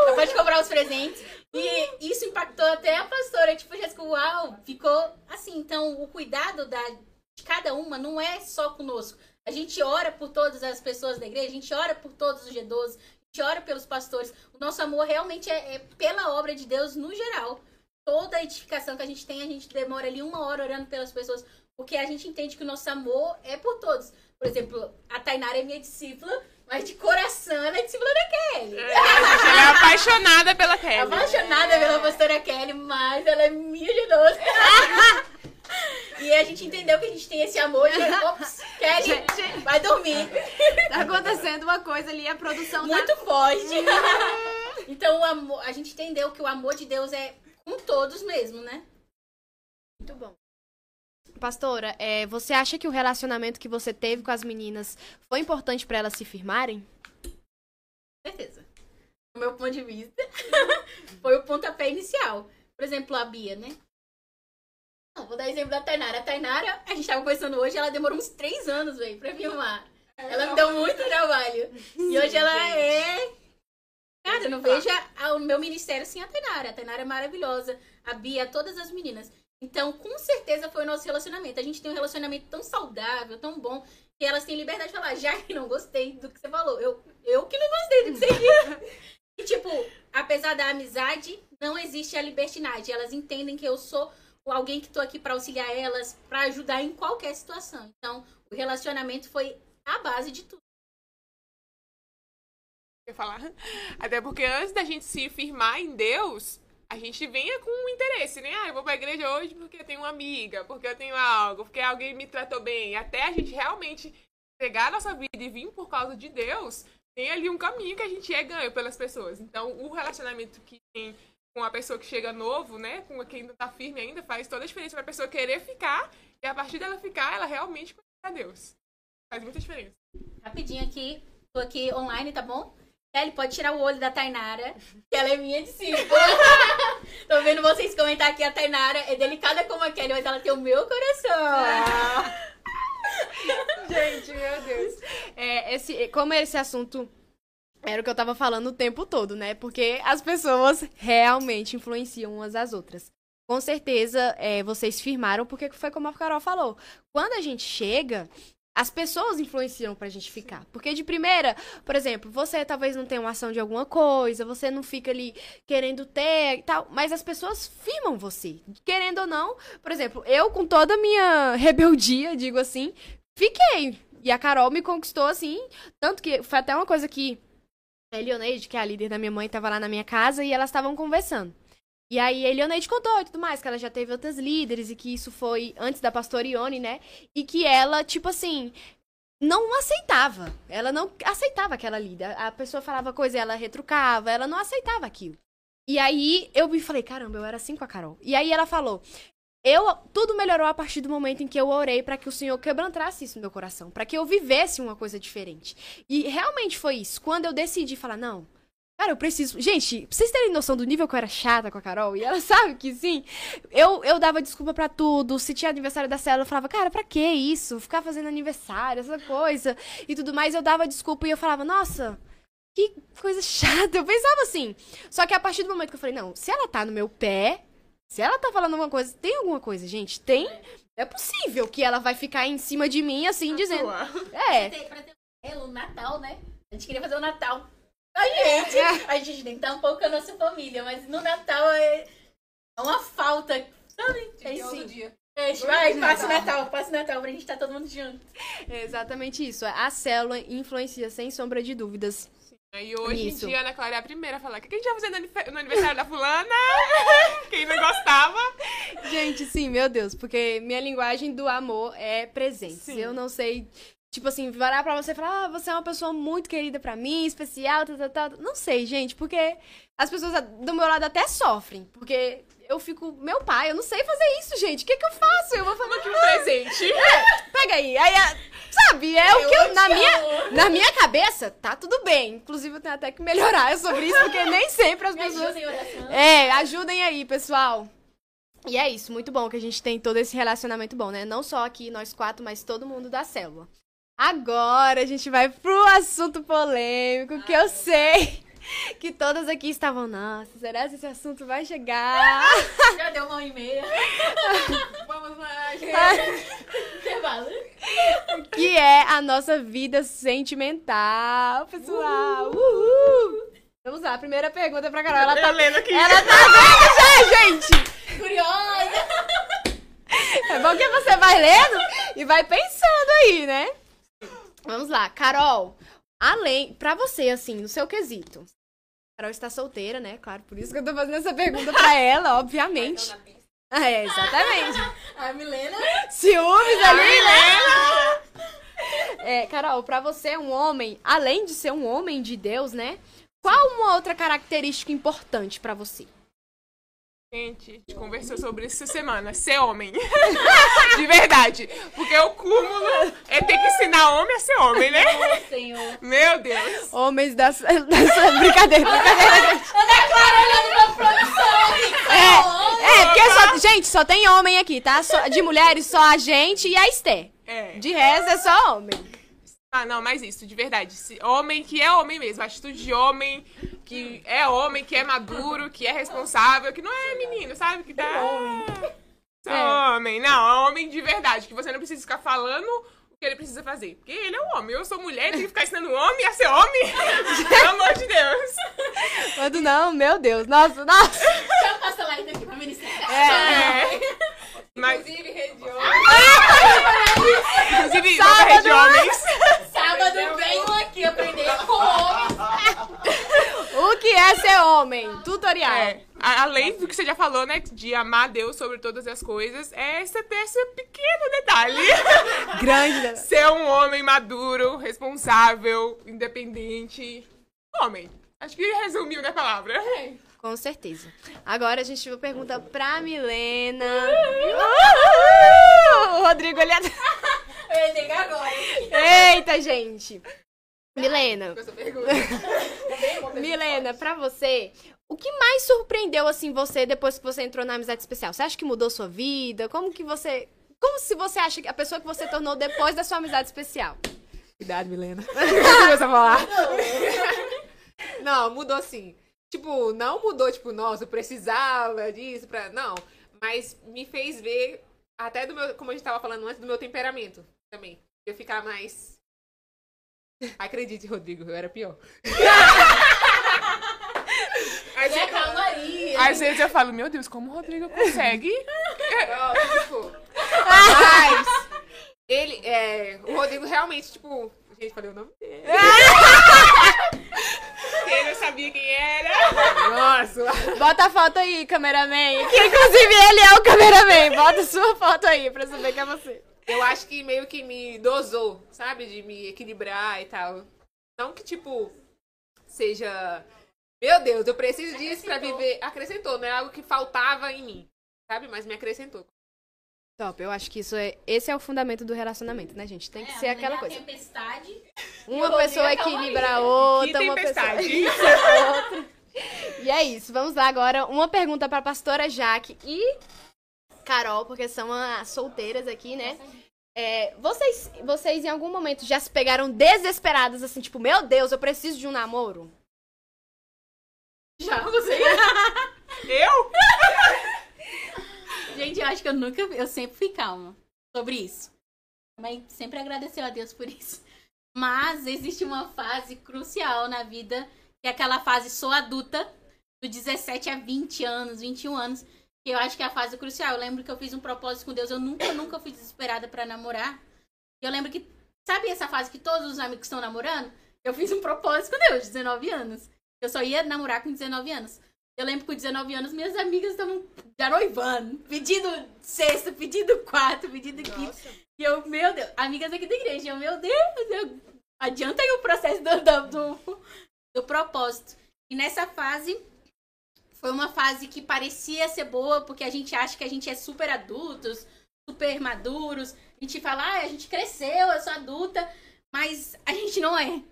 Ela pode comprar os presentes. E isso impactou até a pastora. Tipo, Jéssica, uau, ficou assim. Então, o cuidado da, de cada uma não é só conosco. A gente ora por todas as pessoas da igreja, a gente ora por todos os G12, a gente ora pelos pastores. O nosso amor realmente é, é pela obra de Deus no geral. Toda a edificação que a gente tem, a gente demora ali uma hora orando pelas pessoas, porque a gente entende que o nosso amor é por todos. Por exemplo, a Tainara é minha discípula, mas de coração ela é discípula da Kelly. É, a gente é apaixonada pela Kelly. Apaixonada pela pastora Kelly, mas ela é minha de doce. <laughs> e a gente entendeu que a gente tem esse amor de. Ops, Kelly, vai dormir. Tá acontecendo uma coisa ali, a produção tá... Muito forte. <laughs> então, o amor, a gente entendeu que o amor de Deus é com todos mesmo, né? Muito bom. Pastora, é, você acha que o relacionamento que você teve com as meninas foi importante pra elas se firmarem? certeza. Do meu ponto de vista, <laughs> foi o pontapé inicial. Por exemplo, a Bia, né? Não, vou dar exemplo da Tainara. A Tainara, a gente tava conversando hoje, ela demorou uns três anos, velho, pra filmar. Ela me deu muito trabalho. E hoje ela é. Cara, eu não vejo a- o meu ministério sem a Tainara. A Tainara é maravilhosa. A Bia, todas as meninas. Então, com certeza foi o nosso relacionamento. A gente tem um relacionamento tão saudável, tão bom, que elas têm liberdade de falar, já que não gostei do que você falou. Eu, eu que não gostei do que você disse. <laughs> E, tipo, apesar da amizade, não existe a libertinagem. Elas entendem que eu sou alguém que tô aqui pra auxiliar elas, pra ajudar em qualquer situação. Então, o relacionamento foi a base de tudo. Quer falar? Até porque antes da gente se firmar em Deus, a gente venha com interesse, né? Ah, eu vou pra igreja hoje porque eu tenho uma amiga, porque eu tenho algo, porque alguém me tratou bem. Até a gente realmente pegar a nossa vida e vir por causa de Deus, tem ali um caminho que a gente é ganho pelas pessoas. Então, o relacionamento que tem com a pessoa que chega novo, né? Com quem não tá firme ainda, faz toda a diferença pra pessoa querer ficar e a partir dela ficar, ela realmente conhecer a Deus. Faz muita diferença. Rapidinho aqui, tô aqui online, tá bom? Kelly, pode tirar o olho da Tainara, que ela é minha discípula. <laughs> Tô vendo vocês comentar aqui, a Tainara é delicada como a Kelly, mas ela tem o meu coração. Gente, meu Deus. É, esse, como esse assunto era o que eu tava falando o tempo todo, né? Porque as pessoas realmente influenciam umas às outras. Com certeza, é, vocês firmaram, porque foi como a Carol falou. Quando a gente chega, as pessoas influenciam pra gente ficar. Porque de primeira, por exemplo, você talvez não tenha uma ação de alguma coisa, você não fica ali querendo ter e tal, mas as pessoas firmam você. Querendo ou não, por exemplo, eu com toda a minha rebeldia, digo assim, fiquei. E a Carol me conquistou assim, tanto que foi até uma coisa que a Elioneide, que é a líder da minha mãe, tava lá na minha casa e elas estavam conversando. E aí a Elioneide contou e tudo mais, que ela já teve outras líderes e que isso foi antes da pastora Ione, né? E que ela, tipo assim, não aceitava. Ela não aceitava aquela lida. A pessoa falava coisa, ela retrucava, ela não aceitava aquilo. E aí eu me falei, caramba, eu era assim com a Carol. E aí ela falou: eu tudo melhorou a partir do momento em que eu orei para que o Senhor quebrantasse isso no meu coração, para que eu vivesse uma coisa diferente. E realmente foi isso. Quando eu decidi falar, não, Cara, eu preciso. Gente, pra vocês terem noção do nível que eu era chata com a Carol, e ela <laughs> sabe que sim, eu, eu dava desculpa pra tudo. Se tinha aniversário da célula, eu falava, cara, pra que isso? Ficar fazendo aniversário, essa coisa e tudo mais. Eu dava desculpa e eu falava, nossa, que coisa <laughs> chata. Eu pensava assim. Só que a partir do momento que eu falei, não, se ela tá no meu pé, se ela tá falando alguma coisa, tem alguma coisa, gente? Tem. É possível que ela vai ficar em cima de mim assim, dizendo. Sua. É. Pra ter o Natal, né? A gente queria fazer o Natal. A gente, a gente nem tá um pouco a nossa família, mas no Natal é é uma falta, sabe? É sim. do dia. É, vai, passa o Natal, passa o Natal pra gente estar todo mundo junto. É exatamente isso. A célula influencia, sem sombra de dúvidas. E hoje Isso. em dia, a Ana Clara é a primeira a falar: o que a gente vai fazer no anive- no aniversário da fulana? <laughs> Quem não gostava? Gente, sim, meu Deus, porque minha linguagem do amor é presente. Eu não sei, tipo assim, varar pra você e falar, ah, você é uma pessoa muito querida pra mim, especial, tal, tal, tal. Não sei, gente, porque as pessoas do meu lado até sofrem, porque eu fico, meu pai, eu não sei fazer isso, gente. O que que eu faço? Eu vou falar, Que um presente. pega aí. Aí, sabe, é o que eu, na minha, na minha cabeça, tá tudo bem. Inclusive, eu tenho até que melhorar sobre isso, porque nem sempre as Me pessoas é, ajudem aí, pessoal. E é isso, muito bom que a gente tem todo esse relacionamento bom, né? Não só aqui nós quatro, mas todo mundo da célula. Agora a gente vai pro assunto polêmico, que eu sei que todas aqui estavam, nossa, será que esse assunto vai chegar? <laughs> Já deu uma hora e meia. <laughs> Vamos lá, gente. Intervalo. que é a nossa vida sentimental, pessoal. Uhul. Vamos lá, primeira pergunta pra Carol. Ela Eu tá, lendo aqui. ela tá vendo já, gente? Curiosa. É bom que você vai lendo e vai pensando aí, né? Vamos lá, Carol. Além, pra você, assim, no seu quesito. Carol está solteira, né? Claro, por isso que eu tô fazendo essa pergunta pra <laughs> ela, obviamente. Ah, É, exatamente. <laughs> A Milena. Ciúmes ali, né? É, Carol, pra você, um homem, além de ser um homem de Deus, né? Qual uma outra característica importante pra você? Gente, a gente conversou sobre isso essa semana. Ser homem. <laughs> De verdade. Porque o cúmulo é ter que ensinar homem a ser homem, né? Ô, Senhor. Meu Deus. Homens das, <laughs> das brincadeira, brincadeira. Ana Clara olhando pra produção. É, é, porque só, gente, só tem homem aqui, tá? Só- de mulheres, só a gente e a Esté. É. De resto, é só homem. Ah, não, mas isso, de verdade. Se- homem que é homem mesmo. Atitude de homem, que é homem, que é maduro, que é responsável, que não é menino, sabe? Que tá. É. homem. Não, é homem de verdade. Que você não precisa ficar falando o que ele precisa fazer. Porque ele é um homem. Eu sou mulher, tenho que ficar ensinando homem a ser homem. Pelo amor de Deus. Quando não, meu Deus. Nossa, nossa. Já passa lá daqui pra Ministério. É. Mas, Inclusive, rede de inclusive, Sábado. nova rede de homens. Sábado venham aqui aprender com homens. O que é ser homem? Tutorial. É, a- além do que você já falou, né? De amar Deus sobre todas as coisas, é você ter esse pequeno detalhe. <laughs> Grande. né? Ser um homem maduro, responsável, independente. Homem. Acho que resumiu na palavra. Com certeza. Agora a gente vai perguntar pra Milena. O Rodrigo ali atrás. <laughs> Eu ia agora. Eita, gente. Milena. essa pergunta. <laughs> Milena, pra você, o que mais surpreendeu assim você depois que você entrou na amizade especial? Você acha que mudou sua vida? Como que você, como se você acha que a pessoa que você tornou depois da sua amizade especial? Cuidado, Milena. <laughs> Começa a falar. Não, mudou sim. Tipo, não mudou, tipo, nossa, eu precisava disso pra. Não. Mas me fez ver, até do meu, como a gente tava falando antes, do meu temperamento também. Eu ficar mais. <laughs> Acredite, Rodrigo, eu era pior. Às, a ve- calmaria. às vezes eu falo, meu Deus, como o Rodrigo consegue? <laughs> Nossa, tipo. Mas. Ele, é. O Rodrigo realmente, tipo. Gente, falei o nome dele. <laughs> Não sabia quem era? Nossa. Bota a foto aí, cameraman. Que inclusive ele é o cameraman. Bota sua foto aí pra saber que é você. eu acho que meio que me dosou, sabe? De me equilibrar e tal. Não que, tipo, seja. Meu Deus, eu preciso disso pra viver. Acrescentou, não é algo que faltava em mim, sabe? Mas me acrescentou. Top, eu acho que isso é. Esse é o fundamento do relacionamento, né, gente? Tem que É, ser aquela mulher coisa. tempestade. Uma pessoa a equilibra a outra, Que uma pessoa. tempestade. <laughs> Isso, a outra. E é isso. Vamos lá agora. Uma pergunta pra pastora Jaque e Carol, porque são as solteiras aqui, né? É, vocês, vocês em algum momento já se pegaram desesperadas, assim, tipo, meu Deus, eu preciso de um namoro? Já você. <laughs> Eu? <laughs> Gente, eu acho que eu nunca. Eu sempre fui calma sobre isso. Mas sempre agradeceu a Deus por isso. Mas existe uma fase crucial na vida, que é aquela fase sou adulta, do 17 a 20 anos, 21 anos, que eu acho que é a fase crucial. Eu lembro que eu fiz um propósito com Deus, eu nunca, nunca fui desesperada pra namorar. E eu lembro que, sabe essa fase que todos os amigos estão namorando? Eu fiz um propósito com Deus, 19 anos. Eu só ia namorar com 19 anos. Eu lembro que com 19 anos minhas amigas estavam já noivando, pedindo sexto, pedindo quarto, pedindo quinto. E eu, meu Deus, amigas aqui da igreja, eu, meu Deus, eu, adianta aí o processo do, do, do, do propósito. E nessa fase, foi uma fase que parecia ser boa, porque a gente acha que a gente é super adultos, super maduros. A gente fala, ah, a gente cresceu, eu sou adulta, mas a gente não é.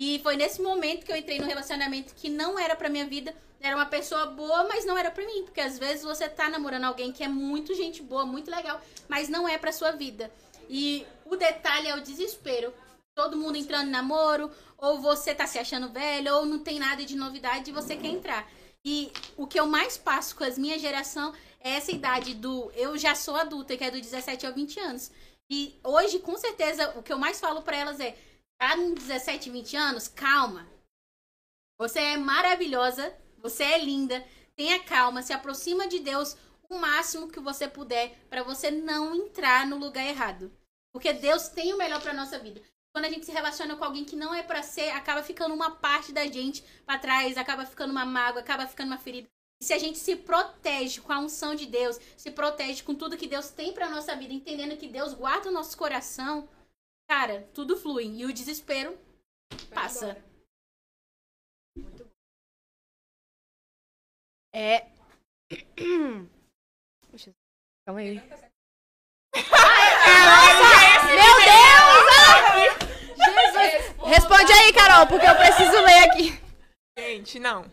E foi nesse momento que eu entrei no relacionamento que não era pra minha vida. Era uma pessoa boa, mas não era pra mim. Porque às vezes você tá namorando alguém que é muito gente boa, muito legal, mas não é pra sua vida. E o detalhe é o desespero. Todo mundo entrando em namoro, ou você tá se achando velho, ou não tem nada de novidade e você quer entrar. E o que eu mais passo com as minha geração é essa idade do eu já sou adulta, que é do 17 ao 20 anos. E hoje, com certeza, o que eu mais falo pra elas é: tá com 17, 20 anos? Calma. Você é maravilhosa, você é linda, tenha calma, se aproxima de Deus o máximo que você puder pra você não entrar no lugar errado. Porque Deus tem o melhor pra nossa vida. Quando a gente se relaciona com alguém que não é pra ser, acaba ficando uma parte da gente pra trás, acaba ficando uma mágoa, acaba ficando uma ferida. E se a gente se protege com a unção de Deus, se protege com tudo que Deus tem pra nossa vida, entendendo que Deus guarda o nosso coração, cara, tudo flui. E o desespero passa. É. <clears throat> Puxa, calma aí. Meu Deus! ah! Jesus! Responde aí, Carol, porque eu preciso ler aqui. Gente, não.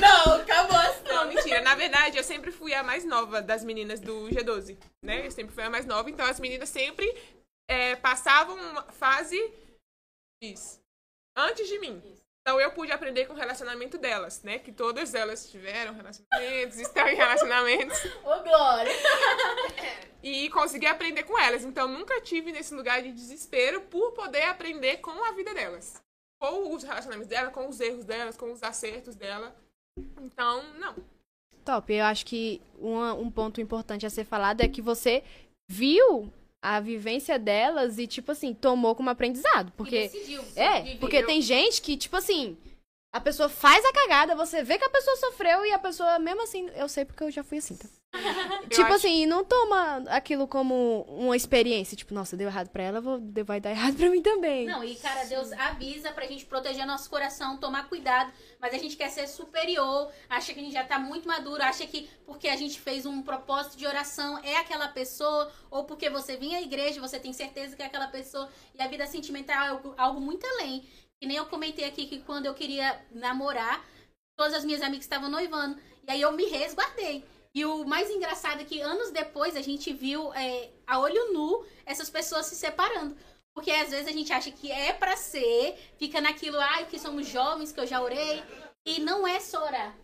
Não, acabou Não, mentira. Na verdade, eu sempre fui a mais nova das meninas do G12, né? Eu sempre fui a mais nova, então as meninas sempre é, passavam uma fase X antes de mim. Então eu pude aprender com o relacionamento delas, né? Que todas elas tiveram relacionamentos, estão em relacionamentos. <laughs> Ô, Glória. E consegui aprender com elas. Então nunca tive nesse lugar de desespero por poder aprender com a vida delas. Com os relacionamentos delas, com os erros delas, com os acertos dela. Então, não. Top, eu acho que uma- um ponto importante a ser falado é que você viu a vivência delas e, tipo assim, tomou como aprendizado. Porque. E decidiu É, porque tem gente que, tipo assim, a pessoa faz a cagada, você vê que a pessoa sofreu e a pessoa, mesmo assim, eu sei porque eu já fui assim, tá? <laughs> tipo acho- assim, não toma aquilo como uma experiência, tipo, nossa, deu errado pra ela, vou, vai dar errado pra mim também. Não, e cara, Deus avisa pra gente proteger nosso coração, tomar cuidado, mas a gente quer ser superior, acha que a gente já tá muito maduro, acha que porque a gente fez um propósito de oração é aquela pessoa, ou porque você vinha à igreja, você tem certeza que é aquela pessoa, e a vida sentimental é algo, algo muito além. Que nem eu comentei aqui que quando eu queria namorar, todas as minhas amigas estavam noivando, e aí eu me resguardei. E o mais engraçado é que anos depois a gente viu é, a olho nu essas pessoas se separando. Porque às vezes a gente acha que é pra ser, fica naquilo, ai, que somos jovens, que eu já orei. E não é só orar.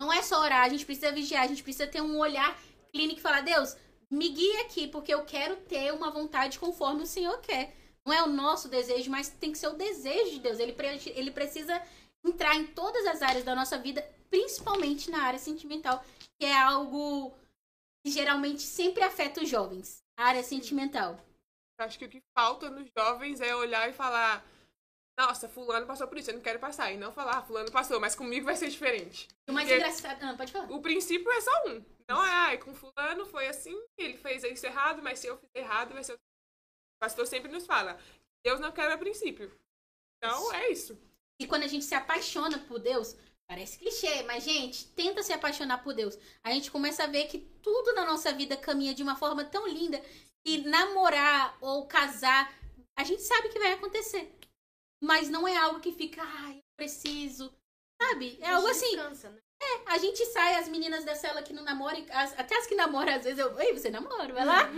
Não é só orar, a gente precisa vigiar, a gente precisa ter um olhar clínico e falar, Deus, me guia aqui, porque eu quero ter uma vontade conforme o Senhor quer. Não é o nosso desejo, mas tem que ser o desejo de Deus. Ele, ele precisa entrar em todas as áreas da nossa vida, principalmente na área sentimental, que é algo que geralmente sempre afeta os jovens. A área sentimental. Acho que o que falta nos jovens é olhar e falar: nossa, fulano passou por isso, eu não quero passar. E não falar, ah, fulano passou, mas comigo vai ser diferente. O mais Porque- engraçado. Ah, pode falar. O princípio é só um. Não é, ai, com fulano foi assim, ele fez isso errado, mas se eu fiz errado, vai ser... O pastor sempre nos fala, Deus não quebra princípio. Então, é isso. E quando a gente se apaixona por Deus, parece clichê, mas, gente, tenta se apaixonar por Deus. A gente começa a ver que tudo na nossa vida caminha de uma forma tão linda que namorar ou casar, a gente sabe que vai acontecer. Mas não é algo que fica, ai, eu preciso. Sabe? É algo assim. Descansa, né? A gente sai, as meninas da cela que não namoram, e as- até as que namoram, às vezes eu. Ei, você namora, vai lá.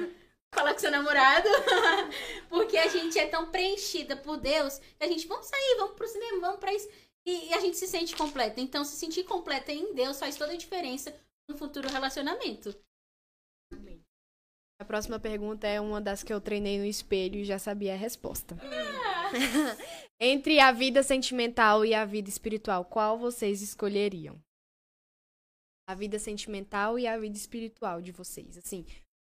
Falar com seu namorado. <laughs> Porque a gente é tão preenchida por Deus que a gente, vamos sair, vamos pro cinema, vamos pra isso. E, e a gente se sente completa. Então, se sentir completa em Deus faz toda a diferença no futuro relacionamento. A próxima pergunta é uma das que eu treinei no espelho e já sabia a resposta. <laughs> Entre a vida sentimental e a vida espiritual, qual vocês escolheriam? A vida sentimental e a vida espiritual de vocês, assim.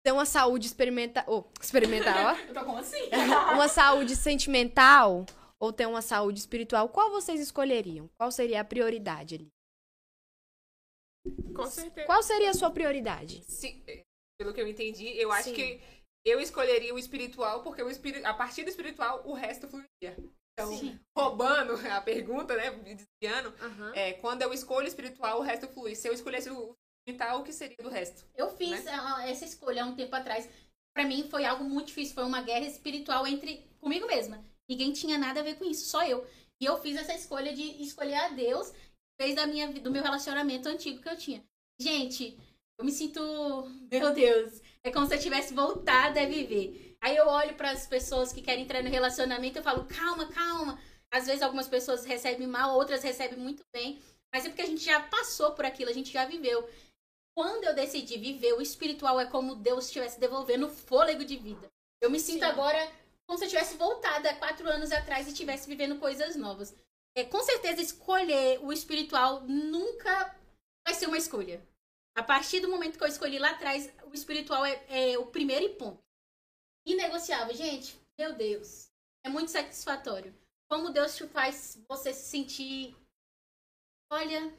Ter uma saúde experimental, oh, experimental, ó. <laughs> Eu tô como assim? <laughs> uma saúde sentimental ou ter uma saúde espiritual, qual vocês escolheriam? Qual seria a prioridade ali? Com certeza. Qual seria a sua prioridade? Se- pelo que eu entendi, eu acho Sim. que eu escolheria o espiritual, porque o espiri- a partir do espiritual, o resto fluiria. Então, Sim. roubando <laughs> a pergunta, né? Desviando, é, quando eu escolho o espiritual, o resto flui. Se eu escolhesse o o que seria do resto? Eu fiz ah, essa escolha há um tempo atrás. Pra mim foi algo muito difícil, foi uma guerra espiritual entre comigo mesma. Ninguém tinha nada a ver com isso, só eu. E eu fiz essa escolha de escolher a Deus desde a minha do meu relacionamento antigo que eu tinha. Gente, eu me sinto, meu Deus, é como se eu tivesse voltado a viver. Aí eu olho para as pessoas que querem entrar no relacionamento e eu falo, calma, calma. Às vezes algumas pessoas recebem mal, outras recebem muito bem. Mas é porque a gente já passou por aquilo, a gente já viveu. Quando eu decidi viver o espiritual, é como Deus estivesse devolvendo fôlego de vida. Eu me sinto Sim. agora como se eu tivesse voltado há quatro anos atrás e estivesse vivendo coisas novas. É, com certeza, escolher o espiritual nunca vai ser uma escolha. A partir do momento que eu escolhi lá atrás, o espiritual é, é o primeiro e ponto. Inegociável. Gente, meu Deus. É muito satisfatório. Como Deus te faz você se sentir. Olha.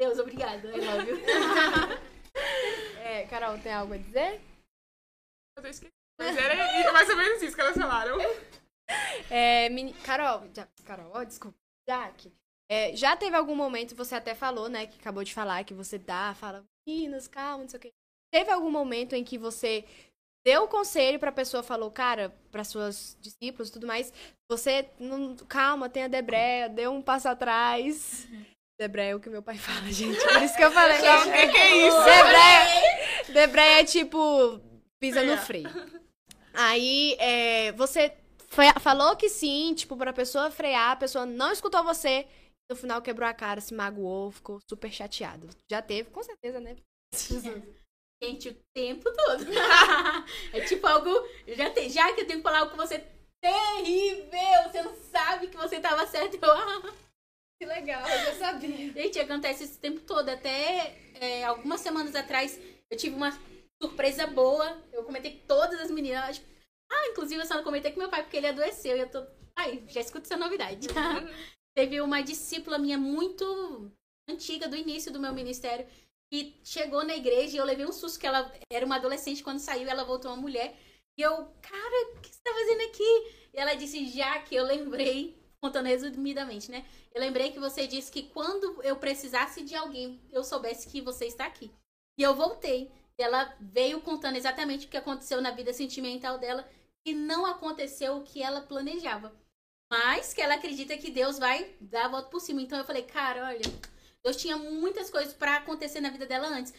Deus, obrigada. I love you. É, Carol, tem algo a dizer? Eu esqueci. Mas era mais ou menos isso que elas falaram. <laughs> É, meni- Carol, já- Carol, ó, desculpa, Jaque. É, já teve algum momento, você até falou, né, que acabou de falar, que você dá, fala, meninas, calma, não sei o quê. Teve algum momento em que você deu o conselho pra pessoa, falou, cara, para suas discípulos e tudo mais, você, não, calma, tem a Debreia, deu um passo atrás. Debreia é o que meu pai <laughs> fala, gente, por isso que eu falei. Não, o que, que é isso? É tipo, pisa no freio. Aí, é, você falou que sim, tipo, pra pessoa frear, a pessoa não escutou você, no final quebrou a cara, se magoou, ficou super chateado. Já teve, com certeza, né? <laughs> Gente, o tempo todo. <laughs> é tipo algo. Já, te- já que eu tenho que falar algo com você terrível, você não sabe que você tava certo. Eu, ah. Que legal, eu já sabia. <laughs> Gente, acontece esse tempo todo. Até é, algumas semanas atrás, eu tive uma surpresa boa. Eu comentei com todas as meninas. Ah, inclusive eu só não comentei com meu pai porque ele adoeceu. E eu tô. Ai, já escuto essa novidade. <laughs> Teve uma discípula minha muito antiga, do início do meu ministério, que chegou na igreja e eu levei um susto que ela era uma adolescente quando saiu, ela voltou uma mulher. E eu, cara, o que você tá fazendo aqui? E ela disse, já que eu lembrei, contando resumidamente, né? Eu lembrei que você disse que quando eu precisasse de alguém, eu soubesse que você está aqui. E eu voltei. E ela veio contando exatamente o que aconteceu na vida sentimental dela e não aconteceu o que ela planejava. Mas que ela acredita que Deus vai dar a volta por cima. Então eu falei, cara, olha, Deus tinha muitas coisas pra acontecer na vida dela antes.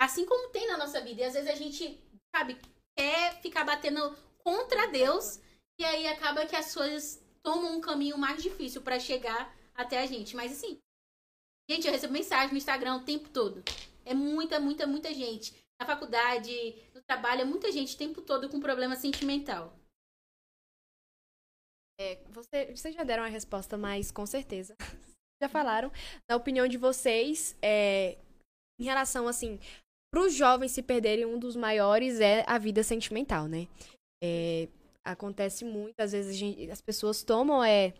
Assim como tem na nossa vida. E às vezes a gente, sabe, quer ficar batendo contra Deus e aí acaba que as coisas tomam um caminho mais difícil pra chegar até a gente. Mas assim, gente, eu recebo mensagem no Instagram o tempo todo. É muita, muita, muita gente. Na faculdade, no trabalho, é muita gente o tempo todo com problema sentimental. É, você, vocês já deram a resposta, mas com certeza. <laughs> Já falaram. Na opinião de vocês, é, em relação, assim, para os jovens se perderem, um dos maiores é a vida sentimental, né? É, acontece muito, às vezes gente- as pessoas tomam é,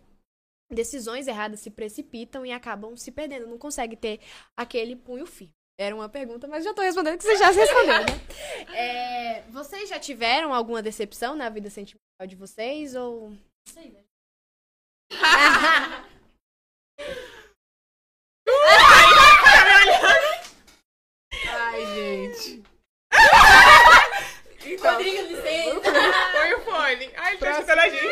decisões erradas, se precipitam e acabam se perdendo, não consegue ter aquele punho firme. Era uma pergunta, mas já tô respondendo que você já <laughs> respondeu, né? É, vocês já tiveram alguma decepção na vida sentimental de vocês ou Isso aí, né? Ai, gente. Então, Rodrigo, licença. <laughs> Fone. Ai, ele tá escutando a gente.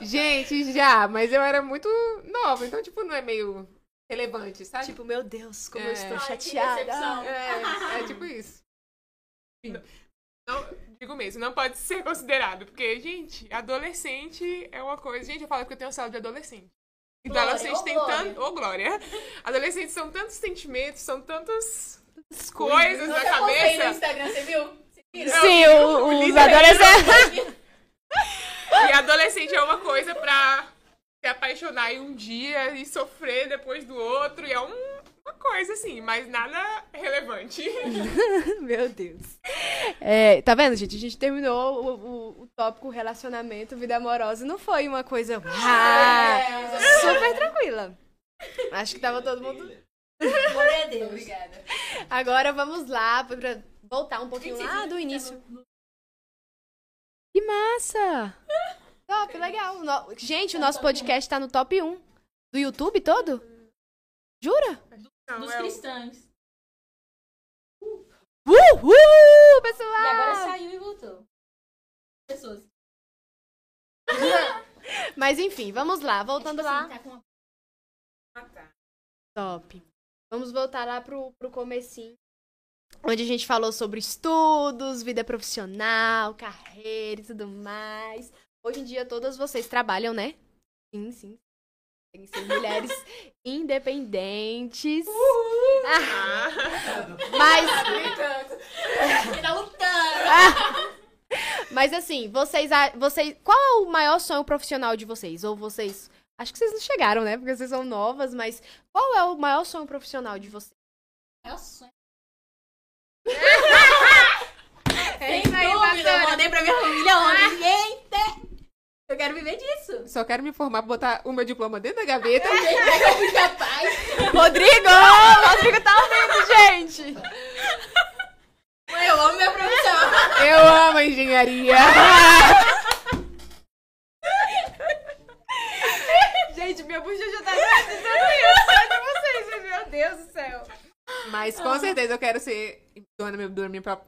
gente, já, mas eu era muito nova, então, tipo, não é meio relevante, sabe? tipo, meu Deus, como eu É. estou Ai, que chateada. É, é tipo isso. Não, digo mesmo, não pode ser considerado. Porque, gente, adolescente é uma coisa. Gente, eu falo que eu tenho saúde de adolescente. E Glória, adolescente tem glória. tanto. Ô, glória! Adolescentes são tantos sentimentos, são tantas coisas na Eu postei no cabeça. Instagram, você viu? Sim, o- os adolescentes. E adolescente é uma coisa pra se apaixonar em um dia e sofrer depois do outro. E é um- uma coisa assim, mas nada relevante. <laughs> Meu Deus. É, tá vendo, gente? A gente terminou o, o- o tópico relacionamento, vida amorosa. e Não foi uma coisa ah, É, super tranquila. Acho que tava todo mundo. Glória a Deus. Obrigada. Agora vamos lá pra voltar um pouquinho lá do início. Que massa! Top, legal. No- Gente, o nosso podcast tá no top 1 do YouTube todo? Jura? Não, Dos é cristãos. Uhul, pessoal! E agora saiu e voltou. Pessoas. <laughs> Mas enfim, vamos lá. Voltando lá. tá com uma- Ah, tá. Top. Vamos voltar lá pro, pro comecinho. Onde a gente falou sobre estudos, vida profissional, carreira e tudo mais. Hoje em dia todas vocês trabalham, né? Sim, sim. Tem que ser mulheres <laughs> independentes. Ah, Ah, mas, <laughs> tá lutando. mas assim, vocês, vocês. Qual é o maior sonho profissional de vocês? Ou vocês. Acho que vocês não chegaram, né? Porque vocês são novas, mas qual é o maior sonho profissional de vocês? O sonho. É Sem dúvida, eu mandei pra minha família ontem. Eita! Eu quero viver disso. Só quero me formar pra botar o meu diploma dentro da gaveta. <laughs> Eu fui capaz. Rodrigo! Rodrigo tá ouvindo, gente! Mãe, eu amo minha profissão. Eu amo a engenharia. Gente, minha bochecha tá dizendo isso de vocês, meu Deus do céu. Mas com certeza eu quero ser dona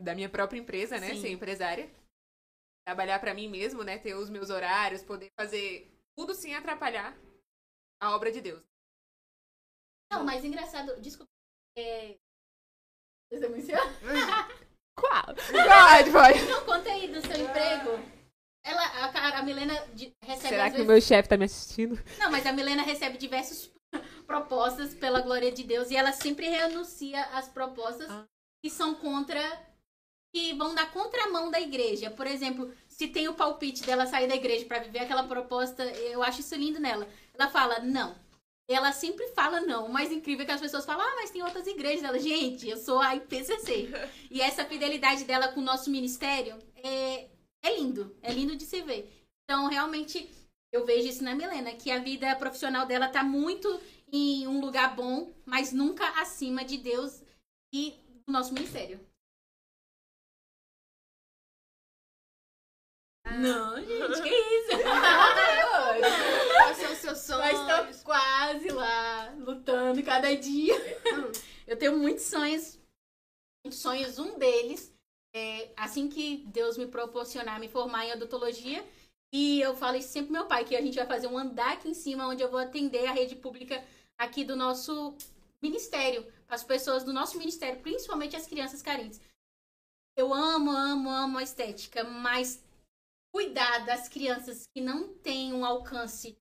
da minha, própria empresa, né? Sim. Ser empresária. Trabalhar pra mim mesmo, né? Ter os meus horários, poder fazer tudo sem atrapalhar a obra de Deus. Não, mas engraçado. Desculpa. É... Você me ensina? <laughs> Qual? Pode, pode. Não, conta aí do seu emprego. Ela, a, a- a Milena recebe Será que o vezes... meu chefe tá me assistindo? Não, mas a Milena recebe diversas propostas pela glória de Deus e ela sempre renuncia as propostas Ah. que são contra que vão dar contramão da igreja. Por exemplo, se tem o palpite dela sair da igreja pra viver aquela proposta, eu acho isso lindo nela. Ela fala não. Ela sempre fala não. O mais incrível é que as pessoas falam, ah, mas tem outras igrejas. Ela, gente, eu sou a IPCC. <laughs> e essa fidelidade dela com o nosso ministério é, é lindo. É lindo de se ver. Então, realmente, eu vejo isso na Milena, que a vida profissional dela tá muito em um lugar bom, mas nunca acima de Deus e do nosso ministério. Não, gente, que isso? <laughs> Quais são os seus sonhos? Mas tô quase lá, lutando cada dia. Eu tenho muitos sonhos. Muitos sonhos. Um deles é assim que Deus me proporcionar me formar em odontologia. E eu falo isso sempre pro meu pai, que a gente vai fazer um andar aqui em cima, onde eu vou atender a rede pública aqui do nosso ministério, as pessoas do nosso ministério, principalmente as crianças carentes. Eu amo, amo, amo a estética, mas cuidar das crianças que não têm um alcance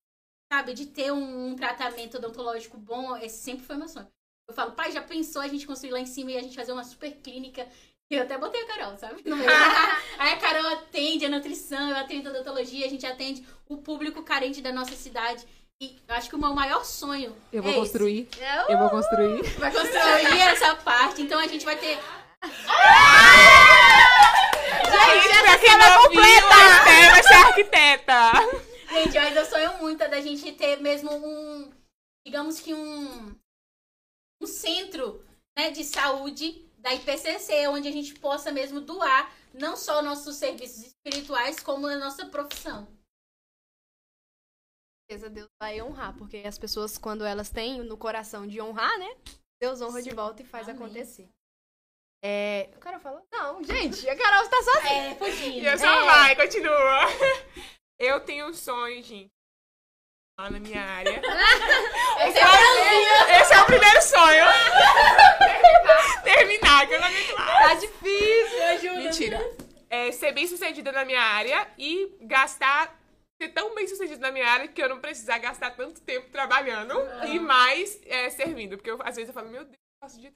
sabe, de ter um, um tratamento odontológico bom, esse sempre foi meu sonho. Eu falo, pai, já pensou a gente construir lá em cima e a gente fazer uma super clínica? Eu até botei a Carol, sabe? <laughs> Aí a Carol atende a nutrição, eu atendo a odontologia, a gente atende o público carente da nossa cidade. E eu acho que o meu maior sonho Eu vou é construir. esse. É, Eu vou construir. vai construir essa parte, então a gente vai ter. Esse que ela é completa! vai ser arquiteta. Gente, mas eu sonho muito da gente ter mesmo um, digamos que um, um centro né, de saúde da IPCC, onde a gente possa mesmo doar não só nossos serviços espirituais, como a nossa profissão. Certeza Deus vai honrar, porque as pessoas, quando elas têm no coração de honrar, né? Deus honra de volta e faz Amém. acontecer. É... O cara falou? Não, gente, a Carol está sozinha. É. E eu só É. vai, continua. <laughs> Eu tenho um sonho, gente. Lá na minha área. <laughs> Esse é. Esse é o primeiro sonho. <laughs> Terminar, que eu não mais. Tá difícil. Me ajuda. Mentira. É, ser bem sucedida na minha área e gastar. Ser tão bem sucedida na minha área que eu não precisar gastar tanto tempo trabalhando e mais é, servindo. Porque eu, às vezes eu falo, meu Deus, eu faço de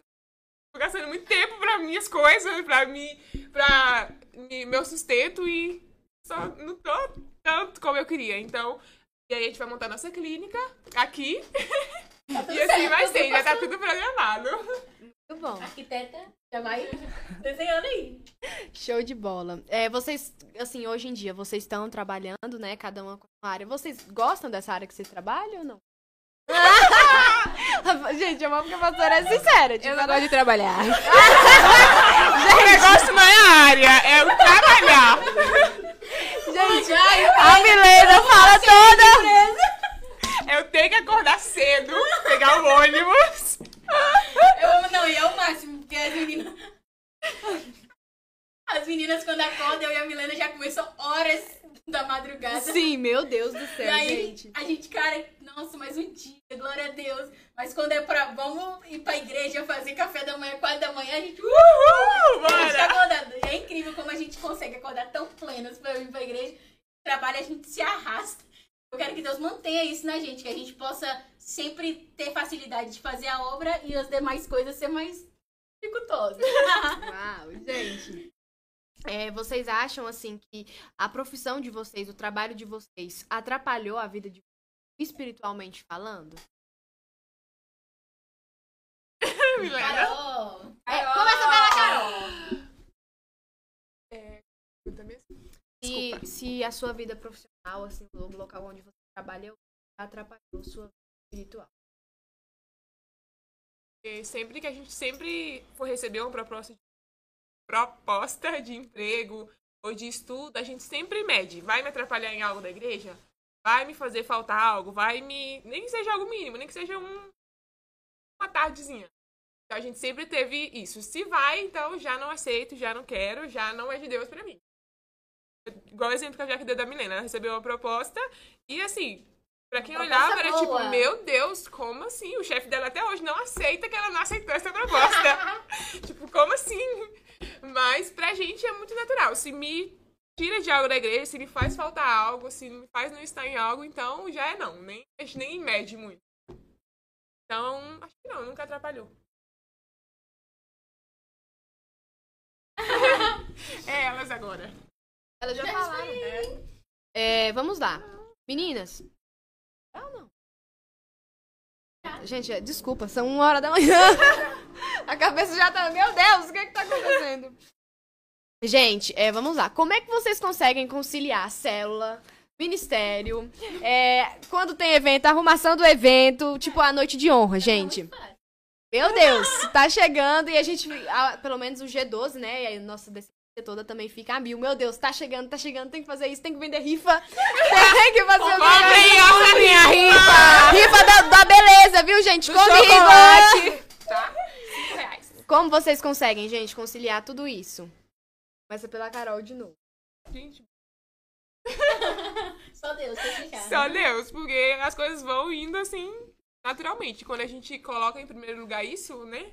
Tô gastando muito tempo pra minhas coisas, pra, mim, pra meu sustento e só não tô tanto como eu queria. Então, e aí a gente vai montar nossa clínica aqui. Tá <laughs> e assim vai ser, já tá tudo programado. Muito bom. Arquiteta, já vai <laughs> desenhando aí. Show de bola. É, vocês, assim, hoje em dia, vocês estão trabalhando, né? Cada uma com uma área. Vocês gostam dessa área que vocês trabalham ou não? <laughs> Gente, eu amo que a pastora é sincera. Tipo, Eu não gosto de trabalhar. <laughs> O negócio não é a área, é o trabalhar. Gente, a Milena fala toda. Eu tenho que acordar cedo, pegar o ônibus. Eu amo, não, e é o máximo, porque as meninas. As meninas, quando acordam, eu e a Milena já começam horas da madrugada. Sim, meu Deus do E céu, aí, gente. a gente, cara, nossa, mais um dia, glória a Deus. Mas quando é pra, vamos ir pra igreja fazer café da manhã, quatro da manhã, a gente, uhul! Uhul, A gente tá bora. acordando. E é incrível como a gente consegue acordar tão plenos pra ir pra igreja. Trabalho, a gente se arrasta. Eu quero que Deus mantenha isso na gente, que a gente possa sempre ter facilidade de fazer a obra e as demais coisas ser mais dificultosas. <laughs> <laughs> Uau, gente. É, vocês acham, assim, que a profissão de vocês, o trabalho de vocês, atrapalhou a vida de vocês, espiritualmente falando? <laughs> Milena. Carol! É, começa pela Carol. Se, se a sua vida profissional, assim, o local onde você trabalha, atrapalhou a sua vida espiritual. Porque sempre que a gente sempre for receber uma proposta de, proposta de emprego ou de estudo, a gente sempre mede. Vai me atrapalhar em algo da igreja? Vai me fazer faltar algo? Vai me. Nem que seja algo mínimo, nem que seja um, uma tardezinha. Então a gente sempre teve isso. Se vai, então já não aceito, já não quero, já não é de Deus pra mim. Igual o exemplo que a Jaque deu da Milena. Ela recebeu uma proposta e assim. Pra quem olhava, era tipo, boa. meu Deus, como assim? O chefe dela até hoje não aceita que ela não aceitou essa proposta. <laughs> tipo, como assim? Mas pra gente é muito natural. Se me tira de algo da igreja, se me faz faltar algo, se me faz não estar em algo, então já é não. Nem, a gente nem mede muito. Então, acho que não, nunca atrapalhou. <laughs> é elas agora. Elas já falaram. É, vamos lá. Meninas. É não? Gente, é, desculpa, são uma hora da manhã. <laughs> A cabeça já tá. Meu Deus, o que que tá acontecendo? Gente, é, vamos lá. Como é que vocês conseguem conciliar célula, ministério, é, quando tem evento, arrumação do evento, tipo a noite de honra, gente? Meu Deus, tá chegando e a gente, pelo menos o G12, né? E aí nossa toda também fica a mil. Meu Deus, tá chegando, tá chegando, tem que fazer isso, tem que vender rifa, <laughs> tem que fazer o Comprem essa minha rifa! Rifa da, da beleza, viu, gente? Comigo! chocolate. Tá? Cinco reais. Como vocês conseguem, gente, conciliar tudo isso? Começa pela Carol de novo. Gente, <laughs> Só Deus, tem que ficar. Só Deus, porque as coisas vão indo assim, naturalmente. Quando a gente coloca em primeiro lugar isso, né?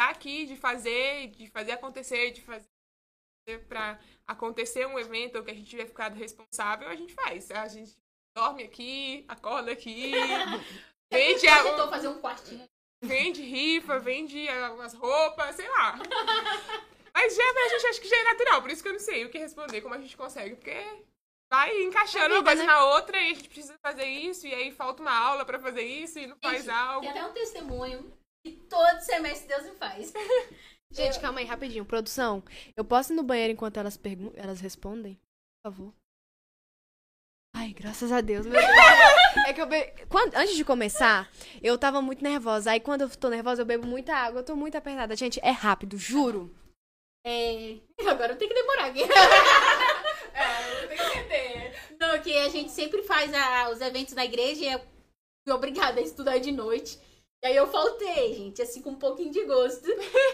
Tá aqui de fazer, de fazer acontecer, de fazer pra acontecer um evento ou que a gente tiver ficado responsável, a gente faz. A gente dorme aqui, acorda aqui, <laughs> vende, a, tentou fazer um quartinho. vende rifa, vende a- as roupas, sei lá. <laughs> Mas já pra gente acho que já é natural, por isso que eu não sei o que responder, como a gente consegue, porque vai encaixando uma coisa né? na outra e a gente precisa fazer isso, e aí falta uma aula pra fazer isso e não faz algo. Tem até um testemunho que todo semestre Deus me faz. <laughs> Gente, calma aí, rapidinho. Produção, eu posso ir no banheiro enquanto elas, pergun elas respondem? Por favor. Ai, graças a Deus, meu Deus. <laughs> É que eu be... quando... Antes de começar, eu tava muito nervosa. Aí quando eu tô nervosa, eu bebo muita água. Eu tô muito apertada. Gente, é rápido, juro. É... Agora eu tenho que demorar aqui. <laughs> É, eu tenho que entender. Não, que a gente sempre faz a- os eventos na igreja e eu fui obrigada a estudar de noite. E aí eu faltei, gente, assim, com um pouquinho de gosto.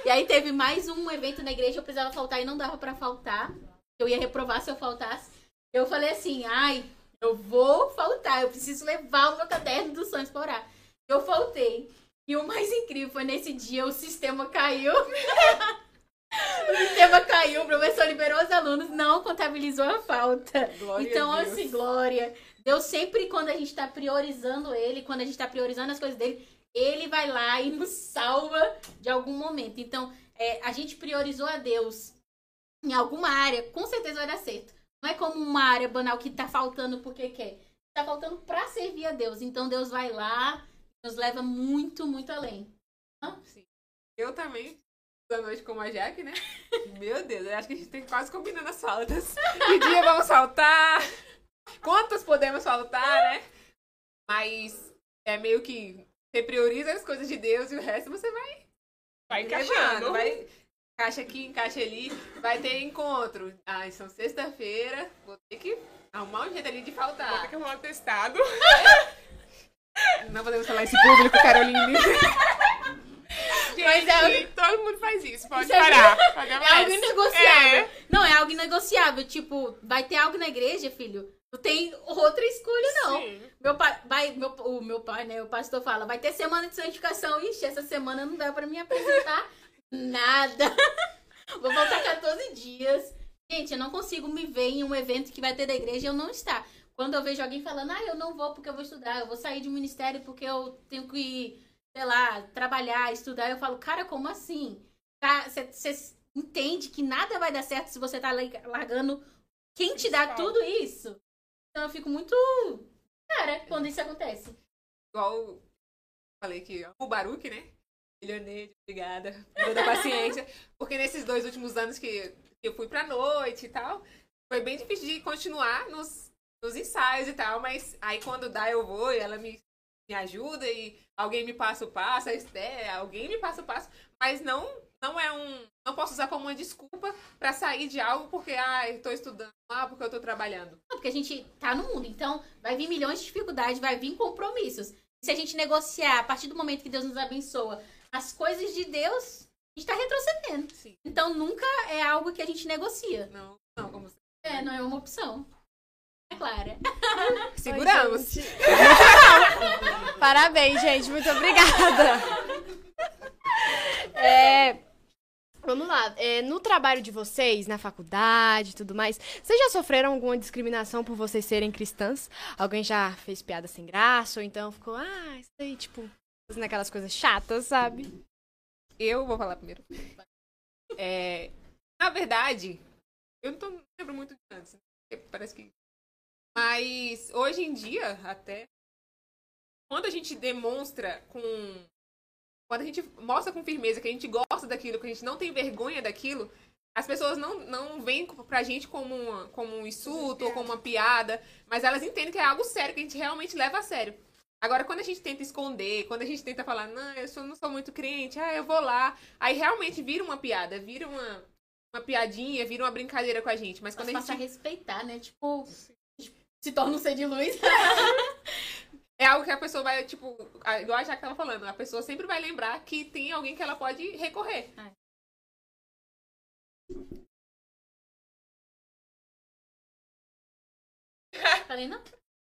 E aí teve mais um evento na igreja, eu precisava faltar e não dava pra faltar. Eu ia reprovar se eu faltasse. Eu falei assim, ai, eu vou faltar, eu preciso levar o meu caderno dos sonhos pra orar. Eu faltei. E o mais incrível foi nesse dia o sistema caiu. <laughs> o sistema caiu, o professor liberou os alunos, não contabilizou a falta. Glória então, assim, glória. Deus sempre, quando a gente tá priorizando ele, quando a gente tá priorizando as coisas dele, ele vai lá e nos salva de algum momento. Então, é, a gente priorizou a Deus em alguma área, com certeza vai dar certo. Não é como uma área banal que tá faltando porque quer. Tá faltando pra servir a Deus. Então, Deus vai lá, nos leva muito, muito além. Eu também, da noite com a Jaque, né? <laughs> Meu Deus, eu acho que a gente tem quase combinando as faltas. Que dia vamos faltar? Quantas podemos faltar, né? Mas é meio que você prioriza as coisas de Deus e o resto você vai Vai levando. encaixando. Vai, encaixa aqui, encaixa ali. Vai ter encontro. Ah, são sexta-feira. Vou ter que arrumar um jeito ali de Vou ter faltar. que arrumar um testado. <laughs> Não podemos falar esse público, Caroline. Gente, <laughs> Mas é- todo mundo faz isso. Pode Isso é- parar. É mais. algo inegociável. É. Não, é algo inegociável. Tipo, vai ter algo na igreja, filho. Não tem outra escolha, não. Sim. Meu pai, vai, meu, o meu pai, né? O pastor fala, vai ter semana de santificação. Ixi, essa semana não dá pra me apresentar <laughs> nada. <laughs> Vou voltar 14 dias. Gente, eu não consigo me ver em um evento que vai ter da igreja e eu não estar. Quando eu vejo alguém falando, ah, eu não vou porque eu vou estudar, eu vou sair de um ministério porque eu tenho que, sei lá, trabalhar, estudar, eu falo, cara, como assim? Você entende que nada vai dar certo se você tá lar- largando quem te dá tudo isso? Então eu fico muito. Cara, quando isso acontece. igual falei que o Baruque, né? Milioneiro, obrigada por toda a paciência. <laughs> Porque nesses dois últimos anos que, que eu fui pra noite e tal, foi bem difícil de continuar nos, nos ensaios e tal, mas aí quando dá eu vou e ela me, me ajuda e alguém me passa o passo, a Esté, alguém me passa o passo, mas não não é um. Não posso usar como uma desculpa pra sair de algo porque, ah, eu tô estudando, ah, porque eu tô trabalhando. Não, porque a gente tá no mundo, então vai vir milhões de dificuldades, vai vir compromissos. Se a gente negociar, a partir do momento que Deus nos abençoa, as coisas de Deus, a gente tá retrocedendo. Sim. Então nunca é algo que a gente negocia. Não, não, como você. É, não é uma opção. É clara. <laughs> Seguramos. Oi, gente. <laughs> Parabéns, gente. Muito obrigada. <laughs> É, Vamos lá. É, no trabalho de vocês, na faculdade e tudo mais, vocês já sofreram alguma discriminação por vocês serem cristãs? Alguém já fez piada sem graça? Ou então ficou, ah, isso aí, tipo, fazendo aquelas coisas chatas, sabe? Eu vou falar primeiro. É, na verdade, eu não, tô, não lembro muito de antes. né? Parece que. Mas hoje em dia, até. Quando a gente demonstra com. Quando a gente mostra com firmeza que a gente gosta daquilo, que a gente não tem vergonha daquilo, as pessoas não, não veem pra gente como, uma, como um insulto ou como uma piada, mas elas entendem que é algo sério, que a gente realmente leva a sério. Agora, quando a gente tenta esconder, quando a gente tenta falar, não, eu sou- não sou muito crente, ah, eu vou lá, aí realmente vira uma piada, vira uma, uma piadinha, vira uma brincadeira com a gente. Mas quando Mas a passa a gente. respeitar, né? Tipo, se torna um ser de luz. <laughs> É algo que a pessoa vai, tipo, a- igual a Jaque tava falando, a pessoa sempre vai lembrar que tem alguém que ela pode recorrer. <laughs> Falei, não.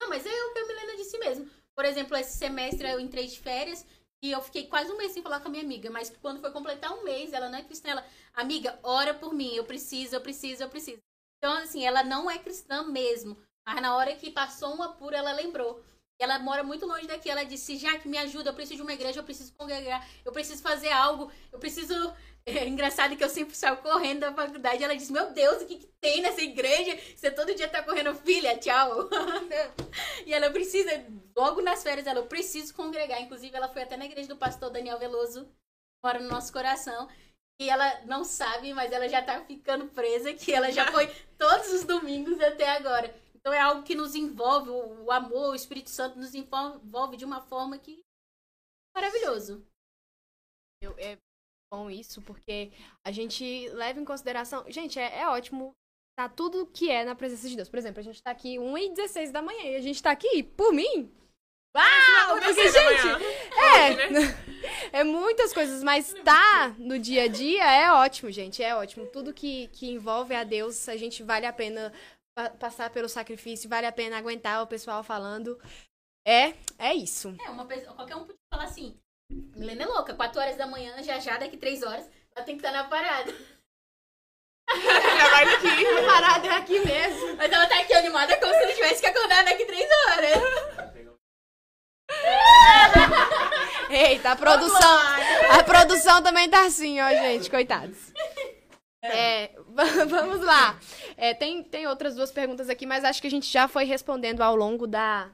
Não, mas é o que eu me lembro de si mesmo. Por exemplo, esse semestre eu entrei de férias e eu fiquei quase um mês sem falar com a minha amiga. Mas quando foi completar um mês, ela não é cristã, ela, amiga, ora por mim, eu preciso, eu preciso, eu preciso. Então, assim, ela não é cristã mesmo. Mas na hora que passou um apuro, ela lembrou. Ela mora muito longe daqui. Ela disse, Jaque, me ajuda, eu preciso de uma igreja, eu preciso congregar, eu preciso fazer algo, eu preciso. <laughs> É engraçado que eu sempre saio correndo da faculdade. Ela disse, meu Deus, o que, que tem nessa igreja? Você todo dia tá correndo, filha, tchau. <laughs> e ela precisa, logo nas férias, ela, eu preciso congregar. Inclusive, ela foi até na igreja do pastor Daniel Veloso, mora no nosso coração. E ela não sabe, mas ela já tá ficando presa, que ela já <laughs> foi todos os domingos até agora. Então é algo que nos envolve, o, amor, o Espírito Santo nos envolve de uma forma que maravilhoso. Eu, é bom isso, porque a gente leva em consideração. Gente, é, é ótimo tá tudo que é na presença de Deus. Por exemplo, a gente tá aqui 1h16 da manhã e a gente tá aqui, por mim. Uau! Porque, gente, é, <laughs> é muitas coisas, mas tá no dia a dia é ótimo, gente, é ótimo. Tudo que, que envolve a Deus, a gente vale a pena pa passar pelo sacrifício, vale a pena aguentar o pessoal falando. É, é isso. É, uma pessoa, qualquer um pode falar assim, Milena é louca, 4 horas da manhã, já já daqui 3 horas, ela tem que estar na parada. Já vai daqui. <laughs> A parada é aqui mesmo. Mas ela tá aqui animada como se ela tivesse que acordar daqui 3 horas. <laughs> Eita, a produção. A produção também tá assim, ó, gente. Coitados. É, <laughs> vamos lá. É, tem, tem outras duas perguntas aqui, mas acho que a gente já foi respondendo ao longo da,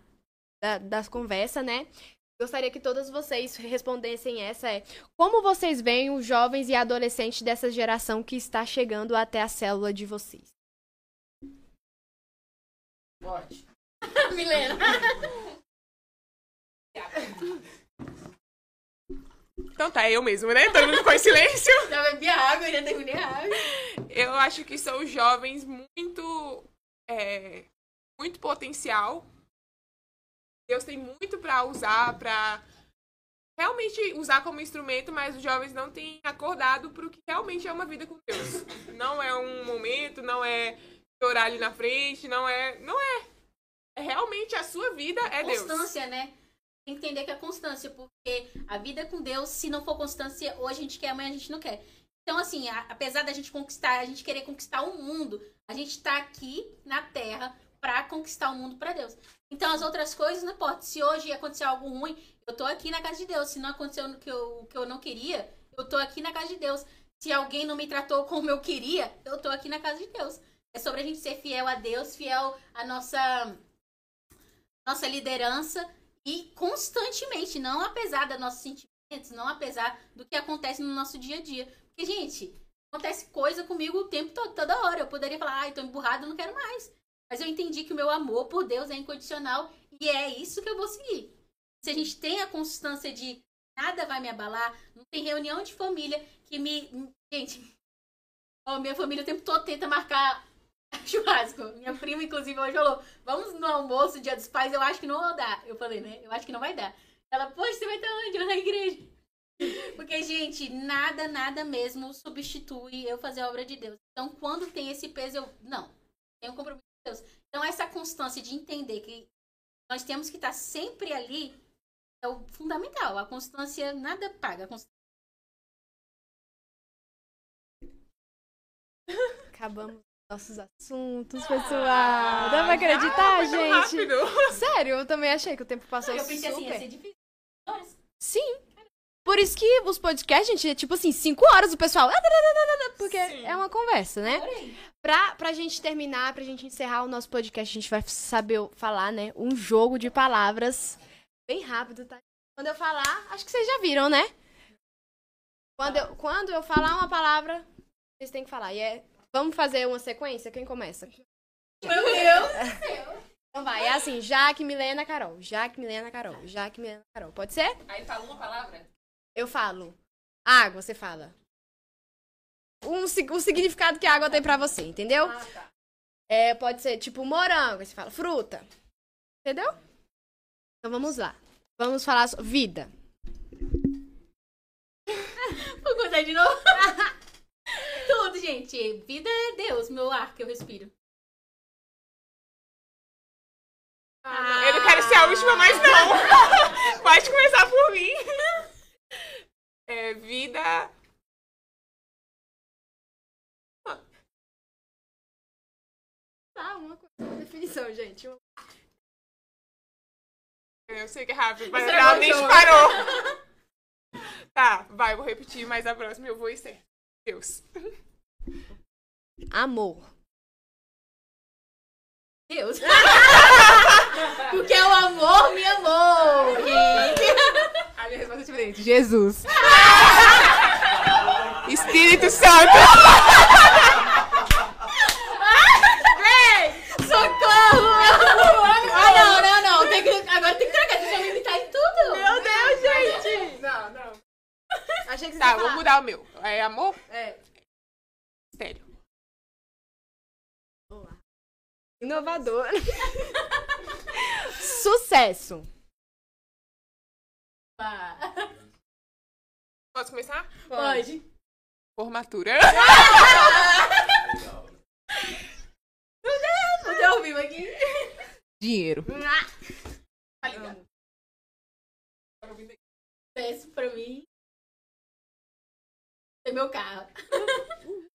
da, das conversas, né? Gostaria que todas vocês respondessem essa é como vocês veem os jovens e adolescentes dessa geração que está chegando até a célula de vocês? Forte. <laughs> Milena. <laughs> Então tá, eu mesmo, né? Todo mundo ficou em silêncio. <laughs> Já bebi água, já terminei a água. Eu acho que são jovens muito. É, muito potencial. Deus tem muito para usar, para realmente usar como instrumento, mas os jovens não têm acordado para o que realmente é uma vida com Deus. Não é um momento, não é chorar ali na frente, não é. Não é. É realmente a sua vida é Deus. Constância, né? Tem que entender que é constância, porque a vida com Deus, se não for constância, hoje a gente quer, amanhã a gente não quer. Então, assim, a, apesar da gente conquistar, a gente querer conquistar o mundo, a gente tá aqui na Terra para conquistar o mundo para Deus. Então, as outras coisas não importa. Se hoje acontecer algo ruim, eu tô aqui na casa de Deus. Se não aconteceu o que eu, que eu não queria, eu tô aqui na casa de Deus. Se alguém não me tratou como eu queria, eu tô aqui na casa de Deus. É sobre a gente ser fiel a Deus, fiel à nossa, nossa liderança e constantemente, não apesar dos nossos sentimentos, não apesar do que acontece no nosso dia a dia. Porque, gente, acontece coisa comigo o tempo todo, toda hora. Eu poderia falar, ai, tô emburrado, não quero mais. Mas eu entendi que o meu amor por Deus é incondicional e é isso que eu vou seguir. Se a gente tem a constância de nada vai me abalar, não tem reunião de família que me. Gente, ó, minha família o tempo todo tenta marcar <laughs> churrasco. Minha prima, inclusive, hoje falou: vamos no almoço, dia dos pais, eu acho que não vai dar. Eu falei, né? Eu acho que não vai dar. Ela, poxa, você vai estar onde? Na igreja. <laughs> Porque, gente, nada, nada mesmo substitui eu fazer a obra de Deus. Então, quando tem esse peso, eu. Não. Tenho um compromisso com Deus. Então, essa constância de entender que nós temos que estar sempre ali é o fundamental. A constância nada paga. Constância... Acabamos nossos assuntos, pessoal. Dá pra acreditar, Ah, gente? rápido. <laughs> Sério, eu também achei que o tempo passou Eu pensei assim, ia ser difícil. Horas. Sim. Por isso que os podcasts, gente, é tipo assim, cinco horas o pessoal. Porque Sim. é uma conversa, né? Pra, pra gente terminar, pra gente encerrar o nosso podcast, a gente vai saber falar, né? Um jogo de palavras bem rápido, tá? Quando eu falar, acho que vocês já viram, né? Quando eu, quando eu falar uma palavra, vocês têm que falar. E é. Vamos fazer uma sequência? Quem começa? Meu Deus. Então vai, é assim, Jaque, Milena, Carol. Jaque, Milena, Carol. Jaque, Milena, Carol. Pode ser? Aí fala uma palavra. Eu falo. Água, você fala. Um, o significado que a água tem pra você, entendeu? Ah, tá. É, pode ser tipo morango, você fala fruta. Entendeu? Então vamos lá. Vamos falar sobre vida. Vou contar de novo. <laughs> Tudo, gente. Vida é Deus, meu ar que eu respiro. Ah, Eu não quero ser a última, mas não. <laughs> Pode começar por mim. É, vida. Tá, uma coisa, uma definição, gente. Eu sei que é rápido, mas é João. parou. <laughs> Tá, vai, vou repetir, mas a próxima eu vou e certo. Deus. Amor. Deus. <laughs> Porque o amor me amou. <laughs> A minha resposta é diferente. Jesus. <laughs> Espírito Santo. Socorro! Ah, não, não, não. Tem que, agora tem que trocar. Vocês vão me imitar em tudo. Meu Deus, gente! Não, não. Achei que você Tá, ia vou falar. mudar o meu. É amor? É, Sério. inovador. <laughs> Sucesso. Pá. Posso começar? Pode. Formatura. <laughs> Vou ter ao vivo aqui. Dinheiro. Tá ligado? Peço pra mim. Ter meu carro. <laughs>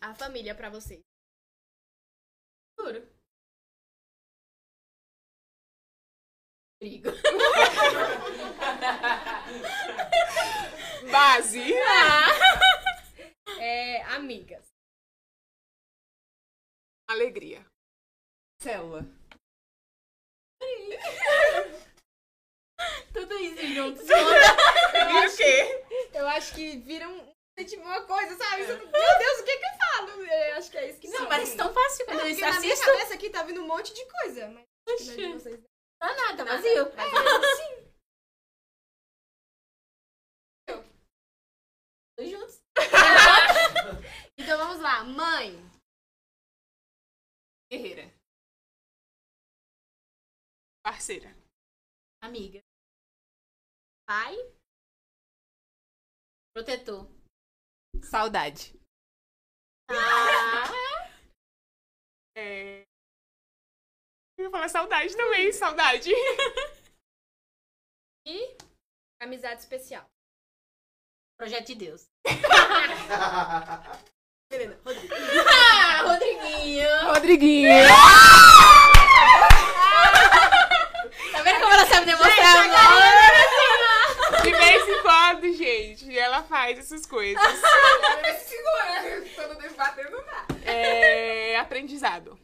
A família pra você. Juro. Brigo. <laughs> Base. É, amigas. Alegria. Célula. <laughs> Tudo isso junto. E o quê? Eu acho que viram tipo uma coisa, sabe? Isso- Meu Deus, o que que eu falo? Eu acho que é isso que Não, parece tão fácil quando eu Porque na minha cabeça aqui tá vindo um monte de coisa, mas que na de vocês não. Tá nada, vazio. Tudo <laughs> juntos. <laughs> Então vamos lá, mãe. Guerreira. Parceira. Amiga. Pai. Protetor. Saudade. Ah, É... Eu ia falar saudade também, saudade. <laughs> E amizade especial. projeto de Deus. <laughs> Helena, Rodrigo. Ah, <laughs> Rodriguinho. Rodriguinho. Tá vendo como ela sabe demonstrar amor? Quando, gente, ela faz essas coisas. <laughs> Se segura. Todo debatendo não dá. É... Aprendizado.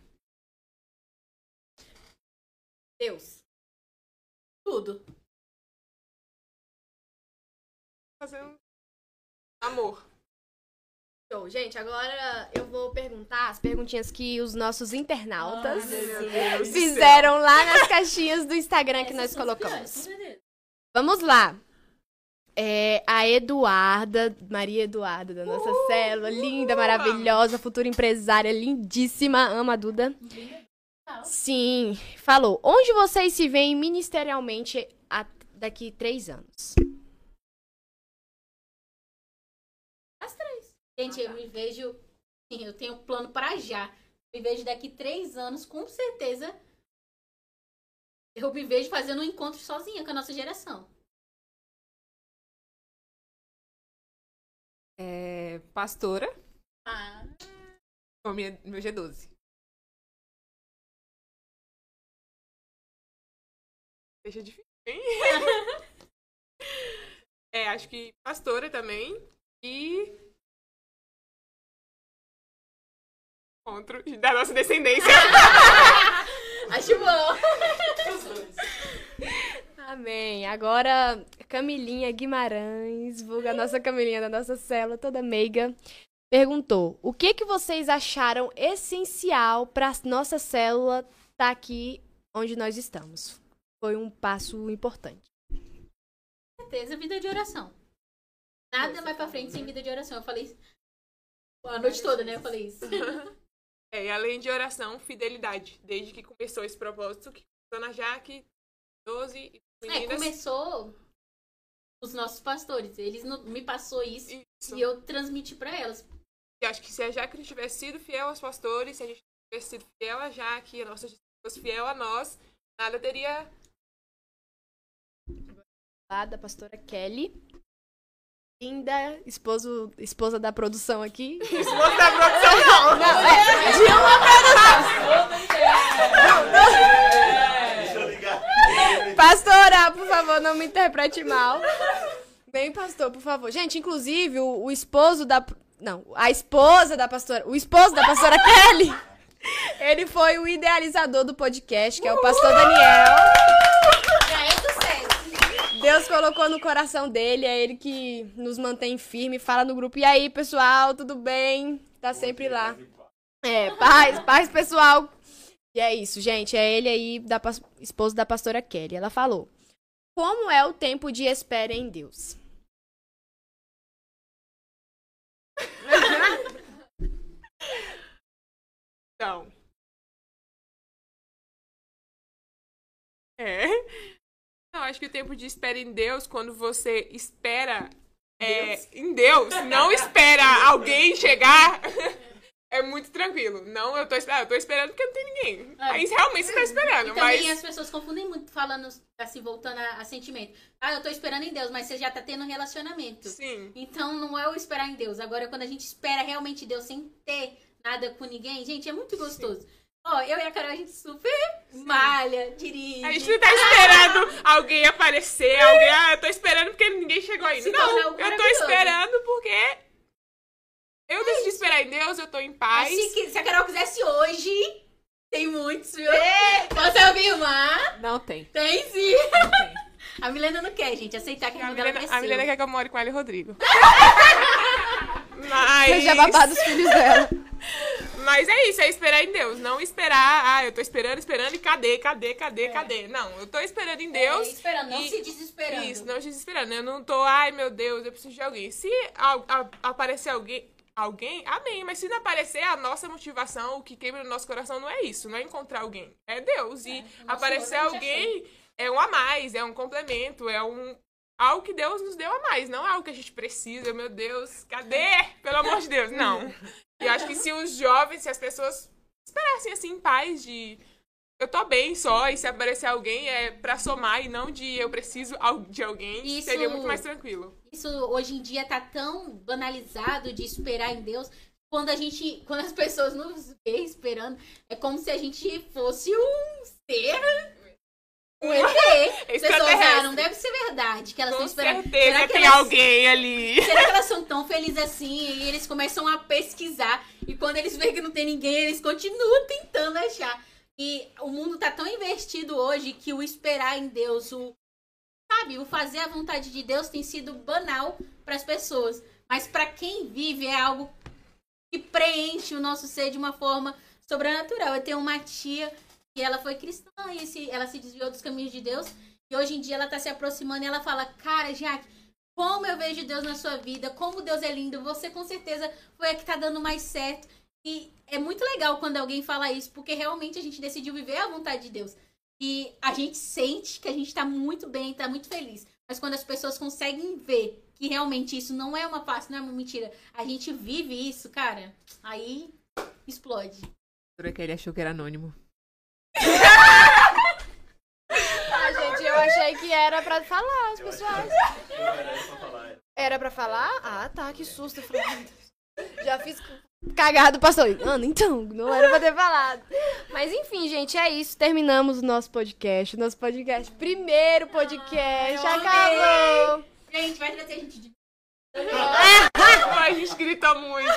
Deus. Tudo. Fazendo amor. Show. Gente, agora eu vou perguntar as perguntinhas que os nossos internautas do fizeram lá nas caixinhas do Instagram que nós Essas colocamos. piores. Vamos lá. É, a Eduarda, Maria Eduarda, da nossa célula, linda, maravilhosa, futura empresária, lindíssima, ama a Duda. Sim, falou. Onde vocês se veem ministerialmente a- daqui três anos? As três. Gente, eu me vejo. Sim, eu tenho um plano pra já. Me vejo daqui três anos, com certeza. Eu me vejo fazendo um encontro sozinha com a nossa geração. É, pastora. Ah, O meu, meu G12. Deixa difícil, hein? <laughs> é, acho que pastora também. E. Encontro da nossa descendência. <laughs> acho bom. Amém. Agora, Camilinha Guimarães, vulga a nossa Camilinha da nossa célula, toda meiga, perguntou: o que que vocês acharam essencial para nossa célula estar aqui onde nós estamos? Foi um passo importante. Com certeza, vida de oração. Nada vai pra frente sem vida de oração. Eu falei isso. A noite toda, né? Eu falei isso. <laughs> É, e além de oração, fidelidade. Desde que começou esse propósito, que começou na Jaque, 12 É, meninas. começou os nossos pastores. Eles não- me passou isso Isso. e eu transmiti pra elas. E acho que se a Jaque não tivesse sido fiel aos pastores, se a gente tivesse sido fiel a Jaque, a nossa gente fosse fiel a nós, nada teria. Lá da pastora Kelly. Linda, esposo, esposa da produção aqui. Esposa da produção, não! Não, é, de uma Deixa eu ligar. Pastora, por favor, não me interprete mal. Bem, pastor, por favor. Gente, inclusive, o, o esposo da. Não, a esposa da pastora. O esposo da pastora <laughs> Kelly. Ele foi o idealizador do podcast, que é o pastor Daniel. É. Deus colocou no coração dele, é ele que nos mantém firme, fala no grupo. E aí, pessoal, tudo bem? Tá sempre lá. É, paz, paz, pessoal. E é isso, gente. É ele aí, da pas- esposo da pastora Kelly. Ela falou: Como é o tempo de espera em Deus? <laughs> Então. É. Não, acho que o tempo de espera em Deus, quando você espera é, em Deus, não espera <laughs> alguém chegar, é muito tranquilo. Não, eu tô esperando, eu tô esperando porque não tem ninguém. É. Aí realmente você tá esperando, E também mas. as pessoas confundem muito falando, assim, voltando a, a sentimento. Ah, eu tô esperando em Deus, mas você já tá tendo um relacionamento. Sim. Então não é o esperar em Deus. Agora, quando a gente espera realmente Deus sem ter nada com ninguém, gente, é muito gostoso. Ó, eu e a Carol, a gente super malha, dirige. A gente não tá esperando alguém aparecer, <laughs> alguém. Ah, eu tô esperando porque ninguém chegou ainda. Não, eu tô esperando porque. Eu decidi esperar em Deus, eu tô em paz. se, que- se a Carol quisesse hoje, tem muitos, viu? Posso ouvir uma? Não tem. Tem sim. Não tem. <laughs> A Milena não quer, gente, aceitar que a A dela Milena, cresceu. a Milena quer que eu more com ela e Rodrigo. <laughs> Mas. Seja babá dos filhos dela. <laughs> Mas é isso, é esperar em Deus. Não esperar, ah, eu tô esperando, esperando e cadê, cadê, cadê, cadê? Não, eu tô esperando em Deus. É, esperando, não e- se desesperando. Isso, não desesperando. Eu não tô, ai meu Deus, eu preciso de alguém. Se a- a- aparecer alguém, alguém, amém. Mas se não aparecer, a nossa motivação, o que quebra no nosso coração não é isso, não é encontrar alguém. É Deus. E o nosso aparecer alguém é um a mais, é um complemento, é um. Algo que Deus nos deu a mais, não é algo que a gente precisa, meu Deus, cadê? Pelo amor de Deus, não. E <laughs> eu acho que se os jovens, se as pessoas esperassem assim, em paz de eu tô bem só, e se aparecer alguém é pra somar e não de eu preciso de alguém, Isso- seria muito mais tranquilo. Isso hoje em dia tá tão banalizado de esperar em Deus. Quando a gente, quando as pessoas nos vê esperando, é como se a gente fosse um ser, um ET. As <laughs> pessoas, ah, não deve ser verdade que elas Com estão esperando. certeza Será que tem elas- alguém ali. Será que elas são tão felizes assim? E eles começam a pesquisar. E quando eles veem que não tem ninguém, eles continuam tentando achar. E o mundo tá tão investido hoje que o esperar em Deus, o sabe, o fazer a vontade de Deus tem sido banal para as pessoas. Mas para quem vive é algo que preenche o nosso ser de uma forma sobrenatural. Eu tenho uma tia que ela foi cristã e se, ela se desviou dos caminhos de Deus. E hoje em dia ela tá se aproximando e ela fala: Cara, Jaque, como eu vejo Deus na sua vida, como Deus é lindo, você com certeza foi a que tá dando mais certo. E é muito legal quando alguém fala isso, porque realmente a gente decidiu viver a vontade de Deus. E a gente sente que a gente tá muito bem, tá muito feliz. Mas quando as pessoas conseguem ver que realmente isso não é uma face, não é uma mentira, a gente vive isso, cara, aí explode. Jura que ele achou que era anônimo. <laughs> Ah, gente, eu achei que era pra falar, as pessoas. Era pra falar? Ah, tá, que susto. Já fiz cagado, pastor. Mano, então, não era pra ter falado. Mas enfim, gente, é isso. Terminamos o nosso podcast. Nosso podcast, primeiro podcast. eu acabou. Gente, vai trazer a gente de. a gente grita muito.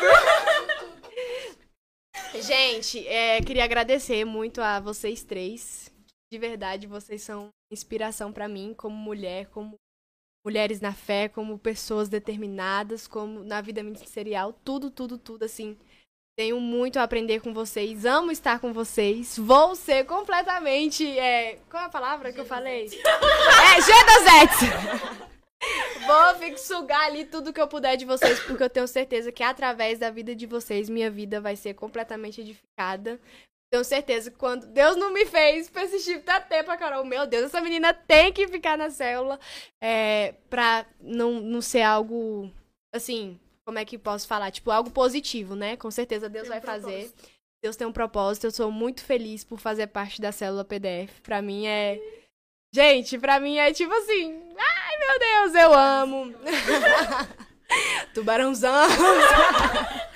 Gente, é, queria agradecer muito a vocês três. De verdade, vocês são inspiração pra mim como mulher, como mulheres na fé, como pessoas determinadas, como na vida ministerial, tudo, tudo, tudo assim. Tenho muito a aprender com vocês, amo estar com vocês. Vou ser completamente. é, qual é a palavra que eu falei? É, G2X! Vou sugar ali tudo que eu puder de vocês, porque eu tenho certeza que através da vida de vocês, minha vida vai ser completamente edificada. Tenho certeza que quando Deus não me fez pra esse tipo da tempo, Carol, meu Deus, essa menina tem que ficar na célula é, pra não, não ser algo, assim, como é que posso falar? Tipo, algo positivo, né? Com certeza Deus vai fazer. Deus tem um propósito. Eu sou muito feliz por fazer parte da célula PDF. Pra mim é. Gente, pra mim é tipo assim. Ai, meu Deus, eu amo. <laughs> Tubarãozão. <laughs>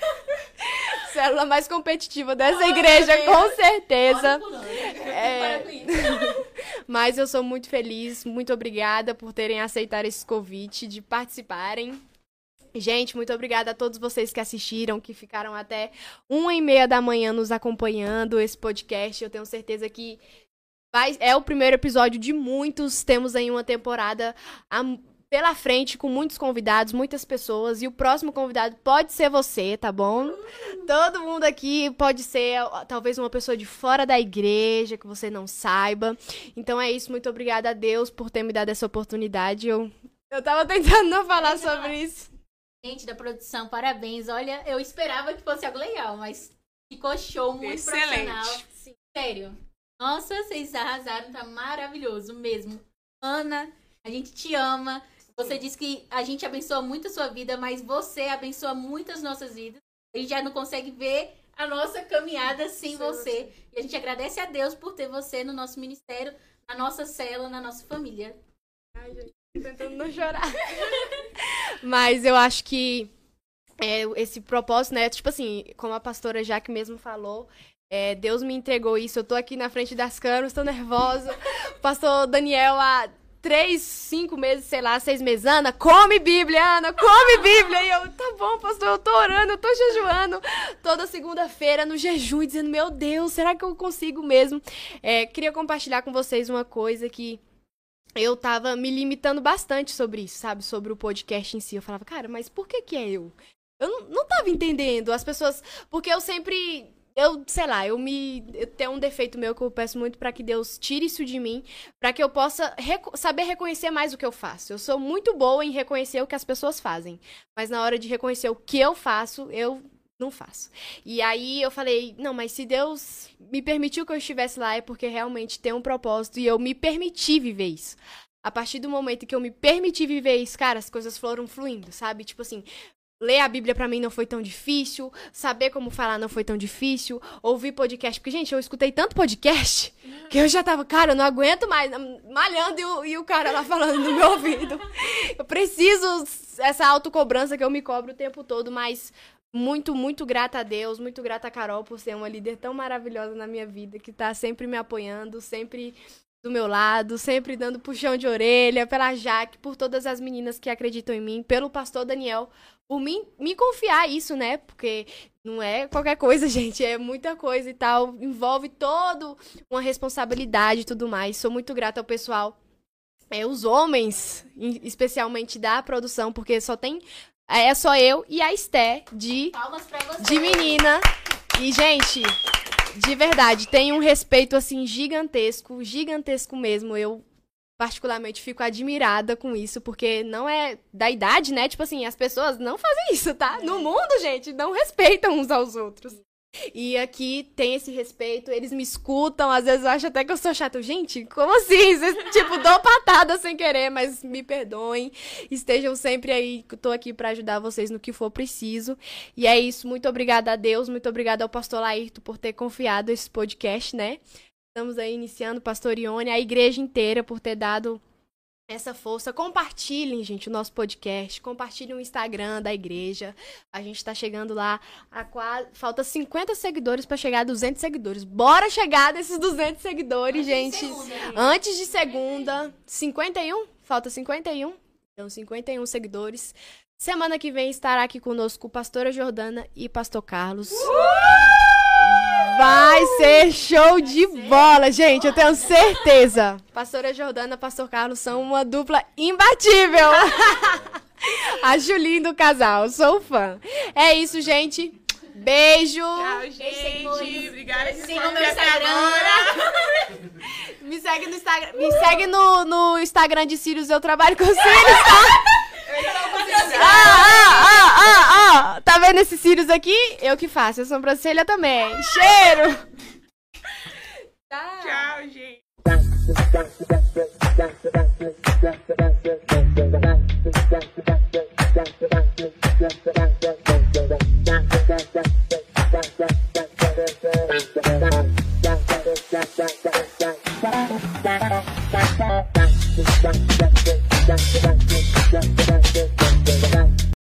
célula mais competitiva dessa igreja, com certeza. É. <laughs> Mas eu sou muito feliz, muito obrigada por terem aceitado esse convite, de participarem. Gente, muito obrigada a todos vocês que assistiram, que ficaram até uma e meia da manhã nos acompanhando esse podcast. Eu tenho certeza que vai, é o primeiro episódio de muitos. Temos aí uma temporada a- pela frente com muitos convidados, muitas pessoas. E o próximo convidado pode ser você, tá bom? Todo mundo aqui pode ser talvez uma pessoa de fora da igreja que você não saiba. Então é isso. Muito obrigada a Deus por ter me dado essa oportunidade. Eu, eu tava tentando não falar sobre isso. Gente da produção, parabéns. Olha, eu esperava que fosse algo legal, mas ficou show, muito Excelente. profissional. Sim, sério. Nossa, vocês arrasaram, tá maravilhoso mesmo. Ana, a gente te ama. Você disse que a gente abençoa muito a sua vida, mas você abençoa muito as nossas vidas. A gente já não consegue ver a nossa caminhada sem você. E a gente agradece a Deus por ter você no nosso ministério, na nossa cela, na nossa família. tentando não chorar. <laughs> Mas eu acho que é, esse propósito, né? Tipo assim, como a pastora Jaque mesmo falou, é, Deus me entregou isso. Eu tô aqui na frente das câmeras, tô nervosa. O pastor Daniel, há três, cinco meses, sei lá, seis meses, Ana, come Bíblia, Ana, come Bíblia. E eu, tá bom, pastor, eu tô orando, eu tô jejuando. Toda segunda-feira no jejum, dizendo, meu Deus, será que eu consigo mesmo? É, queria compartilhar com vocês uma coisa que eu tava me limitando bastante sobre isso, sabe? Sobre o podcast em si. Eu falava, cara, mas por que que é eu? Eu não, não tava entendendo. As pessoas. Porque eu sempre. Eu, sei lá, eu me. Eu tenho um defeito meu que eu peço muito pra que Deus tire isso de mim, pra que eu possa reco- saber reconhecer mais o que eu faço. Eu sou muito boa em reconhecer o que as pessoas fazem, mas na hora de reconhecer o que eu faço, eu não faço. E aí eu falei, não, mas se Deus me permitiu que eu estivesse lá é porque realmente tem um propósito e eu me permiti viver isso. A partir do momento que eu me permiti viver isso, cara, as coisas foram fluindo, sabe? Tipo assim, ler a Bíblia pra mim não foi tão difícil, saber como falar não foi tão difícil, ouvir podcast, porque gente, eu escutei tanto podcast que eu já tava, cara, eu não aguento mais, malhando e o, e o cara lá falando no meu ouvido. Eu preciso essa autocobrança que eu me cobro o tempo todo, mas muito, muito grata a Deus, muito grata a Carol por ser uma líder tão maravilhosa na minha vida, que tá sempre me apoiando, sempre do meu lado, sempre dando puxão de orelha, pela Jaque, por todas as meninas que acreditam em mim, pelo pastor Daniel, por mim me confiar isso, né? Porque não é qualquer coisa, <laughs> gente, é muita coisa e tal, envolve todo uma responsabilidade e tudo mais. Sou muito grata ao pessoal, é, os homens, especialmente da produção, porque só tem é só eu e a Esté de Palmas pra você. de menina. E, gente, de verdade, tem um respeito, assim, gigantesco, gigantesco mesmo. Eu, particularmente, fico admirada com isso, porque não é da idade, né? Tipo assim, as pessoas não fazem isso, tá? No mundo, gente, não respeitam uns aos outros. E aqui tem esse respeito, eles me escutam, às vezes eu acho até que eu sou chata. Gente, como assim? Vocês, tipo, dou patada sem querer, mas me perdoem. Estejam sempre aí, eu tô aqui pra ajudar vocês no que for preciso. E é isso, muito obrigada a Deus, muito obrigada ao pastor Laírto por ter confiado esse podcast, né? Estamos aí iniciando, pastor Ione, a igreja inteira por ter dado essa força. Compartilhem, gente, o nosso podcast. Compartilhem o Instagram da igreja. A gente tá chegando lá a quase... Falta 50 seguidores pra chegar a 200 seguidores. Bora chegar nesses 200 seguidores, gente. Antes de segunda. 51? Falta 51? Então, 51 seguidores. Semana que vem estará aqui conosco pastora Jordana e pastor Carlos. Vai ser show de bola, gente, eu tenho certeza. Pastora Jordana e pastor Carlos são uma dupla imbatível. Acho lindo o casal, sou fã. É isso, gente. Beijo. Tchau, gente. Obrigada meu assistir até Instagram. <laughs> Me segue no Instagram, me segue no, no Instagram de Sirius, eu trabalho com Sirius, tá? <laughs> Ah, ah, ah, ah, ah. Tá vendo esses cílios aqui? Eu que faço, a sobrancelha também. Cheiro! Tchau, gente. Thank you.